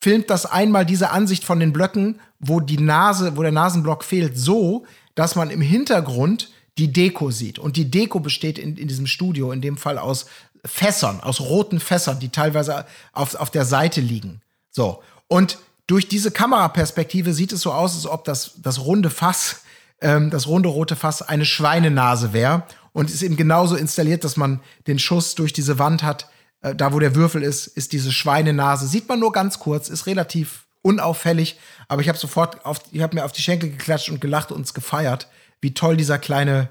filmt das einmal diese Ansicht von den Blöcken, wo die Nase, wo der Nasenblock fehlt, so, dass man im Hintergrund die Deko sieht. Und die Deko besteht in, in diesem Studio in dem Fall aus Fässern, aus roten Fässern, die teilweise auf, auf der Seite liegen. So. Und durch diese Kameraperspektive sieht es so aus, als ob das, das runde Fass, ähm, das runde rote Fass eine Schweinenase wäre. Und ist eben genauso installiert, dass man den Schuss durch diese Wand hat. Äh, da, wo der Würfel ist, ist diese Schweinenase. Sieht man nur ganz kurz, ist relativ unauffällig. Aber ich habe sofort auf, ich habe mir auf die Schenkel geklatscht und gelacht und es gefeiert, wie toll dieser kleine,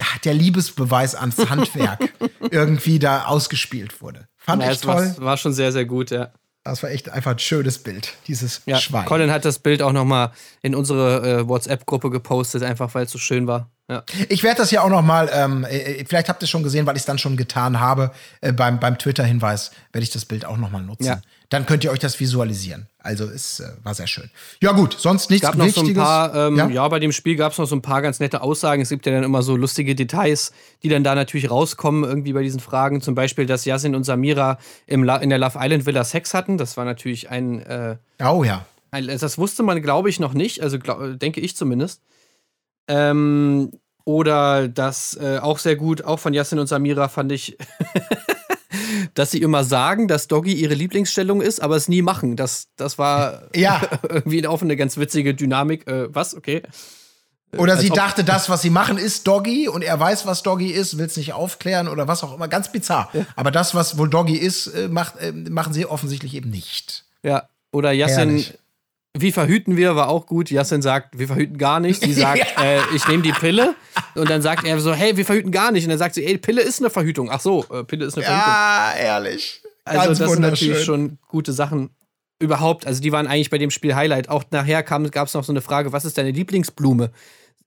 ah, der Liebesbeweis ans Handwerk irgendwie da ausgespielt wurde. Fand Ja, ich toll. war, war schon sehr, sehr gut, ja. Das war echt einfach ein schönes Bild, dieses Ja, Schwein. Colin hat das Bild auch noch mal in unsere äh, WhatsApp-Gruppe gepostet, einfach weil es so schön war. Ja. Ich werde das ja auch noch mal, ähm, äh, vielleicht habt ihr es schon gesehen, weil ich es dann schon getan habe, äh, beim, beim Twitter-Hinweis werde ich das Bild auch noch mal nutzen. Ja. Dann könnt ihr euch das visualisieren. Also es äh, war sehr schön. Ja gut, sonst nichts gab noch so ein Wichtiges. paar, ähm, ja? ja? bei dem Spiel gab es noch so ein paar ganz nette Aussagen. Es gibt ja dann immer so lustige Details, die dann da natürlich rauskommen, irgendwie bei diesen Fragen. Zum Beispiel, dass Yasin und Samira im La in der Love Island Villa Sex hatten. Das war natürlich ein, äh, Oh ja. Das wusste man, glaube ich, noch nicht. Also glaub, denke ich zumindest. Ähm, oder das äh, auch sehr gut, auch von Yasin und Samira fand ich, dass sie immer sagen, dass Doggy ihre Lieblingsstellung ist, aber es nie machen. Das, das war Ja. irgendwie auch eine ganz witzige Dynamik. Äh, was? Okay. Oder als sie dachte, das, was sie machen, ist Doggy und er weiß, was Doggy ist, will es nicht aufklären oder was auch immer. Ganz bizarr. Aber das, was wohl Doggy ist, äh, macht, äh, machen sie offensichtlich eben nicht. Ja. Oder Yassin, Herrlich. Wie verhüten wir, war auch gut. Yassin sagt, wir verhüten gar nicht. Sie sagt, äh, ich nehme die Pille. Und dann sagt er so, hey, wir verhüten gar nicht. Und dann sagt sie, ey, Pille ist eine Verhütung. Ach so, äh, Pille ist eine Verhütung. Ja, ehrlich. Also Ganz das sind natürlich schon gute Sachen. Überhaupt, also die waren eigentlich bei dem Spiel Highlight. Auch nachher gab es noch so eine Frage, was ist deine Lieblingsblume?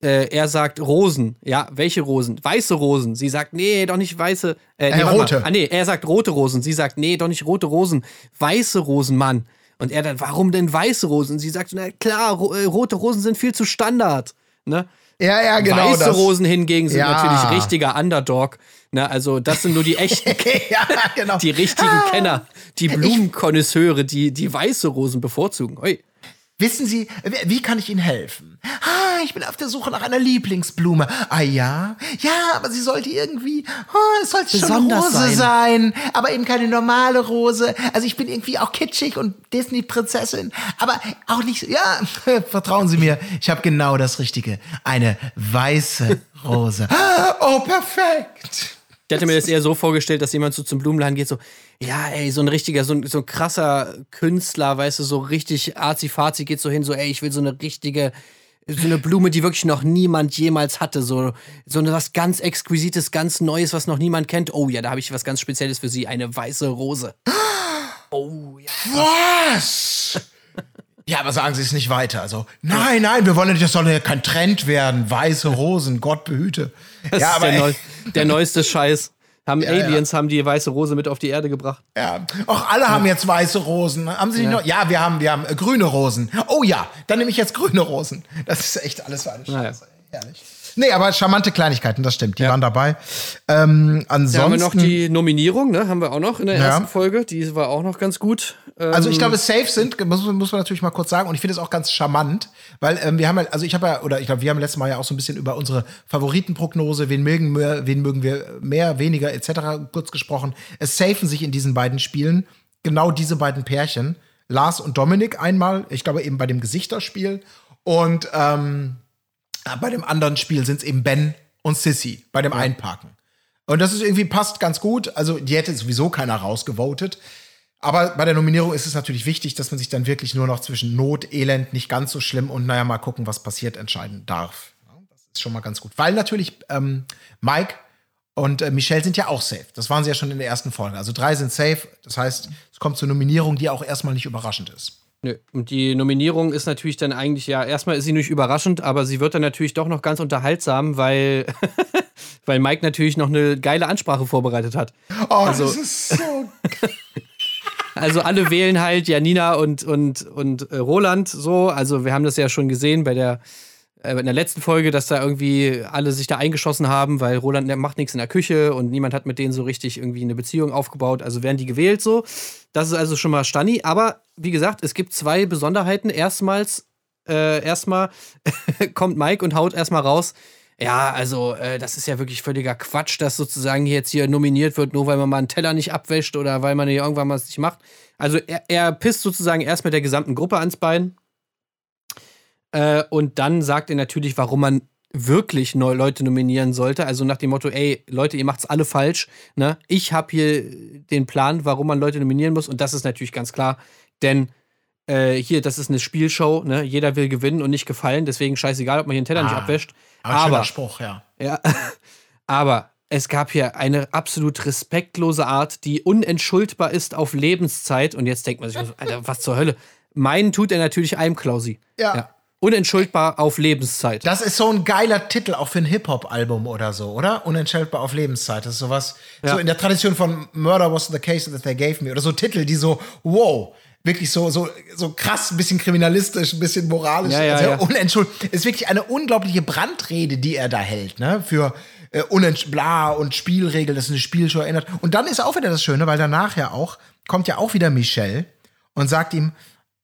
Äh, er sagt Rosen. Ja, welche Rosen? Weiße Rosen. Sie sagt, nee, doch nicht weiße. Äh, nee, Äh, rote. Ah, nee, er sagt rote Rosen. Sie sagt, nee, doch nicht rote Rosen. Weiße Rosen, Mann. Und er dann, warum denn weiße Rosen? Sie sagt, na klar, ro äh, rote Rosen sind viel zu Standard. Ne? Ja, ja, genau. Weiße das. Rosen hingegen sind Ja. natürlich richtiger Underdog. Ne? Also, das sind nur die echten ja, genau. die richtigen Kenner, die Blumenkonnoisseure, die die weiße Rosen bevorzugen. Oi. Wissen Sie, wie- kann ich Ihnen helfen? Ah, ich bin auf der Suche nach einer Lieblingsblume. Ah ja? Ja, aber sie sollte irgendwie, oh, es sollte schon eine Besonders Rose sein. aber eben keine normale Rose. Also ich bin irgendwie auch kitschig und Disney-Prinzessin, aber auch nicht, so- ja, vertrauen Sie mir, ich habe genau das Richtige. Eine weiße Rose. Oh, perfekt. Ich hätte mir das eher so vorgestellt, dass jemand so zum Blumenladen geht, so, ja, ey, so ein richtiger, so ein, so ein krasser Künstler, weißt du, so richtig arzi-fazi geht so hin, so, ey, ich will so eine richtige, so eine Blume, die wirklich noch niemand jemals hatte, so, so eine, was ganz Exquisites, ganz Neues, was noch niemand kennt. Oh ja, da habe ich was ganz Spezielles für Sie, eine weiße Rose. Oh ja. Was? Ja, aber sagen Sie es nicht weiter. Also, nein, nein, wir wollen nicht, das soll ja kein Trend werden. Weiße Rosen, Gott behüte. Das ja, ist aber der, neu, der neueste Scheiß. Haben ja. Aliens haben die weiße Rose mit auf die Erde gebracht. Ja, auch alle haben jetzt weiße Rosen. Haben Sie nicht noch? Ja, wir haben, wir haben äh, grüne Rosen. Oh ja, dann nehme ich jetzt grüne Rosen. Das ist echt alles für eine. Scheiße. Herrlich. Nee, aber charmante Kleinigkeiten, das stimmt. Die waren dabei. Ähm, ansonsten. Da haben wir noch die Nominierung, ne? Haben wir auch noch in der Ja. ersten Folge. Die war auch noch ganz gut. Ähm, Also ich glaube, safe sind, muss, muss man natürlich mal kurz sagen. Und ich finde es auch ganz charmant, weil ähm, wir haben ja, also ich habe ja, oder ich glaube, wir haben letztes Mal ja auch so ein bisschen über unsere Favoritenprognose, wen mögen wir, wen mögen wir mehr, weniger, etc. kurz gesprochen. Es safen sich in diesen beiden Spielen genau diese beiden Pärchen. Lars und Dominik einmal, ich glaube eben bei dem Gesichterspiel. Und ähm, bei dem anderen Spiel sind es eben Ben und Sissy bei dem Einparken. Und das ist irgendwie passt ganz gut. Also, die hätte sowieso keiner rausgevotet. Aber bei der Nominierung ist es natürlich wichtig, dass man sich dann wirklich nur noch zwischen Not, Elend, nicht ganz so schlimm und naja, mal gucken, was passiert, entscheiden darf. Ja, das ist schon mal ganz gut. Weil natürlich ähm, Mike und äh, Michelle sind ja auch safe. Das waren sie ja schon in der ersten Folge. Also drei sind safe. Das heißt, es kommt zur Nominierung, die auch erstmal nicht überraschend ist. Nö. Und die Nominierung ist natürlich dann eigentlich, ja, erstmal ist sie nicht überraschend, aber sie wird dann natürlich doch noch ganz unterhaltsam, weil, weil Mike natürlich noch eine geile Ansprache vorbereitet hat. Oh, Also- das ist so. Also alle wählen halt Janina und, und, und äh, Roland so. Also wir haben das ja schon gesehen bei der, in der letzten Folge, dass da irgendwie alle sich da eingeschossen haben, weil Roland der macht nichts in der Küche und niemand hat mit denen so richtig irgendwie eine Beziehung aufgebaut. Also werden die gewählt so. Das ist also schon mal Stani. Aber wie gesagt, es gibt zwei Besonderheiten. Erstmals, äh, erstmal kommt Mike und haut erstmal raus. ja, also äh, das ist ja wirklich völliger Quatsch, dass sozusagen jetzt hier nominiert wird, nur weil man mal einen Teller nicht abwäscht oder weil man hier irgendwann was nicht macht. Also er, er pisst sozusagen erst mit der gesamten Gruppe ans Bein. Äh, und dann sagt er natürlich, warum man wirklich neue Leute nominieren sollte. Also nach dem Motto, ey, Leute, ihr macht's alle falsch. Ne? Ich habe hier den Plan, warum man Leute nominieren muss. Und das ist natürlich ganz klar, denn äh, hier, das ist eine Spielshow, ne? Jeder will gewinnen und nicht gefallen, deswegen scheißegal, ob man hier einen Teller nicht Ah, abwäscht. Aber, Aber, Spruch, ja. ja, aber es gab hier eine absolut respektlose Art, die unentschuldbar ist auf Lebenszeit. Und jetzt denkt man sich, Alter, was zur Hölle? Meinen tut er natürlich einem Klausi. Ja. Unentschuldbar auf Lebenszeit. Das ist so ein geiler Titel auch für ein Hip-Hop-Album oder so, oder? Unentschädbar auf Lebenszeit. Das ist sowas, Ja. so in der Tradition von Murder was the case that they gave me. Oder so Titel, die so, wow, wirklich so, so, so krass, ein bisschen kriminalistisch, ein bisschen moralisch. Ja, ja, also, ja. Unentschuld. Ist wirklich eine unglaubliche Brandrede, die er da hält, ne? Für äh, Unentsch bla und Spielregeln, das ist eine Spielshow erinnert. Und dann ist auch wieder das Schöne, weil danach ja auch, kommt ja auch wieder Michelle und sagt ihm,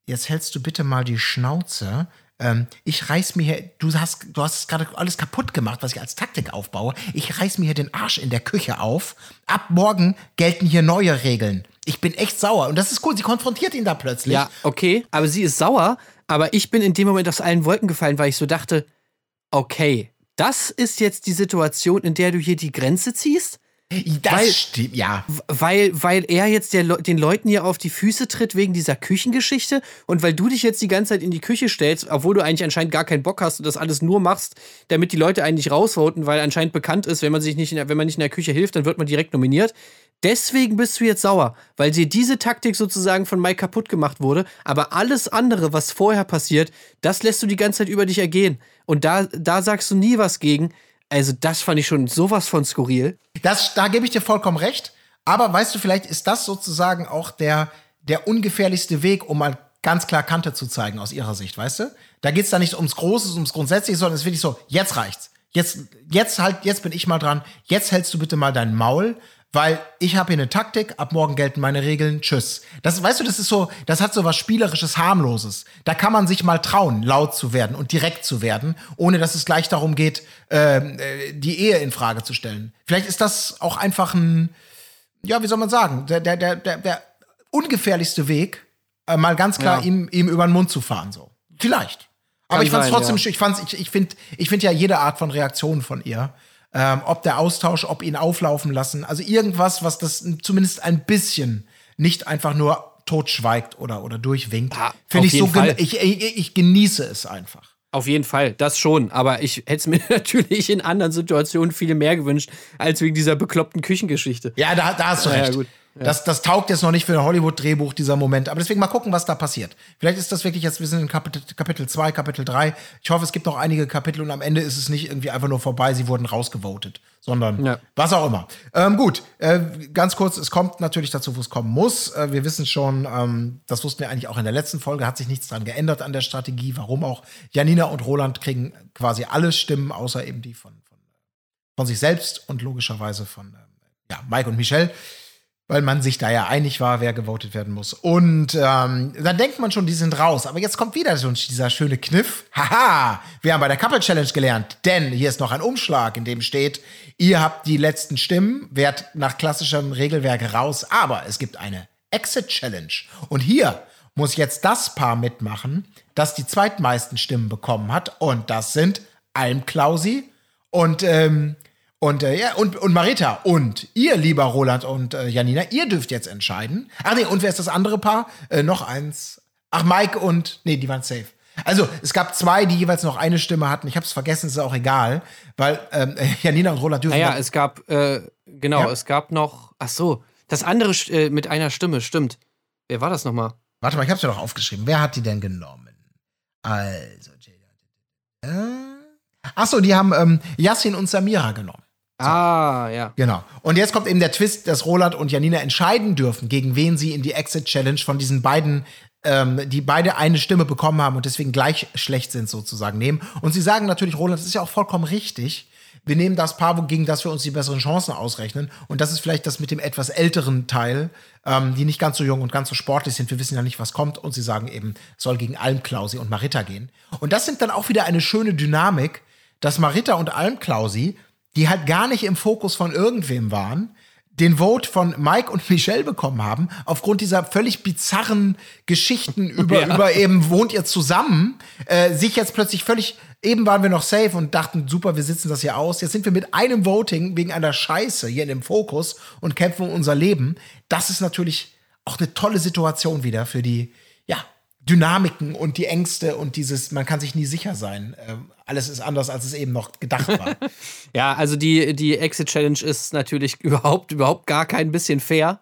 jetzt hältst du bitte mal die Schnauze. Ähm, ich reiß mir hier, du hast, du hast gerade alles kaputt gemacht, was ich als Taktik aufbaue. Ich reiß mir hier den Arsch in der Küche auf. Ab morgen gelten hier neue Regeln. Ich bin echt sauer. Und das ist cool. Sie konfrontiert ihn da plötzlich. Ja, okay, aber sie ist sauer, aber ich bin in dem Moment aus allen Wolken gefallen, weil ich so dachte, okay, das ist jetzt die Situation, in der du hier die Grenze ziehst? Das weil- stimmt. Ja. Weil, weil er jetzt Le- den Leuten hier auf die Füße tritt wegen dieser Küchengeschichte und weil du dich jetzt die ganze Zeit in die Küche stellst, obwohl du eigentlich anscheinend gar keinen Bock hast und das alles nur machst, damit die Leute eigentlich rausvoten, weil anscheinend bekannt ist, wenn man sich nicht in der, wenn man nicht in der Küche hilft, dann wird man direkt nominiert. Deswegen bist du jetzt sauer, weil dir diese Taktik sozusagen von Mike kaputt gemacht wurde, aber alles andere, was vorher passiert, das lässt du die ganze Zeit über dich ergehen. Und da, da sagst du nie was gegen. Also, das fand ich schon sowas von skurril. Das, da gebe ich dir vollkommen recht. Aber weißt du, vielleicht ist das sozusagen auch der, der ungefährlichste Weg, um mal ganz klar Kante zu zeigen aus ihrer Sicht, weißt du? Da geht's da nicht ums Große, ums Grundsätzliche, sondern es ist wirklich so, jetzt reicht's. Jetzt, jetzt halt, jetzt bin ich mal dran. Jetzt hältst du bitte mal dein Maul, weil ich habe hier eine Taktik, ab morgen gelten meine Regeln, tschüss. Das, weißt du, das ist so, das hat so was Spielerisches, Harmloses. Da kann man sich mal trauen, laut zu werden und direkt zu werden, ohne dass es gleich darum geht, ähm, äh, die Ehe in Frage zu stellen. Vielleicht ist das auch einfach ein, ja, wie soll man sagen, der, der, der, der, ungefährlichste Weg, äh, mal ganz klar Ja. ihm, ihm über den Mund zu fahren, so. Vielleicht. Aber Kann ich fand es sein, trotzdem, ja. ich fand's, ich, ich finde ich find ja jede Art von Reaktion von ihr, ähm, ob der Austausch, ob ihn auflaufen lassen, also irgendwas, was das zumindest ein bisschen nicht einfach nur totschweigt oder, oder durchwinkt, Ja, finde ich so, ich, ich, ich genieße es einfach. Auf jeden Fall, das schon. Aber ich hätte es mir natürlich in anderen Situationen viel mehr gewünscht, als wegen dieser bekloppten Küchengeschichte. Ja, da, da hast du Ja, ja, gut. Das, das taugt jetzt noch nicht für ein Hollywood-Drehbuch, dieser Moment. Aber deswegen mal gucken, was da passiert. Vielleicht ist das wirklich jetzt, wir sind in Kapitel, Kapitel 2, Kapitel 3. Ich hoffe, es gibt noch einige Kapitel und am Ende ist es nicht irgendwie einfach nur vorbei, sie wurden rausgevotet, sondern Ja. was auch immer. Ähm, gut, äh, ganz kurz, es kommt natürlich dazu, wo es kommen muss. Äh, wir wissen schon, ähm, das wussten wir eigentlich auch in der letzten Folge, hat sich nichts dran geändert an der Strategie. Warum auch? Janina und Roland kriegen quasi alle Stimmen, außer eben die von, von, von sich selbst und logischerweise von ähm, ja, Mike und Michelle weil man sich da ja einig war, wer gewotet werden muss. Und ähm, dann denkt man schon, die sind raus. Aber jetzt kommt wieder so dieser schöne Kniff. Haha, wir haben bei der Couple Challenge gelernt. Denn hier ist noch ein Umschlag, in dem steht, ihr habt die letzten Stimmen, werdet nach klassischem Regelwerk raus. Aber es gibt eine Exit Challenge. Und hier muss jetzt das Paar mitmachen, das die zweitmeisten Stimmen bekommen hat. Und das sind Alm Klausi und ähm, und, äh, ja, und, und Marita und ihr, lieber Roland und äh, Janina, ihr dürft jetzt entscheiden. Ach nee, und wer ist das andere Paar? Äh, noch eins. Ach, Mike und. Nee, die waren safe. Also, es gab zwei, die jeweils noch eine Stimme hatten. Ich habe es vergessen, ist auch egal. Weil ähm, Janina und Roland dürfen. Naja, es gab, äh, genau, Ja. es gab noch, ach so, das andere äh, mit einer Stimme, stimmt. Wer war das nochmal? Warte mal, ich hab's ja doch aufgeschrieben. Wer hat die denn genommen? Also, Jada. Äh, ach so, die haben ähm, Yassin und Samira genommen. Ah, ja. Genau. Und jetzt kommt eben der Twist, dass Roland und Janina entscheiden dürfen, gegen wen sie in die Exit Challenge von diesen beiden, ähm, die beide eine Stimme bekommen haben und deswegen gleich schlecht sind, sozusagen nehmen. Und sie sagen natürlich, Roland, das ist ja auch vollkommen richtig. Wir nehmen das Paar, gegen das wir uns die besseren Chancen ausrechnen. Und das ist vielleicht das mit dem etwas älteren Teil, ähm, die nicht ganz so jung und ganz so sportlich sind. Wir wissen ja nicht, was kommt. Und sie sagen eben, es soll gegen Alm Klausi und Marita gehen. Und das sind dann auch wieder eine schöne Dynamik, dass Marita und Almklausi, die halt gar nicht im Fokus von irgendwem waren, den Vote von Mike und Michelle bekommen haben, aufgrund dieser völlig bizarren Geschichten über, Ja. über eben wohnt ihr zusammen, äh, sich jetzt plötzlich völlig, eben waren wir noch safe und dachten, super, wir sitzen das hier aus. Jetzt sind wir mit einem Voting wegen einer Scheiße hier in dem Fokus und kämpfen um unser Leben. Das ist natürlich auch eine tolle Situation wieder für die, Dynamiken und die Ängste und dieses, man kann sich nie sicher sein. Ähm, alles ist anders, als es eben noch gedacht war. Ja, also die, die Exit-Challenge ist natürlich überhaupt, überhaupt gar kein bisschen fair.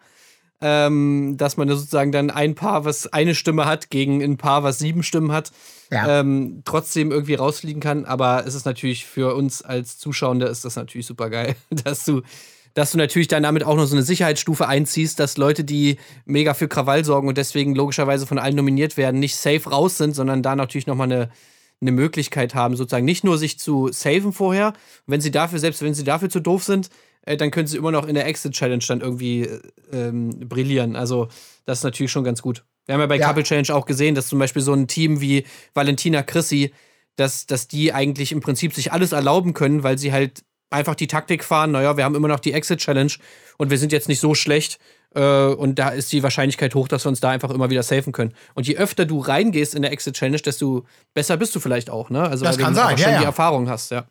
Ähm, dass man sozusagen dann ein Paar, was eine Stimme hat, gegen ein Paar, was sieben Stimmen hat, Ja. ähm, trotzdem irgendwie rausfliegen kann. Aber es ist natürlich für uns als Zuschauende ist das natürlich super geil, dass du, dass du natürlich dann damit auch noch so eine Sicherheitsstufe einziehst, dass Leute, die mega für Krawall sorgen und deswegen logischerweise von allen nominiert werden, nicht safe raus sind, sondern da natürlich nochmal eine, eine Möglichkeit haben, sozusagen nicht nur sich zu saven vorher, wenn sie dafür, selbst wenn sie dafür zu doof sind, äh, dann können sie immer noch in der Exit-Challenge dann irgendwie äh, ähm, brillieren. Also, das ist natürlich schon ganz gut. Wir haben ja bei Ja. Couple Challenge auch gesehen, dass zum Beispiel so ein Team wie Valentina Chrissy, dass, dass die eigentlich im Prinzip sich alles erlauben können, weil sie halt einfach die Taktik fahren, naja, wir haben immer noch die Exit-Challenge und wir sind jetzt nicht so schlecht. Äh, und da ist die Wahrscheinlichkeit hoch, dass wir uns da einfach immer wieder safen können. Und je öfter du reingehst in der Exit-Challenge, desto besser bist du vielleicht auch, ne? Also, Das weil kann du sein, einfach schon ja, die ja. Erfahrung hast, ja.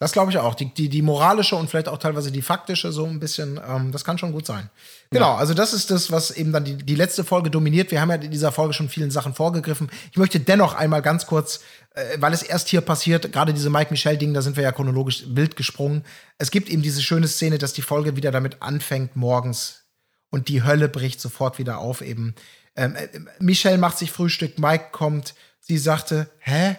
Das glaube ich auch. Die, die, die moralische und vielleicht auch teilweise die faktische, so ein bisschen, ähm, das kann schon gut sein. Genau, also das ist das, was eben dann die, die letzte Folge dominiert. Wir haben ja in dieser Folge schon vielen Sachen vorgegriffen. Ich möchte dennoch einmal ganz kurz, äh, weil es erst hier passiert, gerade diese Mike-Michelle-Ding, da sind wir ja chronologisch wild gesprungen. Es gibt eben diese schöne Szene, dass die Folge wieder damit anfängt, morgens und die Hölle bricht sofort wieder auf eben. Ähm, äh, Michelle macht sich Frühstück, Mike kommt, sie sagte, hä?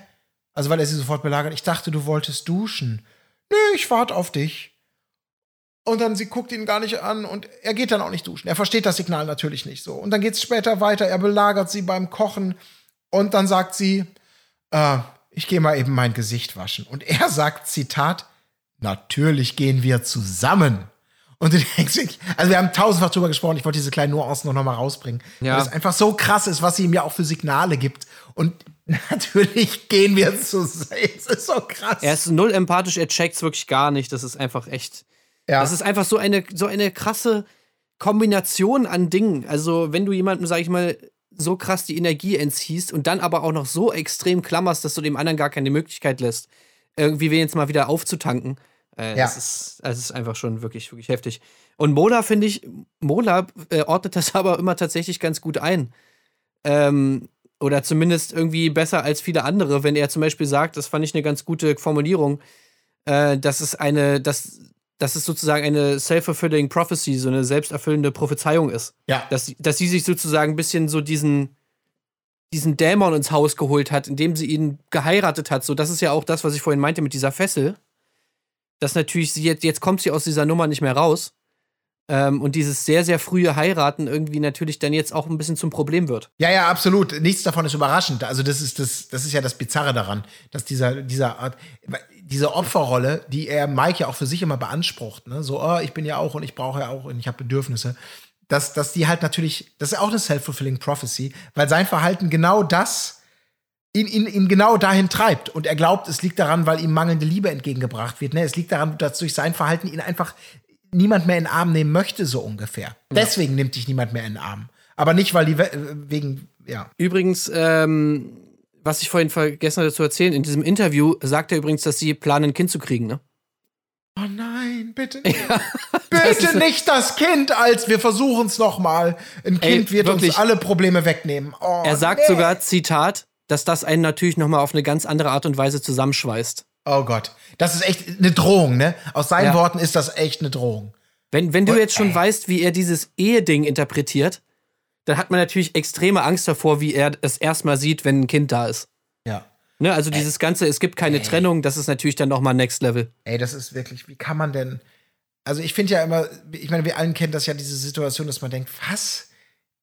Also weil er sie sofort belagert, ich dachte, du wolltest duschen. Nö, ich warte auf dich. Und dann sie guckt ihn gar nicht an und er geht dann auch nicht duschen. Er versteht das Signal natürlich nicht so. Und dann geht es später weiter, er belagert sie beim Kochen und dann sagt sie, äh, ich gehe mal eben mein Gesicht waschen. Und er sagt, Zitat, natürlich gehen wir zusammen. Und du denkst, also wir haben tausendfach drüber gesprochen, ich wollte diese kleinen Nuancen noch, noch mal rausbringen. Ja. Weil es einfach so krass ist, was sie ihm ja auch für Signale gibt. Und natürlich gehen wir zusammen. Es ist so krass. Er ist null empathisch, er checkt's wirklich gar nicht. Das ist einfach echt. ja. Das ist einfach so eine, so eine krasse Kombination an Dingen. Also, wenn du jemandem, sag ich mal, so krass die Energie entziehst und dann aber auch noch so extrem klammerst, dass du dem anderen gar keine Möglichkeit lässt, irgendwie wen jetzt mal wieder aufzutanken. Äh, Ja. das, ist, das ist einfach schon wirklich, wirklich heftig. Und Mola, finde ich, Mola äh, ordnet das aber immer tatsächlich ganz gut ein. Ähm, oder zumindest irgendwie besser als viele andere, wenn er zum Beispiel sagt, das fand ich eine ganz gute Formulierung, äh, dass es eine, dass, dass es sozusagen eine self-fulfilling prophecy, so eine selbsterfüllende Prophezeiung ist. Ja. Dass, dass sie sich sozusagen ein bisschen so diesen, diesen Dämon ins Haus geholt hat, indem sie ihn geheiratet hat. So, das ist ja auch das, was ich vorhin meinte mit dieser Fessel. Dass natürlich sie jetzt, jetzt kommt sie aus dieser Nummer nicht mehr raus. Ähm, und dieses sehr, sehr frühe Heiraten irgendwie natürlich dann jetzt auch ein bisschen zum Problem wird. Ja, ja, absolut. Nichts davon ist überraschend. Also das ist das, das ist ja das Bizarre daran, dass dieser, dieser Art, diese Opferrolle, die er Mike ja auch für sich immer beansprucht, ne, so, oh, ich bin ja auch und ich brauche ja auch und ich habe Bedürfnisse, dass, dass die halt natürlich, das ist auch eine self-fulfilling prophecy, weil sein Verhalten genau das ihn, ihn, ihn genau dahin treibt. Und er glaubt, es liegt daran, weil ihm mangelnde Liebe entgegegengebracht wird. Ne? Es liegt daran, dass durch sein Verhalten ihn einfach niemand mehr in den Arm nehmen möchte, so ungefähr. Deswegen nimmt dich niemand mehr in den Arm. Aber nicht, weil die we- wegen, ja. Übrigens, ähm, was ich vorhin vergessen hatte zu erzählen, in diesem Interview sagt er übrigens, dass sie planen, ein Kind zu kriegen, ne? Oh nein, bitte. das ist- bitte nicht das Kind, als wir versuchen es noch mal. Ein Ey, Kind wird wirklich. uns alle Probleme wegnehmen. Oh, Er sagt nee. sogar, Zitat, dass das einen natürlich nochmal auf eine ganz andere Art und Weise zusammenschweißt. Oh Gott, das ist echt eine Drohung, ne? Aus seinen Ja. Worten ist das echt eine Drohung. Wenn, wenn du jetzt schon weißt, wie er dieses Eheding interpretiert, dann hat man natürlich extreme Angst davor, wie er es erstmal sieht, wenn ein Kind da ist. Ja. Ne? Also dieses Ganze, es gibt keine Trennung, das ist natürlich dann nochmal Next Level. Ey, das ist wirklich, wie kann man denn. Also, ich finde ja immer, ich meine, wir allen kennen das ja, diese Situation, dass man denkt, was?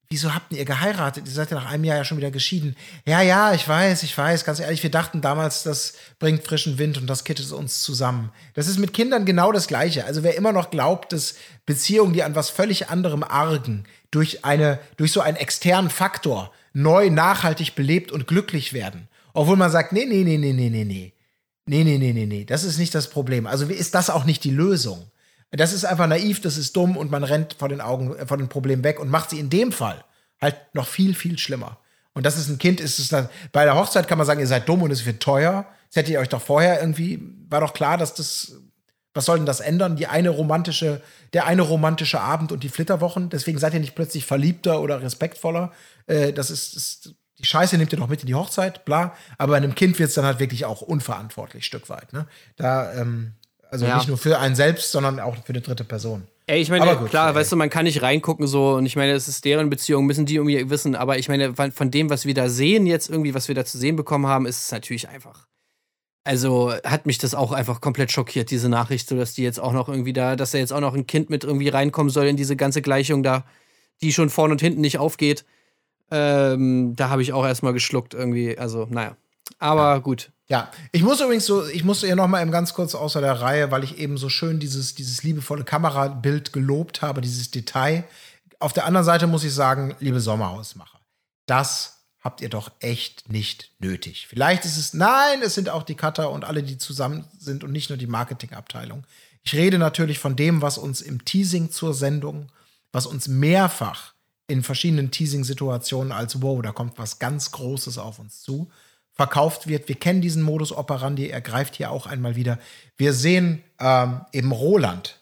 Wieso habt ihr geheiratet? Ihr seid ja nach einem Jahr ja schon wieder geschieden. Ja, ja, ich weiß, ich weiß. Ganz ehrlich, wir dachten damals, das bringt frischen Wind und das kittet uns zusammen. Das ist mit Kindern genau das Gleiche. Also, wer immer noch glaubt, dass Beziehungen, die an was völlig anderem argen, durch eine, durch so einen externen Faktor neu, nachhaltig belebt und glücklich werden. Obwohl man sagt, nee, nee, nee, nee, nee, nee, nee. Nee, nee, nee, nee, nee. Das ist nicht das Problem. Also ist das auch nicht die Lösung. Das ist einfach naiv, das ist dumm und man rennt vor den Augen, äh, vor den Problemen weg und macht sie in dem Fall halt noch viel, viel schlimmer. Und das ist ein Kind, ist es dann, bei der Hochzeit kann man sagen, ihr seid dumm und es wird teuer. Das hättet ihr euch doch vorher irgendwie, war doch klar, dass das, was soll denn das ändern? Die eine romantische, der eine romantische Abend und die Flitterwochen. Deswegen seid ihr nicht plötzlich verliebter oder respektvoller. Äh, das ist, ist die Scheiße nimmt ihr doch mit in die Hochzeit, bla. Aber bei einem Kind wird es dann halt wirklich auch unverantwortlich, Stück weit. Ne? Da, ähm, also Ja. nicht nur für einen selbst, sondern auch für eine dritte Person. Ey, ich meine, gut, klar, ey. weißt du, man kann nicht reingucken so und ich meine, es ist deren Beziehung, müssen die irgendwie wissen, aber ich meine, von dem, was wir da sehen jetzt irgendwie, was wir da zu sehen bekommen haben, ist es natürlich einfach. Also hat mich das auch einfach komplett schockiert, diese Nachricht, so dass die jetzt auch noch irgendwie da, dass da jetzt auch noch ein Kind mit irgendwie reinkommen soll in diese ganze Gleichung da, die schon vorne und hinten nicht aufgeht. Ähm, da habe ich auch erstmal geschluckt irgendwie, also naja. Aber gut. Ja, ich muss übrigens so, ich musste hier noch mal eben ganz kurz außer der Reihe, weil ich eben so schön dieses, dieses liebevolle Kamerabild gelobt habe, dieses Detail. Auf der anderen Seite muss ich sagen, liebe Sommerhausmacher, das habt ihr doch echt nicht nötig. Vielleicht ist es, nein, es sind auch die Cutter und alle, die zusammen sind und nicht nur die Marketingabteilung. Ich rede natürlich von dem, was uns im Teasing zur Sendung, was uns mehrfach in verschiedenen Teasing-Situationen als wow, da kommt was ganz Großes auf uns zu, verkauft wird. Wir kennen diesen Modus operandi, er greift hier auch einmal wieder. Wir sehen ähm, eben Roland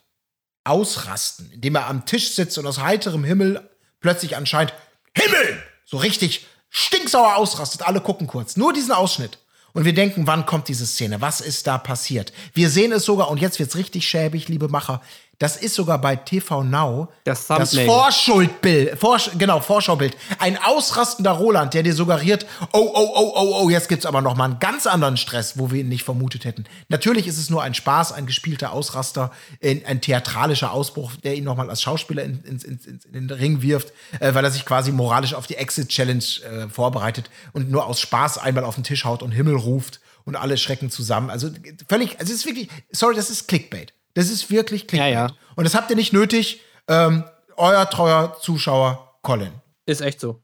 ausrasten, indem er am Tisch sitzt und aus heiterem Himmel plötzlich anscheinend Himmel so richtig stinksauer ausrastet. Alle gucken kurz, nur diesen Ausschnitt. Und wir denken, wann kommt diese Szene? Was ist da passiert? Wir sehen es sogar, und jetzt wird's richtig schäbig, liebe Macher. Das ist sogar bei TV Now Das das. Vorschuldbild, Vorsch genau, Vorschaubild. Ein ausrastender Roland, der dir suggeriert, oh, oh, oh, oh, oh, jetzt gibt's aber noch mal einen ganz anderen Stress, wo wir ihn nicht vermutet hätten. Natürlich ist es nur ein Spaß, ein gespielter Ausraster, ein, ein theatralischer Ausbruch, der ihn noch mal als Schauspieler in, in, in, in den Ring wirft, äh, weil er sich quasi moralisch auf die Exit-Challenge äh, vorbereitet und nur aus Spaß einmal auf den Tisch haut und Himmel ruft und alle schrecken zusammen. Also völlig, also es ist wirklich, sorry, das ist Clickbait. Das ist wirklich Clickbait. Ja, ja. Und das habt ihr nicht nötig. Ähm, euer treuer Zuschauer Colin. Ist echt so.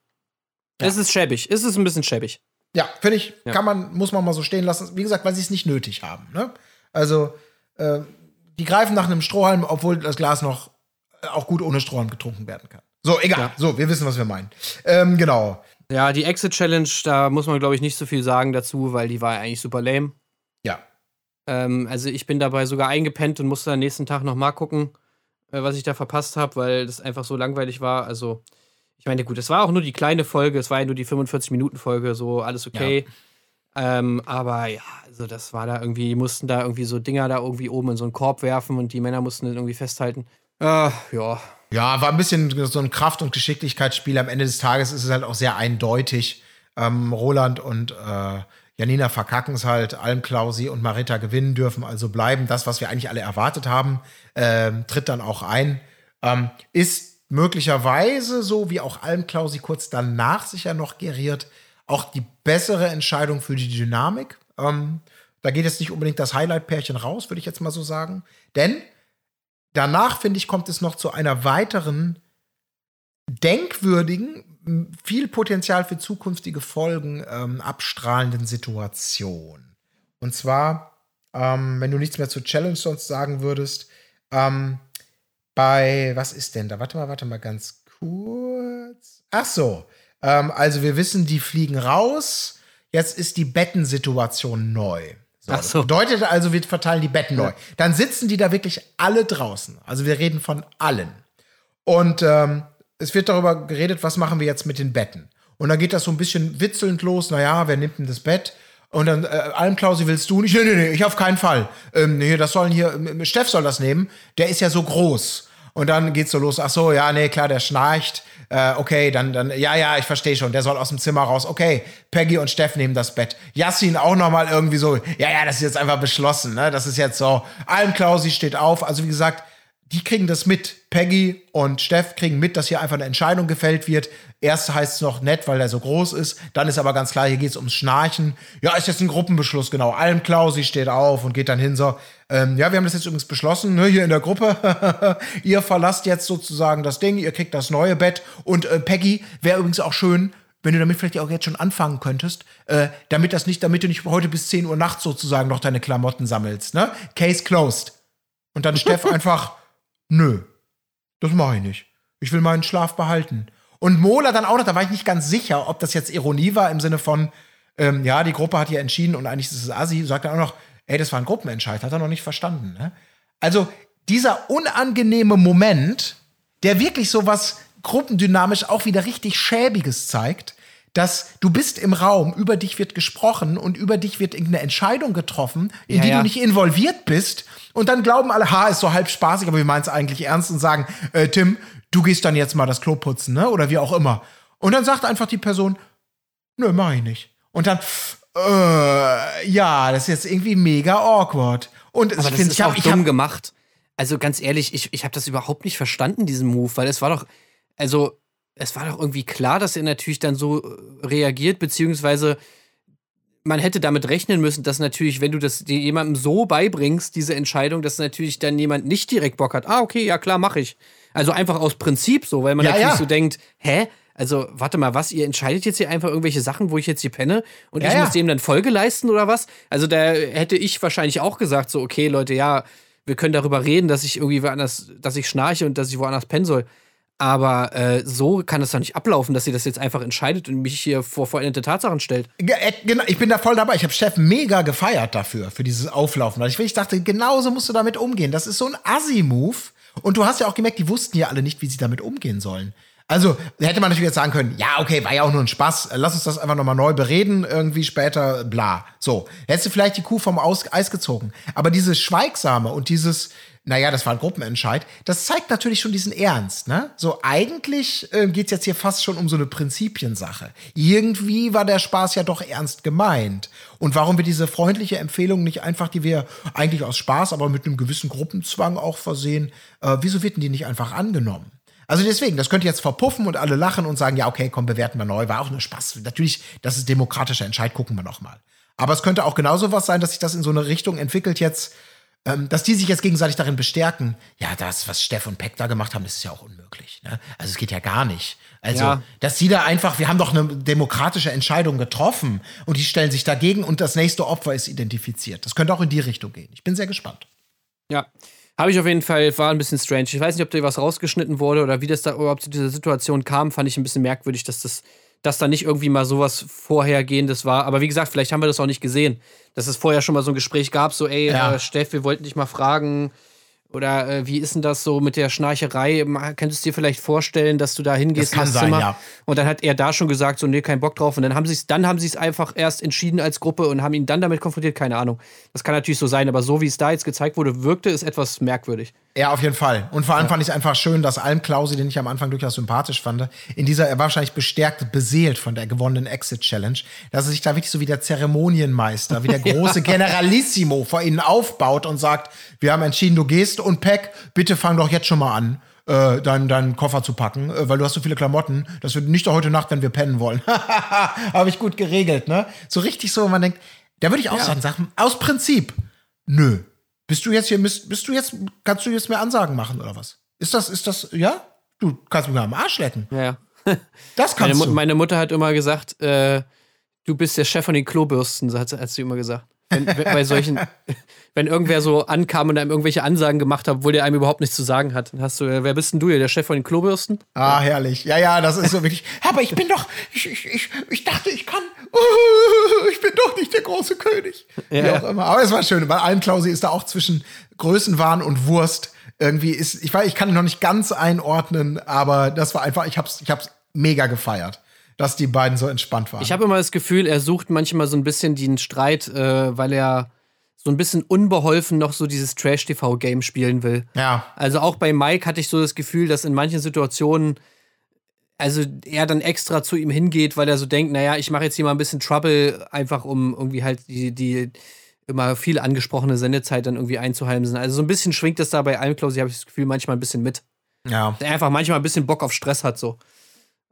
Es ist schäbig. Es ist ein bisschen schäbig. Ja, finde ich, Ja. kann man, muss man mal so stehen lassen. Wie gesagt, weil sie es nicht nötig haben. Ne? Also, äh, die greifen nach einem Strohhalm, obwohl das Glas noch äh, auch gut ohne Strohhalm getrunken werden kann. So, egal. Ja. So, wir wissen, was wir meinen. Ähm, genau. Ja, die Exit Challenge, da muss man, glaube ich, nicht so viel sagen dazu, weil die war eigentlich super lame. Ja. Ähm, also ich bin dabei sogar eingepennt und musste am nächsten Tag nochmal gucken, äh, was ich da verpasst habe, weil das einfach so langweilig war. Also, ich meine, gut, es war auch nur die kleine Folge, es war ja nur die 45-Minuten-Folge, so alles okay. Ähm, aber ja, also das war da irgendwie, die mussten da irgendwie so Dinger da irgendwie oben in so einen Korb werfen und die Männer mussten den irgendwie festhalten. Äh, ja. Ja, war ein bisschen so ein Kraft- und Geschicklichkeitsspiel. Am Ende des Tages ist es halt auch sehr eindeutig. Ähm, Roland und äh, Janina verkacken es halt. Almklausi und Marita gewinnen dürfen also bleiben. Das, was wir eigentlich alle erwartet haben, ähm, tritt dann auch ein. Ähm, ist möglicherweise, so wie auch Almklausi kurz danach sich ja noch geriert, auch die bessere Entscheidung für die Dynamik. Ähm, da geht jetzt nicht unbedingt das Highlight-Pärchen raus, würde ich jetzt mal so sagen. Denn danach, finde ich, kommt es noch zu einer weiteren denkwürdigen, viel Potenzial für zukünftige Folgen ähm, abstrahlenden Situation. Und zwar, ähm, wenn du nichts mehr zur Challenge sonst sagen würdest, ähm, bei, was ist denn da? Warte mal, warte mal ganz kurz. Ach so, ähm, also wir wissen, die fliegen raus. Jetzt ist die Bettensituation neu. So, Ach das so. Bedeutet also, wir verteilen die Betten neu. Dann sitzen die da wirklich alle draußen. Also wir reden von allen. Und ähm, es wird darüber geredet, was machen wir jetzt mit den Betten. Und dann geht das so ein bisschen witzelnd los. Naja, wer nimmt denn das Bett? Und dann, äh, Almklausi, willst du nicht? Nee, nee, nee, ich auf keinen Fall. Ähm, nee, das sollen hier, Steff soll das nehmen. Der ist ja so groß. Und dann geht's so los. Ach so, ja, nee, klar, der schnarcht. Äh, okay, dann, dann, ja, ja, ich verstehe schon. Der soll aus dem Zimmer raus. Okay, Peggy und Steff nehmen das Bett. Yassin auch noch mal irgendwie so. Ja, ja, das ist jetzt einfach beschlossen. Ne? Das ist jetzt so. Almklausi steht auf. Also wie gesagt, die kriegen das mit. Peggy und Steff kriegen mit, dass hier einfach eine Entscheidung gefällt wird. Erst heißt es noch nett, weil der so groß ist. Dann ist aber ganz klar, hier geht es ums Schnarchen. Ja, ist jetzt ein Gruppenbeschluss, genau. Almklausi steht auf und geht dann hin so. Ähm, ja, wir haben das jetzt übrigens beschlossen, ne, hier in der Gruppe. ihr verlasst jetzt sozusagen das Ding, ihr kriegt das neue Bett. Und äh, Peggy wäre übrigens auch schön, wenn du damit vielleicht auch jetzt schon anfangen könntest, äh, damit das nicht, damit du nicht heute bis 10 Uhr nachts sozusagen noch deine Klamotten sammelst, ne? Case closed. Und dann Steff einfach, nö, das mache ich nicht. Ich will meinen Schlaf behalten. Und Mola dann auch noch, da war ich nicht ganz sicher, ob das jetzt Ironie war im Sinne von, ähm, ja, die Gruppe hat ja entschieden und eigentlich ist es Asi, sagt er auch noch, ey, das war ein Gruppenentscheid, hat er noch nicht verstanden. Ne? Also dieser unangenehme Moment, der wirklich so was gruppendynamisch auch wieder richtig Schäbiges zeigt, dass du bist im Raum, über dich wird gesprochen und über dich wird irgendeine Entscheidung getroffen, in Ja, die ja. du nicht involviert bist. Und dann glauben alle, ha, ist so halb spaßig, aber wir meinen es eigentlich ernst und sagen, äh, Tim, du gehst dann jetzt mal das Klo putzen, ne? Oder wie auch immer. Und dann sagt einfach die Person, nö, mach ich nicht. Und dann, äh, ja, das ist jetzt irgendwie mega awkward. Und Aber ich finde, ich habe dumm hab, gemacht. Also ganz ehrlich, ich, ich habe das überhaupt nicht verstanden, diesen Move, weil es war doch, also es war doch irgendwie klar, dass er natürlich dann so äh, reagiert, beziehungsweise man hätte damit rechnen müssen, dass natürlich, wenn du das jemandem so beibringst, diese Entscheidung, dass natürlich dann jemand nicht direkt Bock hat. Ah, okay, ja klar, mache ich. Also einfach aus Prinzip so, weil man Ja, natürlich ja. so denkt, hä? Also, warte mal, was? Ihr entscheidet jetzt hier einfach irgendwelche Sachen, wo ich jetzt hier penne und Ja, ich muss dem dann Folge leisten oder was? Also, da hätte ich wahrscheinlich auch gesagt, so, okay, Leute, ja, wir können darüber reden, dass ich irgendwie woanders, dass ich schnarche und dass ich woanders pennen soll. Aber äh, so kann es doch nicht ablaufen, dass ihr das jetzt einfach entscheidet und mich hier vor vollendete Tatsachen stellt. Äh, Genau, ich bin da voll dabei. Ich habe Chef mega gefeiert dafür, für dieses Auflaufen. Weil ich, ich dachte, genauso musst du damit umgehen. Das ist so ein Assi-Move. Und du hast ja auch gemerkt, die wussten ja alle nicht, wie sie damit umgehen sollen. Also hätte man natürlich jetzt sagen können, ja, okay, war ja auch nur ein Spaß, lass uns das einfach nochmal neu bereden, irgendwie später, bla. So, hättest du vielleicht die Kuh vom Aus Eis gezogen. Aber dieses Schweigsame und dieses, naja, das war ein Gruppenentscheid, das zeigt natürlich schon diesen Ernst, ne? So, eigentlich äh, geht's jetzt hier fast schon um so eine Prinzipiensache. Irgendwie war der Spaß ja doch ernst gemeint. Und warum wir diese freundliche Empfehlung nicht einfach, die wir eigentlich aus Spaß, aber mit einem gewissen Gruppenzwang auch versehen, äh, wieso wird denn die nicht einfach angenommen? Also deswegen, das könnte jetzt verpuffen und alle lachen und sagen, ja, okay, komm, bewerten wir neu, war auch nur Spaß. Natürlich, das ist demokratischer Entscheid, gucken wir noch mal. Aber es könnte auch genauso was sein, dass sich das in so eine Richtung entwickelt jetzt, ähm, dass die sich jetzt gegenseitig darin bestärken. Ja, das, was Steff und Peck da gemacht haben, das ist ja auch unmöglich. Ne? Also es geht ja gar nicht. Also, Ja. dass sie da einfach, wir haben doch eine demokratische Entscheidung getroffen und die stellen sich dagegen und das nächste Opfer ist identifiziert. Das könnte auch in die Richtung gehen. Ich bin sehr gespannt. Ja. Habe ich auf jeden Fall, war ein bisschen strange. Ich weiß nicht, ob da was rausgeschnitten wurde oder wie das da überhaupt zu dieser Situation kam, fand ich ein bisschen merkwürdig, dass das, dass da nicht irgendwie mal sowas Vorhergehendes war. Aber wie gesagt, vielleicht haben wir das auch nicht gesehen. Dass es vorher schon mal so ein Gespräch gab, so, ey, Ja. äh, Steff, wir wollten dich mal fragen. Oder äh, wie ist denn das so mit der Schnarcherei? Könntest du dir vielleicht vorstellen, dass du da hingehst Das kann sein, Zimmer? ja. Und dann hat er da schon gesagt, so, nee, kein Bock drauf. Und dann haben sie es, dann haben sie es einfach erst entschieden als Gruppe und haben ihn dann damit konfrontiert. Keine Ahnung. Das kann natürlich so sein, aber so wie es da jetzt gezeigt wurde, wirkte es etwas merkwürdig. Ja, auf jeden Fall. Und vor allem fand ich es einfach schön, dass Alm Klausi, den ich am Anfang durchaus sympathisch fand, in dieser, er war wahrscheinlich bestärkt, beseelt von der gewonnenen Exit-Challenge, dass er sich da wirklich so wie der Zeremonienmeister, wie der große Generalissimo vor ihnen aufbaut und sagt, wir haben entschieden, du gehst und Peck, bitte fang doch jetzt schon mal an. Äh, deinen, deinen Koffer zu packen, äh, weil du hast so viele Klamotten, das wird nicht heute Nacht, wenn wir pennen wollen. Habe ich gut geregelt, ne? So richtig so, man denkt, da würde ich auch sagen, Sachen aus Prinzip. Nö. Bist du jetzt hier, bist, bist du jetzt, kannst du jetzt mehr Ansagen machen oder was? Ist das, ist das, ja? Du kannst mich mal am Arsch lecken. Ja, ja. Das Meine, kannst Mu- du. meine Mutter hat immer gesagt, äh, du bist der Chef von den Klobürsten, so hat, hat sie immer gesagt. Wenn, bei solchen, wenn irgendwer so ankam und einem irgendwelche Ansagen gemacht hat, obwohl der einem überhaupt nichts zu sagen hat, dann hast du, äh, wer bist denn du hier, der Chef von den Klobürsten? Ah, herrlich. Ja, ja, das ist so wirklich. Aber ich bin doch, ich, ich, ich, ich dachte, ich kann. Ich bin doch nicht der große König. Wie Ja. auch immer. Aber es war schön, weil Alm Klausi ist da auch zwischen Größenwahn und Wurst. Irgendwie ist, ich weiß, ich kann ihn noch nicht ganz einordnen, aber das war einfach, ich hab's, ich hab's mega gefeiert, dass die beiden so entspannt waren. Ich habe immer das Gefühl, er sucht manchmal so ein bisschen den Streit, äh, weil er so ein bisschen unbeholfen noch so dieses Trash-TV-Game spielen will. ja. Also auch bei Mike hatte ich so das Gefühl, dass in manchen Situationen also er dann extra zu ihm hingeht, weil er so denkt, naja, ich mache jetzt hier mal ein bisschen Trouble, einfach um irgendwie halt die, die immer viel angesprochene Sendezeit dann irgendwie einzuheimsen. Also so ein bisschen schwingt das da bei Almklausi, habe ich das Gefühl, manchmal ein bisschen mit. Ja. Der einfach manchmal ein bisschen Bock auf Stress hat so.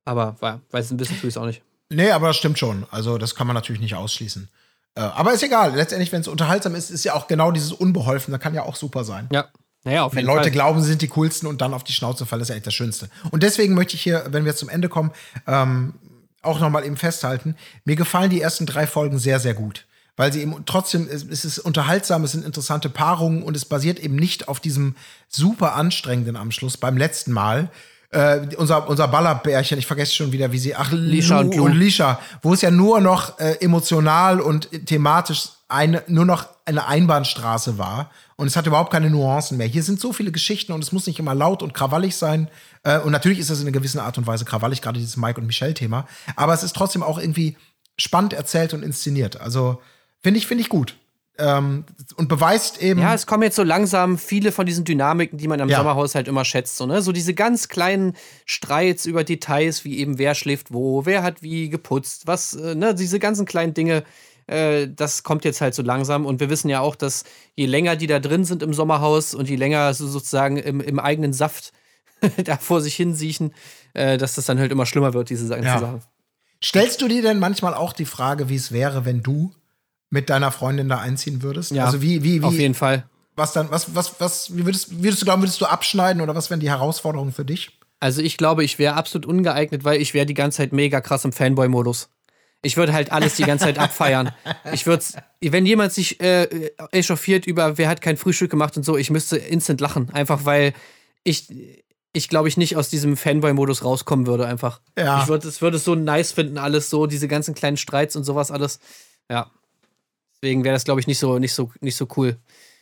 Aber ja, weiß ein bisschen tue ich es auch nicht. Nee, aber das stimmt schon. Also, das kann man natürlich nicht ausschließen. Äh, aber ist egal. Letztendlich, wenn es unterhaltsam ist, ist ja auch genau dieses Unbeholfene, kann ja auch super sein. Ja. Naja, auf Wenn jeden Leute Fall. glauben, sie sind die coolsten und dann auf die Schnauze fallen, ist ja echt das Schönste. Und deswegen möchte ich hier, wenn wir zum Ende kommen, ähm, auch noch mal eben festhalten. Mir gefallen die ersten drei Folgen sehr, sehr gut. Weil sie eben trotzdem, es es ist unterhaltsam, es sind interessante Paarungen und es basiert eben nicht auf diesem super anstrengenden am Schluss beim letzten Mal. Äh, unser, unser Ballerbärchen, ich vergesse schon wieder, wie sie, ach, Lisha und Lou. und Lisha, wo es ja nur noch äh, emotional und thematisch eine, nur noch eine Einbahnstraße war und es hat überhaupt keine Nuancen mehr. Hier sind so viele Geschichten und es muss nicht immer laut und krawallig sein. Äh, und natürlich ist das in einer gewissen Art und Weise krawallig, gerade dieses Mike und Michelle-Thema. Aber es ist trotzdem auch irgendwie spannend erzählt und inszeniert. Also finde ich, finde ich gut. Ähm, und beweist eben. Ja, es kommen jetzt so langsam viele von diesen Dynamiken, die man am Ja. Sommerhaushalt immer schätzt. So, ne? so diese ganz kleinen Streits über Details, wie eben wer schläft wo, wer hat wie geputzt, was, äh, ne? diese ganzen kleinen Dinge, äh, das kommt jetzt halt so langsam. Und wir wissen ja auch, dass je länger die da drin sind im Sommerhaus und je länger so sozusagen im, im eigenen Saft da vor sich hinsiechen, äh, dass das dann halt immer schlimmer wird, diese ganzen Ja. Sachen. Stellst du dir denn manchmal auch die Frage, wie es wäre, wenn du mit deiner Freundin da einziehen würdest? Ja, also wie, wie, wie, auf jeden Fall. was dann, was, was, was, wie würdest, würdest du glauben, würdest du abschneiden oder was wären die Herausforderungen für dich? Also ich glaube, ich wäre absolut ungeeignet, weil ich wäre die ganze Zeit mega krass im Fanboy-Modus. Ich würde halt alles die ganze Zeit abfeiern. Ich würde, wenn jemand sich äh, echauffiert über, wer hat kein Frühstück gemacht und so, ich müsste instant lachen. Einfach weil ich, ich glaube ich nicht aus diesem Fanboy-Modus rauskommen würde einfach. Ja. Ich würde es würde es so nice finden, alles so, diese ganzen kleinen Streits und sowas alles. Ja. Deswegen wäre das, glaube ich, nicht so, nicht so, nicht so cool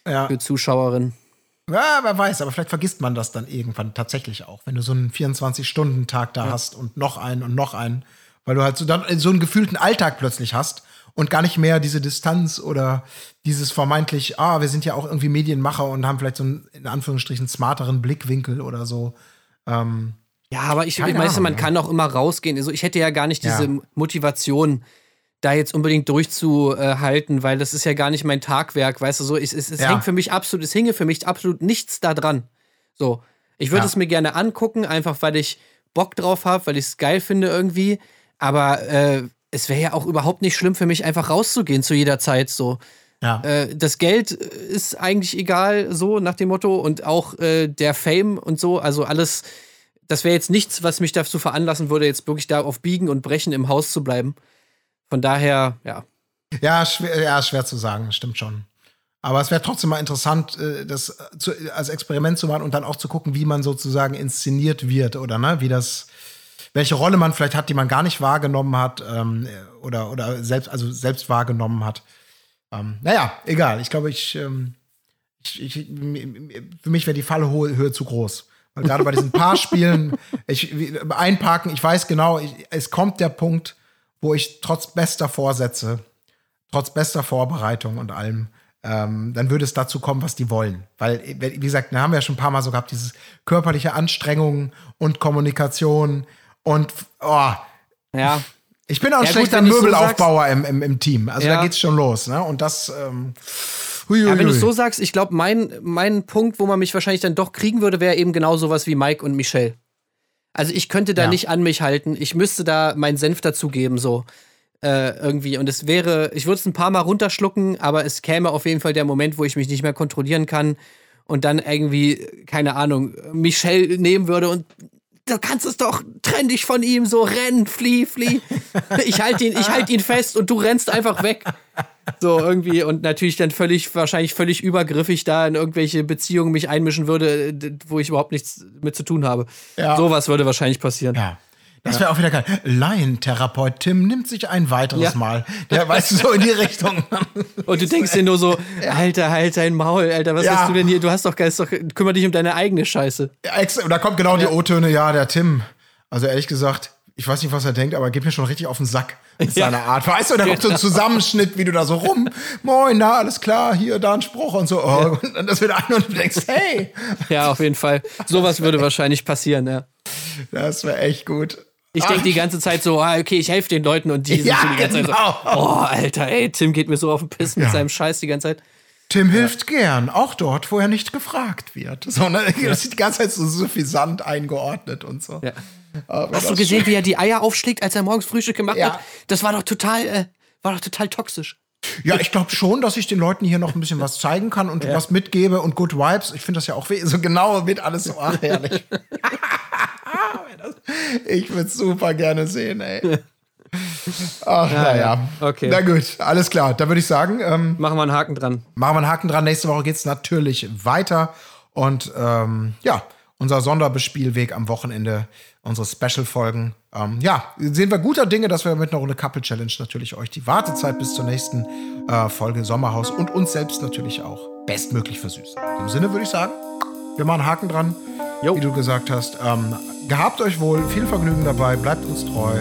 Ja. für Zuschauerinnen. Ja, wer weiß, aber vielleicht vergisst man das dann irgendwann tatsächlich auch, wenn du so einen 24-Stunden-Tag da hast und noch einen und noch einen, weil du halt so, dann so einen gefühlten Alltag plötzlich hast und gar nicht mehr diese Distanz oder dieses vermeintlich, ah, wir sind ja auch irgendwie Medienmacher und haben vielleicht so einen, in Anführungsstrichen, smarteren Blickwinkel oder so. Ähm, Ja, aber ich, ich meine, man ja. kann auch immer rausgehen. Also ich hätte ja gar nicht diese Ja. Motivation, da jetzt unbedingt durchzuhalten, weil das ist ja gar nicht mein Tagwerk, weißt du so. Es, es, es Ja. hängt für mich absolut, es hinge für mich absolut nichts da dran. So. Ich würde Ja. es mir gerne angucken, einfach weil ich Bock drauf habe, weil ich es geil finde irgendwie. Aber äh, es wäre ja auch überhaupt nicht schlimm für mich, einfach rauszugehen zu jeder Zeit so. ja. Äh, das Geld ist eigentlich egal, so nach dem Motto. Und auch äh, der Fame und so, also alles, das wäre jetzt nichts, was mich dazu veranlassen würde, jetzt wirklich da auf Biegen und Brechen im Haus zu bleiben. Von daher, ja. Ja, schwer, ja, schwer zu sagen, stimmt schon. Aber es wäre trotzdem mal interessant, äh, das zu, als Experiment zu machen und dann auch zu gucken, wie man sozusagen inszeniert wird oder ne, wie das, welche Rolle man vielleicht hat, die man gar nicht wahrgenommen hat ähm, oder oder selbst also selbst wahrgenommen hat. Ähm, naja, egal. Ich glaube, ich, ähm, ich, ich für mich wäre die Fallhöhe Höhe zu groß. Weil gerade bei diesen Paarspielen, ich einparken, ich weiß genau, ich, es kommt der Punkt, wo ich trotz bester Vorsätze, trotz bester Vorbereitung und allem, ähm, dann würde es dazu kommen, was die wollen. Weil, wie gesagt, da haben wir ja schon ein paar Mal so gehabt, dieses körperliche Anstrengung und Kommunikation und oh, Ja. ich bin auch ein Ja, gut, schlechter wenn du's so Möbelaufbauer im, im, im Team. Also Ja. da geht's schon los, ne? Und das, ähm, hui, ja wenn du es so sagst, ich glaube, mein, mein Punkt, wo man mich wahrscheinlich dann doch kriegen würde, wäre eben genau sowas wie Mike und Michelle. Also ich könnte da Ja. nicht an mich halten. Ich müsste da meinen Senf dazugeben, so. Äh, irgendwie. Und es wäre, ich würde es ein paar Mal runterschlucken, aber es käme auf jeden Fall der Moment, wo ich mich nicht mehr kontrollieren kann und dann irgendwie, keine Ahnung, Michelle nehmen würde und du kannst es doch, trenn dich von ihm, so renn, flieh, flieh. Ich halte ihn, ich halt ihn fest und du rennst einfach weg. So irgendwie und natürlich dann völlig, wahrscheinlich völlig übergriffig da in irgendwelche Beziehungen mich einmischen würde, d- wo ich überhaupt nichts mit zu tun habe. Ja. Sowas würde wahrscheinlich passieren. Ja. Das wäre auch wieder geil. Laientherapeut Tim nimmt sich ein weiteres Ja. Mal. Der weißt du so in die Richtung. Und du denkst dir nur so, Alter, halt dein Maul, Alter, was Ja. hast du denn hier? Du hast doch, ist doch, kümmere dich um deine eigene Scheiße. Ja, Und da kommt genau die O-Töne, ja, der Tim. Also ehrlich gesagt, ich weiß nicht, was er denkt, aber er geht mir schon richtig auf den Sack mit Ja. seiner Art. Weißt du, da kommt so ein Zusammenschnitt, wie du da so rum, moin, na, alles klar, hier, da ein Spruch und so. Oh, Und dann das wird ein und du denkst, hey, Ja, auf jeden Fall. Sowas würde wahrscheinlich passieren, ja. das wäre echt gut. Ich denke die ganze Zeit so, ah, okay, ich helfe den Leuten und die sind Ja, so die ganze Zeit genau. so, oh, Alter, ey, Tim geht mir so auf den Piss mit Ja. seinem Scheiß die ganze Zeit. Tim hilft gern, auch dort, wo er nicht gefragt wird. So, ne? Das ist die ganze Zeit so suffisant eingeordnet und so. Ja. Aber Hast du gesehen, wie er die Eier aufschlägt, als er morgens Frühstück gemacht Ja. hat? Das war doch total, äh, war doch total toxisch. Ja, ich glaube schon, dass ich den Leuten hier noch ein bisschen was zeigen kann und was mitgebe und Good Vibes. Ich finde das ja auch so genau mit alles so ach, herrlich. ich würde super gerne sehen, ey. Ach, naja. okay. Na gut, alles klar. Da würde ich sagen, ähm, Machen wir einen Haken dran. machen wir einen Haken dran. Nächste Woche geht es natürlich weiter. Und ähm, ja, unser Sonderbespielweg am Wochenende, unsere Special-Folgen. Ähm, ja, sehen wir guter Dinge, dass wir mit einer Runde Couple Challenge natürlich euch die Wartezeit bis zur nächsten äh, Folge Sommerhaus und uns selbst natürlich auch bestmöglich versüßen. In dem Sinne würde ich sagen, wir machen einen Haken dran, Jo. wie du gesagt hast. Ähm, gehabt euch wohl, viel Vergnügen dabei, bleibt uns treu.